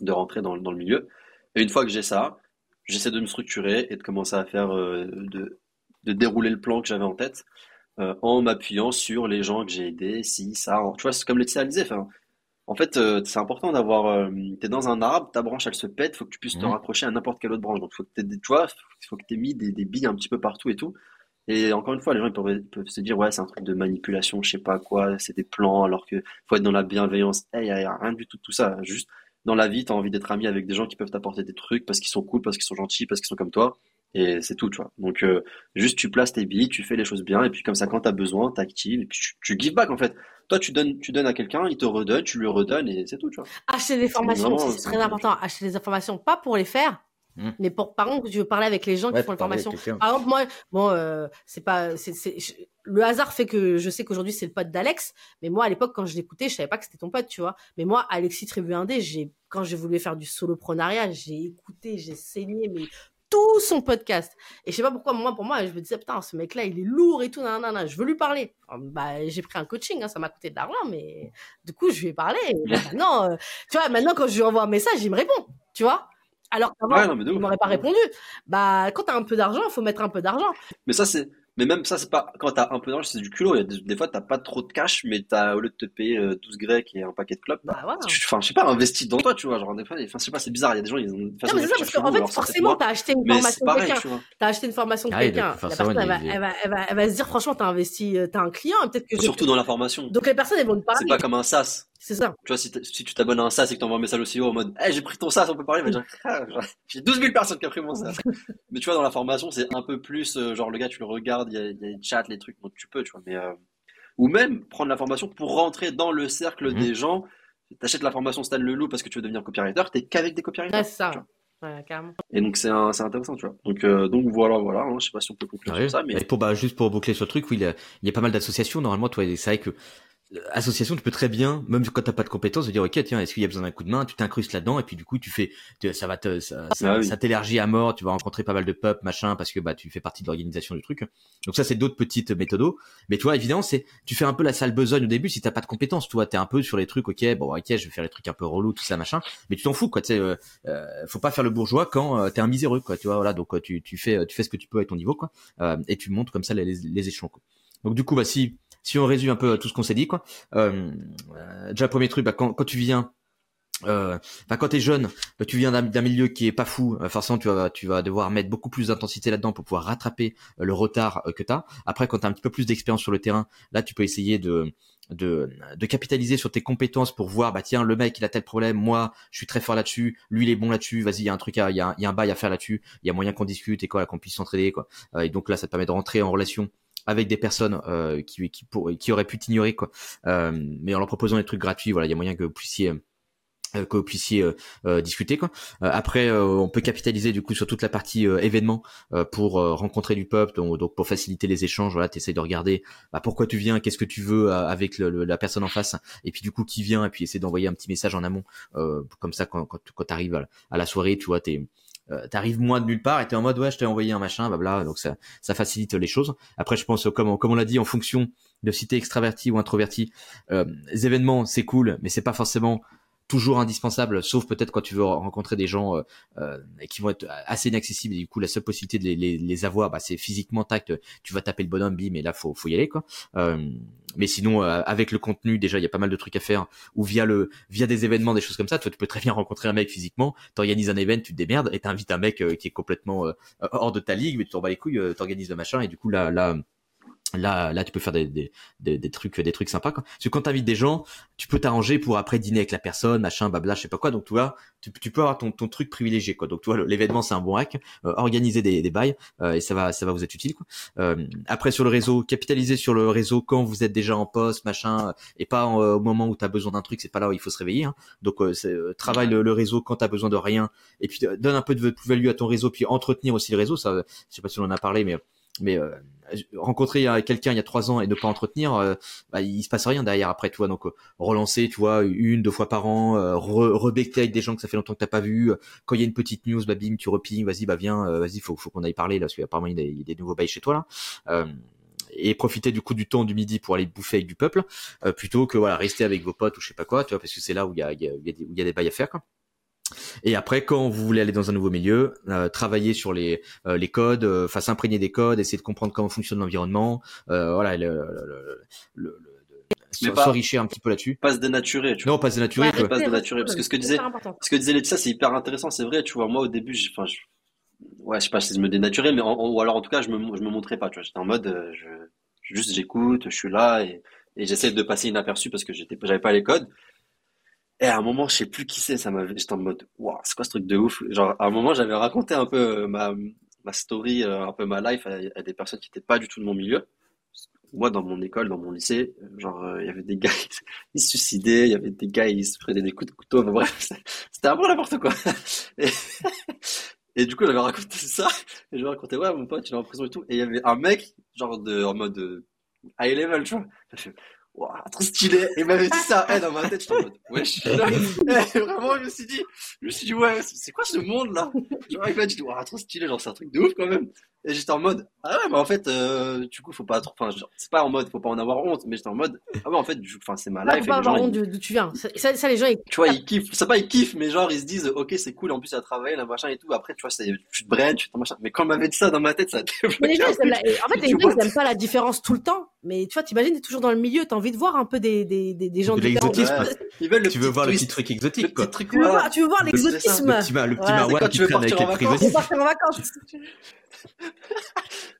de rentrer dans, dans le milieu. Et une fois que j'ai ça, j'essaie de me structurer et de commencer à faire euh, de de dérouler le plan que j'avais en tête. En m'appuyant sur les gens que j'ai aidés, si, ça. Tu vois, c'est comme Laetitia disait, enfin, en fait, euh, c'est important d'avoir. Euh, t'es dans un arbre, ta branche elle se pète, faut que tu puisses te mmh. raccrocher à n'importe quelle autre branche. Donc, faut que tu vois, faut que t'aies mis des, des, billes un petit peu partout et tout. Et encore une fois, les gens ils peuvent, se dire ouais, c'est un truc de manipulation, je sais pas quoi, c'est des plans, alors que faut être dans la bienveillance. Il hey, y, a rien du tout de tout ça. Juste dans la vie, t'as envie d'être ami avec des gens qui peuvent t'apporter des trucs parce qu'ils sont cool, parce qu'ils sont gentils, parce qu'ils sont comme toi. Et c'est tout, tu vois. Donc, euh, juste tu places tes billes, tu fais les choses bien, et puis comme ça, quand t'as besoin, t'actives, et puis tu, tu give back en fait. Toi, tu donnes, tu donnes à quelqu'un, il te redonne, tu lui redonnes, et c'est tout, tu vois. Acheter des formations, c'est très important. Acheter des informations, pas pour les faire, hmm. Mais pour, par contre, je veux parler avec les gens qui font les formations. Par exemple, moi, bon, euh, c'est pas, c'est, le hasard fait que je sais qu'aujourd'hui c'est le pote d'Alex, mais moi à l'époque quand je l'écoutais, je savais pas que c'était ton pote, tu vois. Mais moi, Alexis Tribu j'ai, quand j'ai voulu faire du soloprenariat, j'ai écouté, j'ai saigné, mais tout son podcast. Et je sais pas pourquoi, moi, pour moi, je me disais, putain, ce mec-là, il est lourd et tout, nan, nan, nan, je veux lui parler. Bah, j'ai pris un coaching, hein, ça m'a coûté de l'argent, mais du coup, je lui ai parlé. maintenant, euh, tu vois, maintenant, quand je lui envoie un message, il me répond, tu vois. Alors qu'avant, il m'aurait pas répondu. Bah, quand t'as un peu d'argent, il faut mettre un peu d'argent. Mais ça, c'est, mais même ça, c'est pas quand t'as un peu d'argent, c'est du culot. Il y a des, des fois, t'as pas trop de cash, mais t'as au lieu de te payer 12 euh, grecs et un paquet de clopes, bah, bah enfin, je sais pas, investi dans toi, tu vois. Genre, des fois, enfin, je sais pas, c'est bizarre. Il y a des gens, ils ont. Une façon non, mais c'est ça, parce qu'en fait, forcément, t'as acheté une formation de quelqu'un. T'as acheté une formation de ah quelqu'un. La personne, elle va, elle, va, elle, va, elle va se dire, franchement, t'as investi, euh, t'as un client, peut-être que. Surtout dans la formation. Donc les personnes, elles vont te parler. C'est pas comme un SaaS. C'est ça. Tu vois, si, si tu t'abonnes à un SaaS et que t'envoies un message au CEO en mode, hey, j'ai pris ton SaaS, on peut parler, il va dire, ah, j'ai 12 000 personnes qui ont pris mon SaaS. mais tu vois, dans la formation, c'est un peu plus, euh, genre, le gars, tu le regardes, il y a, y a les chats, les trucs, donc tu peux, tu vois, mais, euh... ou même prendre la formation pour rentrer dans le cercle mhm. des gens. T'achètes la formation Stan Leloup parce que tu veux devenir copywriter, t'es qu'avec des copywriters. Ouais, c'est ça. Ouais, carrément. Et donc c'est intéressant, tu vois. Donc euh, donc voilà voilà, hein, je sais pas si on peut conclure sur ça, mais pour bah juste pour boucler sur le truc, oui, il y a, il y a pas mal d'associations. Normalement, toi, c'est vrai que association, tu peux très bien, même quand t'as pas de compétences, dire ok tiens, est-ce qu'il y a besoin d'un coup de main, tu t'incrustes là-dedans et puis du coup tu fais, ça va te, ça, ah ça, t'élargit à mort, tu vas rencontrer pas mal de pop machin, parce que bah tu fais partie de l'organisation du truc. Donc ça c'est d'autres petites méthodos. Mais tu vois évidemment c'est, tu fais un peu la sale besogne au début si t'as pas de compétences, tu vois, t'es un peu sur les trucs ok bon ok je vais faire les trucs un peu relous tout ça machin, mais tu t'en fous quoi, tu sais, euh, euh, faut pas faire le bourgeois quand euh, t'es un miséreux quoi, tu vois voilà donc tu, tu fais tu fais ce que tu peux avec ton niveau quoi, et tu montes comme ça les, les, les échelons quoi. Donc du coup bah si si on résume un peu tout ce qu'on s'est dit, quoi. Euh, euh, déjà premier truc, bah, quand, quand tu viens, euh, quand t'es jeune, bah, tu viens d'un milieu qui est pas fou, euh, forcément tu vas tu vas devoir mettre beaucoup plus d'intensité là-dedans pour pouvoir rattraper euh, le retard euh, que t'as. Après, quand t'as un petit peu plus d'expérience sur le terrain, là tu peux essayer de de, capitaliser sur tes compétences pour voir bah tiens le mec il a tel problème moi je suis très fort là-dessus lui il est bon là-dessus vas-y il y a un truc à il y a un bail à faire là-dessus il y a moyen qu'on discute et quoi qu'on puisse s'entraider quoi Euh, et donc là ça te permet de rentrer en relation avec des personnes euh, qui qui pour, qui auraient pu t'ignorer quoi Euh, mais en leur proposant des trucs gratuits voilà il y a moyen que vous puissiez euh, que vous puissiez discuter quoi. Après on peut capitaliser du coup sur toute la partie événement pour rencontrer du peuple donc, pour faciliter les échanges voilà tu de regarder bah, pourquoi tu viens qu'est-ce que tu veux avec le- la personne en face et puis du coup qui vient et puis essayer d'envoyer un petit message en amont comme ça quand quand, quand t'arrives à, à la soirée tu vois t'es euh, t'arrives moins de nulle part et t'es en mode ouais je t'ai envoyé un machin blabla donc ça ça facilite les choses. Après je pense comme on- comme on l'a dit en fonction de si t'es extraverti ou introverti euh, les événements c'est cool mais c'est pas forcément toujours indispensable, sauf peut-être quand tu veux rencontrer des gens euh, euh, qui vont être assez inaccessibles. Et du coup, la seule possibilité de les, les, les avoir, bah, c'est physiquement tact. Tu vas taper le bonhomme, bim, et là, faut, faut y aller, quoi. Euh, mais sinon, euh, avec le contenu, déjà, il y a pas mal de trucs à faire. Ou via le, via des événements, des choses comme ça. Tu peux très bien rencontrer un mec physiquement. T'organises un événement, tu te démerdes, et t'invites un mec euh, qui est complètement euh, hors de ta ligue, mais tu t'en bats les couilles, euh, t'organises le machin, et du coup, là, là. Là, là, tu peux faire des, des, des, trucs, des trucs sympas. Quoi. Parce que quand t'invites des gens, tu peux t'arranger pour après dîner avec la personne, machin, babla, je sais pas quoi. Donc tu vois, tu, peux avoir ton, ton truc privilégié, quoi. Donc tu vois, l'événement c'est un bon hack. Euh, organiser des, des bails euh, et ça va, ça va vous être utile. Quoi. Euh, après sur le réseau, capitaliser sur le réseau quand vous êtes déjà en poste, machin, euh, et pas en- au moment où t'as besoin d'un truc. C'est pas là où il faut se réveiller. Hein. Donc euh, euh, travaille le, le réseau quand t'as besoin de rien, et puis euh, donne un peu de plus-value à ton réseau, puis entretenir aussi le réseau. Ça, euh, je sais pas si on en a parlé, mais mais euh, rencontrer euh, quelqu'un il y a trois ans et ne pas entretenir, euh, bah, il se passe rien derrière après, tu vois. Donc euh, relancer, tu vois, une, deux fois par an, euh, re- rebecter avec des gens que ça fait longtemps que t'as pas vu. Euh, Quand il y a une petite news, bah bim, tu reping, vas-y, bah viens, vas-y, faut, faut qu'on aille parler là, parce qu'apparemment il il y a des nouveaux bails chez toi là. Et profiter du coup du temps du midi pour aller bouffer avec du peuple, plutôt que voilà rester avec vos potes ou je sais pas quoi, tu vois, parce que c'est là où il y a, y, des, y a des bails à faire quoi. Et après, quand vous voulez aller dans un nouveau milieu, euh, travailler sur les euh, les codes, euh, enfin s'imprégner des codes, essayer de comprendre comment fonctionne l'environnement, euh, voilà, le, le, le, le- le- Mais s'en- pas- s'enrichir un petit peu là-dessus. Pas se dénaturer, tu vois. Non, pas se dénaturer. Ouais, pas se dénaturer, parce que ce que disait-. Ce que disait Laetitia, c'est hyper intéressant, c'est vrai, tu vois. Moi, au début, enfin, je, ouais, je sais pas si je me dénaturais, mais en- en- ou alors en tout cas, je me, je me montrais pas, tu vois. J'étais en mode, je, juste j'écoute, je suis là et, et j'essaie de passer inaperçu parce que j'étais, j'avais pas les codes. Et à un moment, je sais plus qui c'est, ça m'avait, j'étais en mode, waouh, c'est quoi ce truc de ouf? Genre, à un moment, j'avais raconté un peu euh, ma, ma story, euh, un peu ma life à, des personnes qui étaient pas du tout de mon milieu. Moi, dans mon école, dans mon lycée, genre, euh, il y avait des gars, ils se suicidaient, il y avait des gars, ils se prenaient des coups de couteau, enfin, bref, c'était un peu n'importe quoi. Et, du coup, j'avais raconté ça, et je racontais, ouais, mon pote, il est en prison et tout, et il y avait un mec, genre, de, en mode, high level, tu vois. Waouh, trop stylé. Et il m'avait dit ça, eh, dans ma tête, j'étais en mode, ouais, je suis là. Eh, vraiment, je me suis dit, je me suis dit, ouais, c'est quoi ce monde-là? Genre, il m'a dit, waouh, trop stylé, genre, c'est un truc de ouf quand même. Et j'étais en mode, ah ouais, mais en fait, euh, du coup, faut pas trop, enfin, genre, c'est pas en mode, faut pas en avoir honte, mais j'étais en mode, ah ouais, en fait, du- enfin, c'est ma Là, life, faut pas avoir honte d'où tu viens. Ça, les gens, ils... tu vois, ils kiffent, c'est pas ils kiffent, mais genre, ils se disent, ok, c'est cool, en plus, à travailler, là, machin et tout. Après, tu vois, c'est, tu te braines, tu te machin. Mais quand on m'avait dit ça dans ma tête, ça Mais les gens, ils la- En fait, les gens, ils aiment pas la différence tout le temps. Mais tu vois, t'imagines, t'es toujours dans le milieu, t'as envie de voir un peu des, des, des, des gens De différents. l'exotisme. Ouais. Le Tu veux voir le petit truc le exotique, petit quoi. truc, Tu veux voir, tu veux voir Le- l'exotisme. Le petit, le petit c'est Marwan quand qui tu veux traîne avec partir en vacances.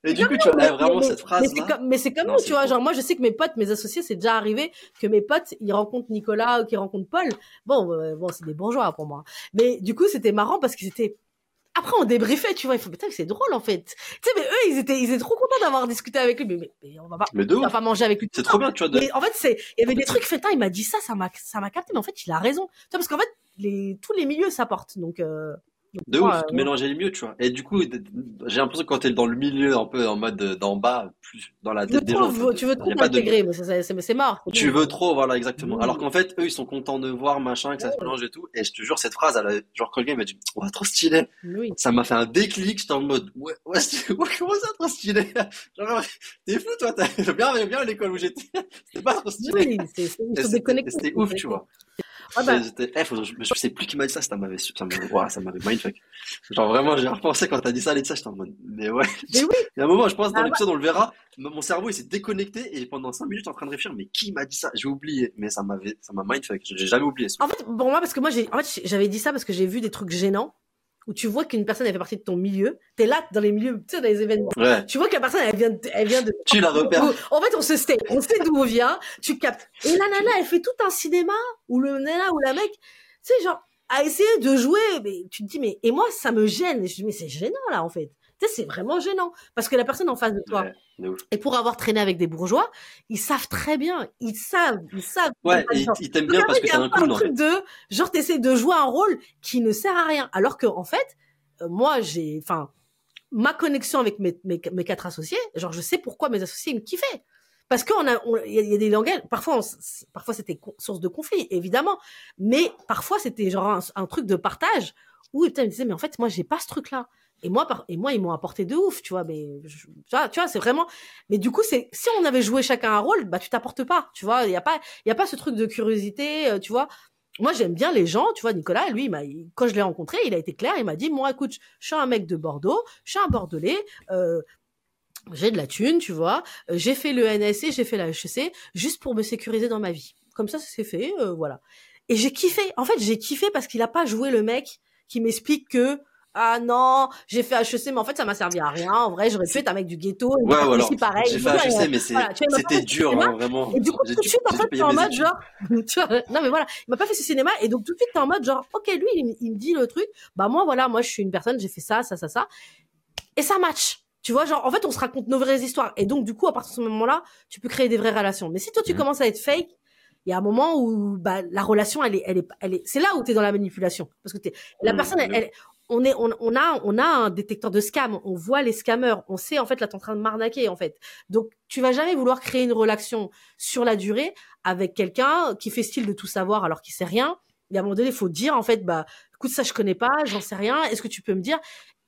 Et du coup, tu vois, vraiment, mais- cette Mais phrase-là. c'est comme, mais c'est comme Non, nous, c'est tu vois. Genre, moi, je sais que mes potes, mes associés, c'est déjà arrivé que mes potes, ils rencontrent Nicolas ou qu'ils rencontrent Paul. Bon, euh, bon, c'est des bourgeois pour moi. Mais du coup, c'était marrant parce qu'ils étaient. Après, on débriefait, tu vois. Il faut, putain, c'est drôle, en fait. Tu sais, mais eux, ils étaient, ils étaient trop contents d'avoir discuté avec lui. Mais, mais, mais on va pas, Mais de on va ouf. pas manger avec lui. C'est trop bien, tu vois, de, Mais en fait, c'est, il y avait des trucs, il m'a dit ça, ça m'a, ça m'a capté, mais en fait, il a raison. Tu vois, parce qu'en fait, les, tous les milieux s'apportent. Donc, euh, donc, de ouf, euh, de mélanger les mieux, tu vois. Et du coup, j'ai l'impression que quand t'es dans le milieu, un peu en mode euh, d'en bas, plus dans la tu veux tête des trop, gens. veux- tu veux trop de- t'intégrer, mais c'est, mort. Tu veux trop, voilà, exactement. Mmh. Alors qu'en fait, eux, ils sont contents de voir, machin, que ça se mélange et tout. Et je te jure, cette phrase, elle a- genre, quand le gars m'a dit, ouais, trop stylé. Oui. Ça m'a fait un déclic, j'étais en mode, ouais, ouais, ouais, comment ça, trop stylé? Genre, t'es fou, toi, t'as bien, bien l'école où j'étais. C'était pas trop stylé. Oui, C'était ouf, tu vois. Ouais, bah, C'était- eh, faut- je, je sais plus qui m'a dit ça, ça m'avait, ça m'avait, ça mindfuck. Genre vraiment, j'ai repensé quand t'as dit ça, Laetitia, j'étais en mode, mais ouais. Mais oui. Il y a un moment, je pense, dans Ah l'épisode, on le verra, mon cerveau, il s'est déconnecté et pendant 5 minutes, en train de réfléchir, mais qui m'a dit ça? J'ai oublié, mais ça m'avait, ça m'a mindfuck. J'ai jamais oublié ça. En fait, pour moi, parce que moi, j'ai, en fait, j'avais dit ça parce que j'ai vu des trucs gênants où tu vois qu'une personne elle fait partie de ton milieu. T'es là dans les milieux, tu sais, dans les événements. Ouais. Tu vois que la personne elle vient, de, elle vient de. Tu la repères. En fait, on se sait, on sait d'où on vient. Tu captes. Et la nana, elle fait tout un cinéma où le nana ou la mec, tu sais, genre, a essayé de jouer. Mais tu te dis, mais et moi, ça me gêne. Et je dis, mais c'est gênant là, en fait. Tu sais, c'est vraiment gênant parce que la personne en face de toi. Ouais. Et pour avoir traîné avec des bourgeois, ils savent très bien, ils savent, ils savent. Ouais, et Genre, il t'aime bien parce que a un clown, en fait. truc de genre t'essaies de jouer un rôle qui ne sert à rien alors que en fait euh, moi j'ai enfin ma connexion avec mes, mes, mes quatre associés genre je sais pourquoi mes associés me kiffaient parce qu'on a il y, a- des langages parfois parfois c'était source de conflit évidemment. Mais parfois c'était genre un, truc de partage où putain ils me disaient mais en fait moi j'ai pas ce truc là et moi par, et moi ils m'ont apporté de ouf tu vois mais tu vois, c'est vraiment mais du coup c'est si on avait joué chacun un rôle bah tu t'apportes pas tu vois il y a pas il y a pas ce truc de curiosité euh, tu vois. Moi j'aime bien les gens tu vois Nicolas lui il- quand je l'ai rencontré il a été clair il m'a dit moi écoute je suis un mec de Bordeaux je suis un bordelais euh, j'ai de la thune tu vois euh, j'ai fait le NSC j'ai fait la HEC juste pour me sécuriser dans ma vie comme ça ça s'est fait euh, voilà et j'ai kiffé en fait j'ai kiffé parce qu'il a pas joué le mec qui m'explique que ah non, j'ai fait HEC, mais en fait, ça m'a servi à rien. En vrai, j'aurais pu être un mec du ghetto. Ouais, aussi pareil. j'ai fait HEC, mais voilà, c'était dur, hein, vraiment. Et du coup, tout de suite, en fait, t'es en mode genre, tu vois, non mais voilà, il m'a pas fait ce cinéma, et donc tout de suite, t'es en mode genre, ok, lui, il me dit le truc, bah moi, voilà, moi, je suis une personne, j'ai fait ça, ça, ça, ça, et ça match. Tu vois, genre, en fait, on se raconte nos vraies histoires, et donc, du coup, à partir de ce moment-là, tu peux créer des vraies relations. Mais si toi, tu Mhm. commences à être fake, il y a un moment où, bah, la relation, elle est, elle est, elle est, c'est là où t'es dans la manipulation. Parce que t'es, la Mhm. personne, elle, elle- on est, on, on a, on a un détecteur de scam. On voit les scammers. On sait, en fait, là, t'es en train de m'arnaquer, en fait. Donc, tu vas jamais vouloir créer une relation sur la durée avec quelqu'un qui fait style de tout savoir alors qu'il sait rien. Et à un moment donné, il faut dire, en fait, bah, écoute, ça, je connais pas, j'en sais rien. Est-ce que tu peux me dire?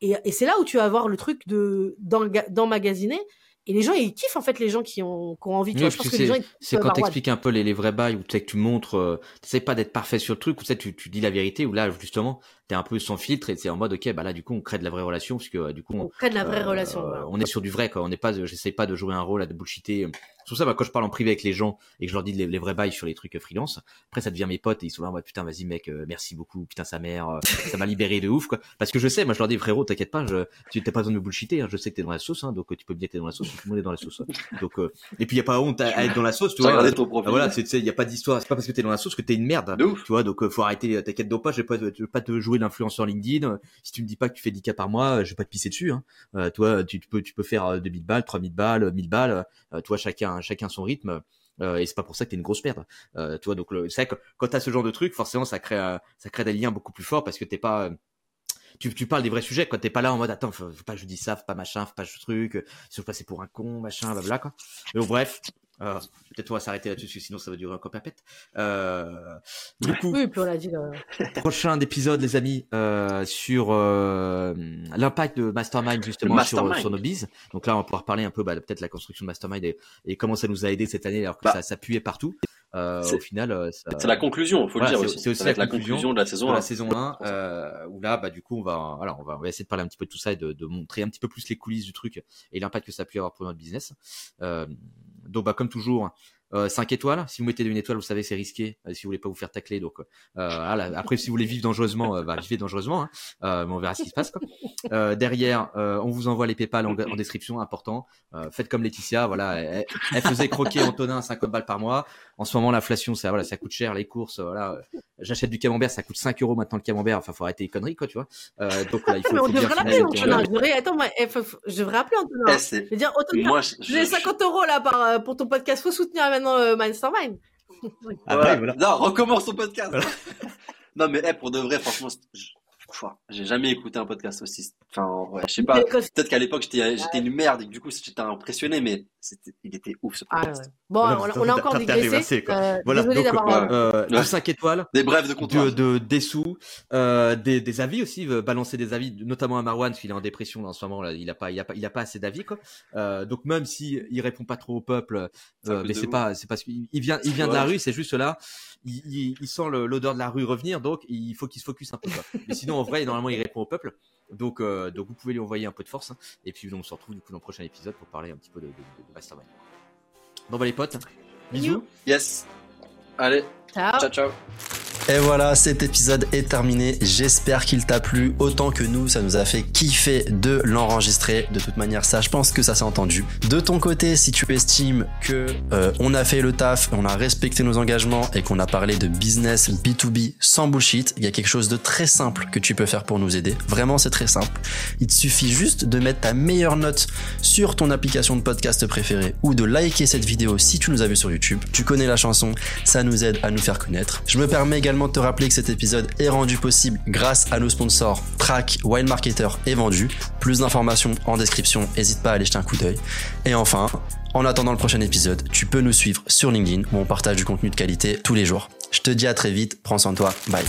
Et, et c'est là où tu vas avoir le truc de, d'emmagasiner. Et les gens, ils kiffent, en fait, les gens qui ont, qui ont envie. Oui, c'est quand t'expliques un peu les, les vrais bails où tu sais que tu montres, euh, t'essayes pas d'être parfait sur le truc, ou tu sais tu, tu dis la vérité, ou là justement t'es un peu sans filtre et c'est en mode ok bah là du coup on crée de la vraie relation parce que euh, du coup on on, crée de la vraie euh, relation. euh, voilà. on est sur du vrai quoi, on n'est pas, j'essaie pas de jouer un rôle à de bullshiter. C'est pour ça bah, quand je parle en privé avec les gens et que je leur dis les, les vrais bails sur les trucs freelance, après ça devient mes potes et ils sont là en mode putain vas-y mec euh, merci beaucoup putain sa mère ça m'a libéré de ouf quoi parce que je sais moi je leur dis frérot t'inquiète pas je, tu t'as pas besoin de me bullshiter hein, je sais que t'es dans la sauce hein, donc tu peux me dire que t'es dans la sauce tout le monde est dans la sauce hein. donc euh, et puis y a pas honte à, à être dans la sauce tu vois regardé ton ah, profil. voilà, c'est, y a pas d'histoire. C'est pas parce que t'es dans la sauce que t'es une merde. Tu vois, donc faut arrêter. T'inquiète donc pas, je vais pas, je vais pas te jouer l'influenceur LinkedIn. Euh, Si tu me dis pas que tu fais 10 cas par mois, euh, je vais pas te pisser dessus. Hein. Euh, toi, tu, peux, tu peux faire euh, 2000 balles, 3000 balles, euh, 1000 balles. Toi, chacun, chacun son rythme. Euh, et c'est pas pour ça que t'es une grosse merde. Euh, tu vois, donc c'est vrai que quand t'as ce genre de truc, forcément, ça crée, ça crée des liens beaucoup plus forts parce que t'es pas. tu, parles des vrais sujets quand t'es pas là en mode attends faut, pas que je dise ça faut pas machin faut pas ce truc euh, passer pour un con machin blabla quoi mais bref euh, peut-être on va s'arrêter là-dessus parce que sinon ça va durer encore perpète euh, du coup Oui, puis on l'a dit. là. prochain épisode, les amis, euh, sur euh, l'impact de Mastermind justement sur, nos bises. Donc là, on va pouvoir parler un peu, bah, peut-être la construction de Mastermind et, et comment ça nous a aidé cette année alors que Bah, ça s'appuyait partout. Euh, c'est- au final, euh, ça- C'est la conclusion, faut Voilà, le dire aussi. c'est aussi la conclusion de la saison de la 1. saison 1 euh, où là bah du coup on va voilà on va on va essayer de parler un petit peu de tout ça et de, de montrer un petit peu plus les coulisses du truc et l'impact que ça a pu avoir pour notre business euh, donc bah comme toujours euh, 5 étoiles si vous mettez une étoile vous savez c'est risqué euh, si vous voulez pas vous faire tacler donc euh, voilà. après si vous voulez vivre dangereusement euh, bah vivez dangereusement hein. Euh, mais on verra ce qui se passe quoi. Euh, derrière euh, on vous envoie les PayPal en, en description important Euh, faites comme Laetitia voilà elle, elle faisait croquer Antonin à 50 balles par mois en ce moment l'inflation ça voilà ça coûte cher les courses voilà j'achète du camembert, ça coûte 5 euros maintenant le camembert. Enfin, faut arrêter les conneries, quoi, tu vois. Euh, donc là, il faut, mais on devrait Antonin. Je devrais, attends, moi, eh, faut- faut- je devrais appeler Antonin. Eh, Je vais dire, Antonin, Moi, je, j'ai 50 euros là par, euh, pour ton podcast. Faut soutenir euh, Mastermind. Ouais. voilà. Non, recommence ton podcast. non, mais eh, pour de vrai, franchement, j'ai jamais écouté un podcast aussi. Enfin, ouais, je sais pas. Peut-être qu'à l'époque, j'étais j'étais une merde et que du coup, j'étais impressionné, mais il était ouf ce Ah, podcast. ouais. Bon, Voilà, on, on a encore digressé. Euh, Voilà, désolé donc, d'avoir. euh, Ouais. de 5 étoiles, Des brefs de comptoir. de, de des sous, euh, des, des avis aussi, euh, balancer des avis, notamment à Marwan parce qu'il est en dépression en ce moment là, il a pas, il a pas, il a pas assez d'avis quoi. Euh, donc même si il répond pas trop au peuple, euh, mais c'est pas, c'est parce qu'il il vient, il vient de la rue, c'est juste là, il, il, il sent l'odeur de la rue revenir, donc il faut qu'il se focus un peu. Quoi. Mais sinon en vrai, normalement il répond au peuple, donc euh, donc vous pouvez lui envoyer un peu de force. hein. et puis on se retrouve du coup dans le prochain épisode pour parler un petit peu de, de, de, de Mastermind. Bon bah les potes, bisous. Yes. Allez, Ciao. ciao, ciao. Et voilà, cet épisode est terminé. J'espère qu'il t'a plu autant que nous. Ça nous a fait kiffer de l'enregistrer. De toute manière, ça, je pense que ça s'est entendu. De ton côté, si tu estimes que euh, on a fait le taf, on a respecté nos engagements et qu'on a parlé de business B2B sans bullshit, il y a quelque chose de très simple que tu peux faire pour nous aider. Vraiment, c'est très simple. Il te suffit juste de mettre ta meilleure note sur ton application de podcast préférée ou de liker cette vidéo si tu nous as vu sur YouTube. Tu connais la chanson, ça nous aide à nous faire connaître. Je me permets également de te rappeler que cet épisode est rendu possible grâce à nos sponsors Track, Wild Marketer et Vendu. Plus d'informations en description, n'hésite pas à aller jeter un coup d'œil. Et enfin, en attendant le prochain épisode, tu peux nous suivre sur LinkedIn où on partage du contenu de qualité tous les jours. Je te dis à très vite, prends soin de toi, bye.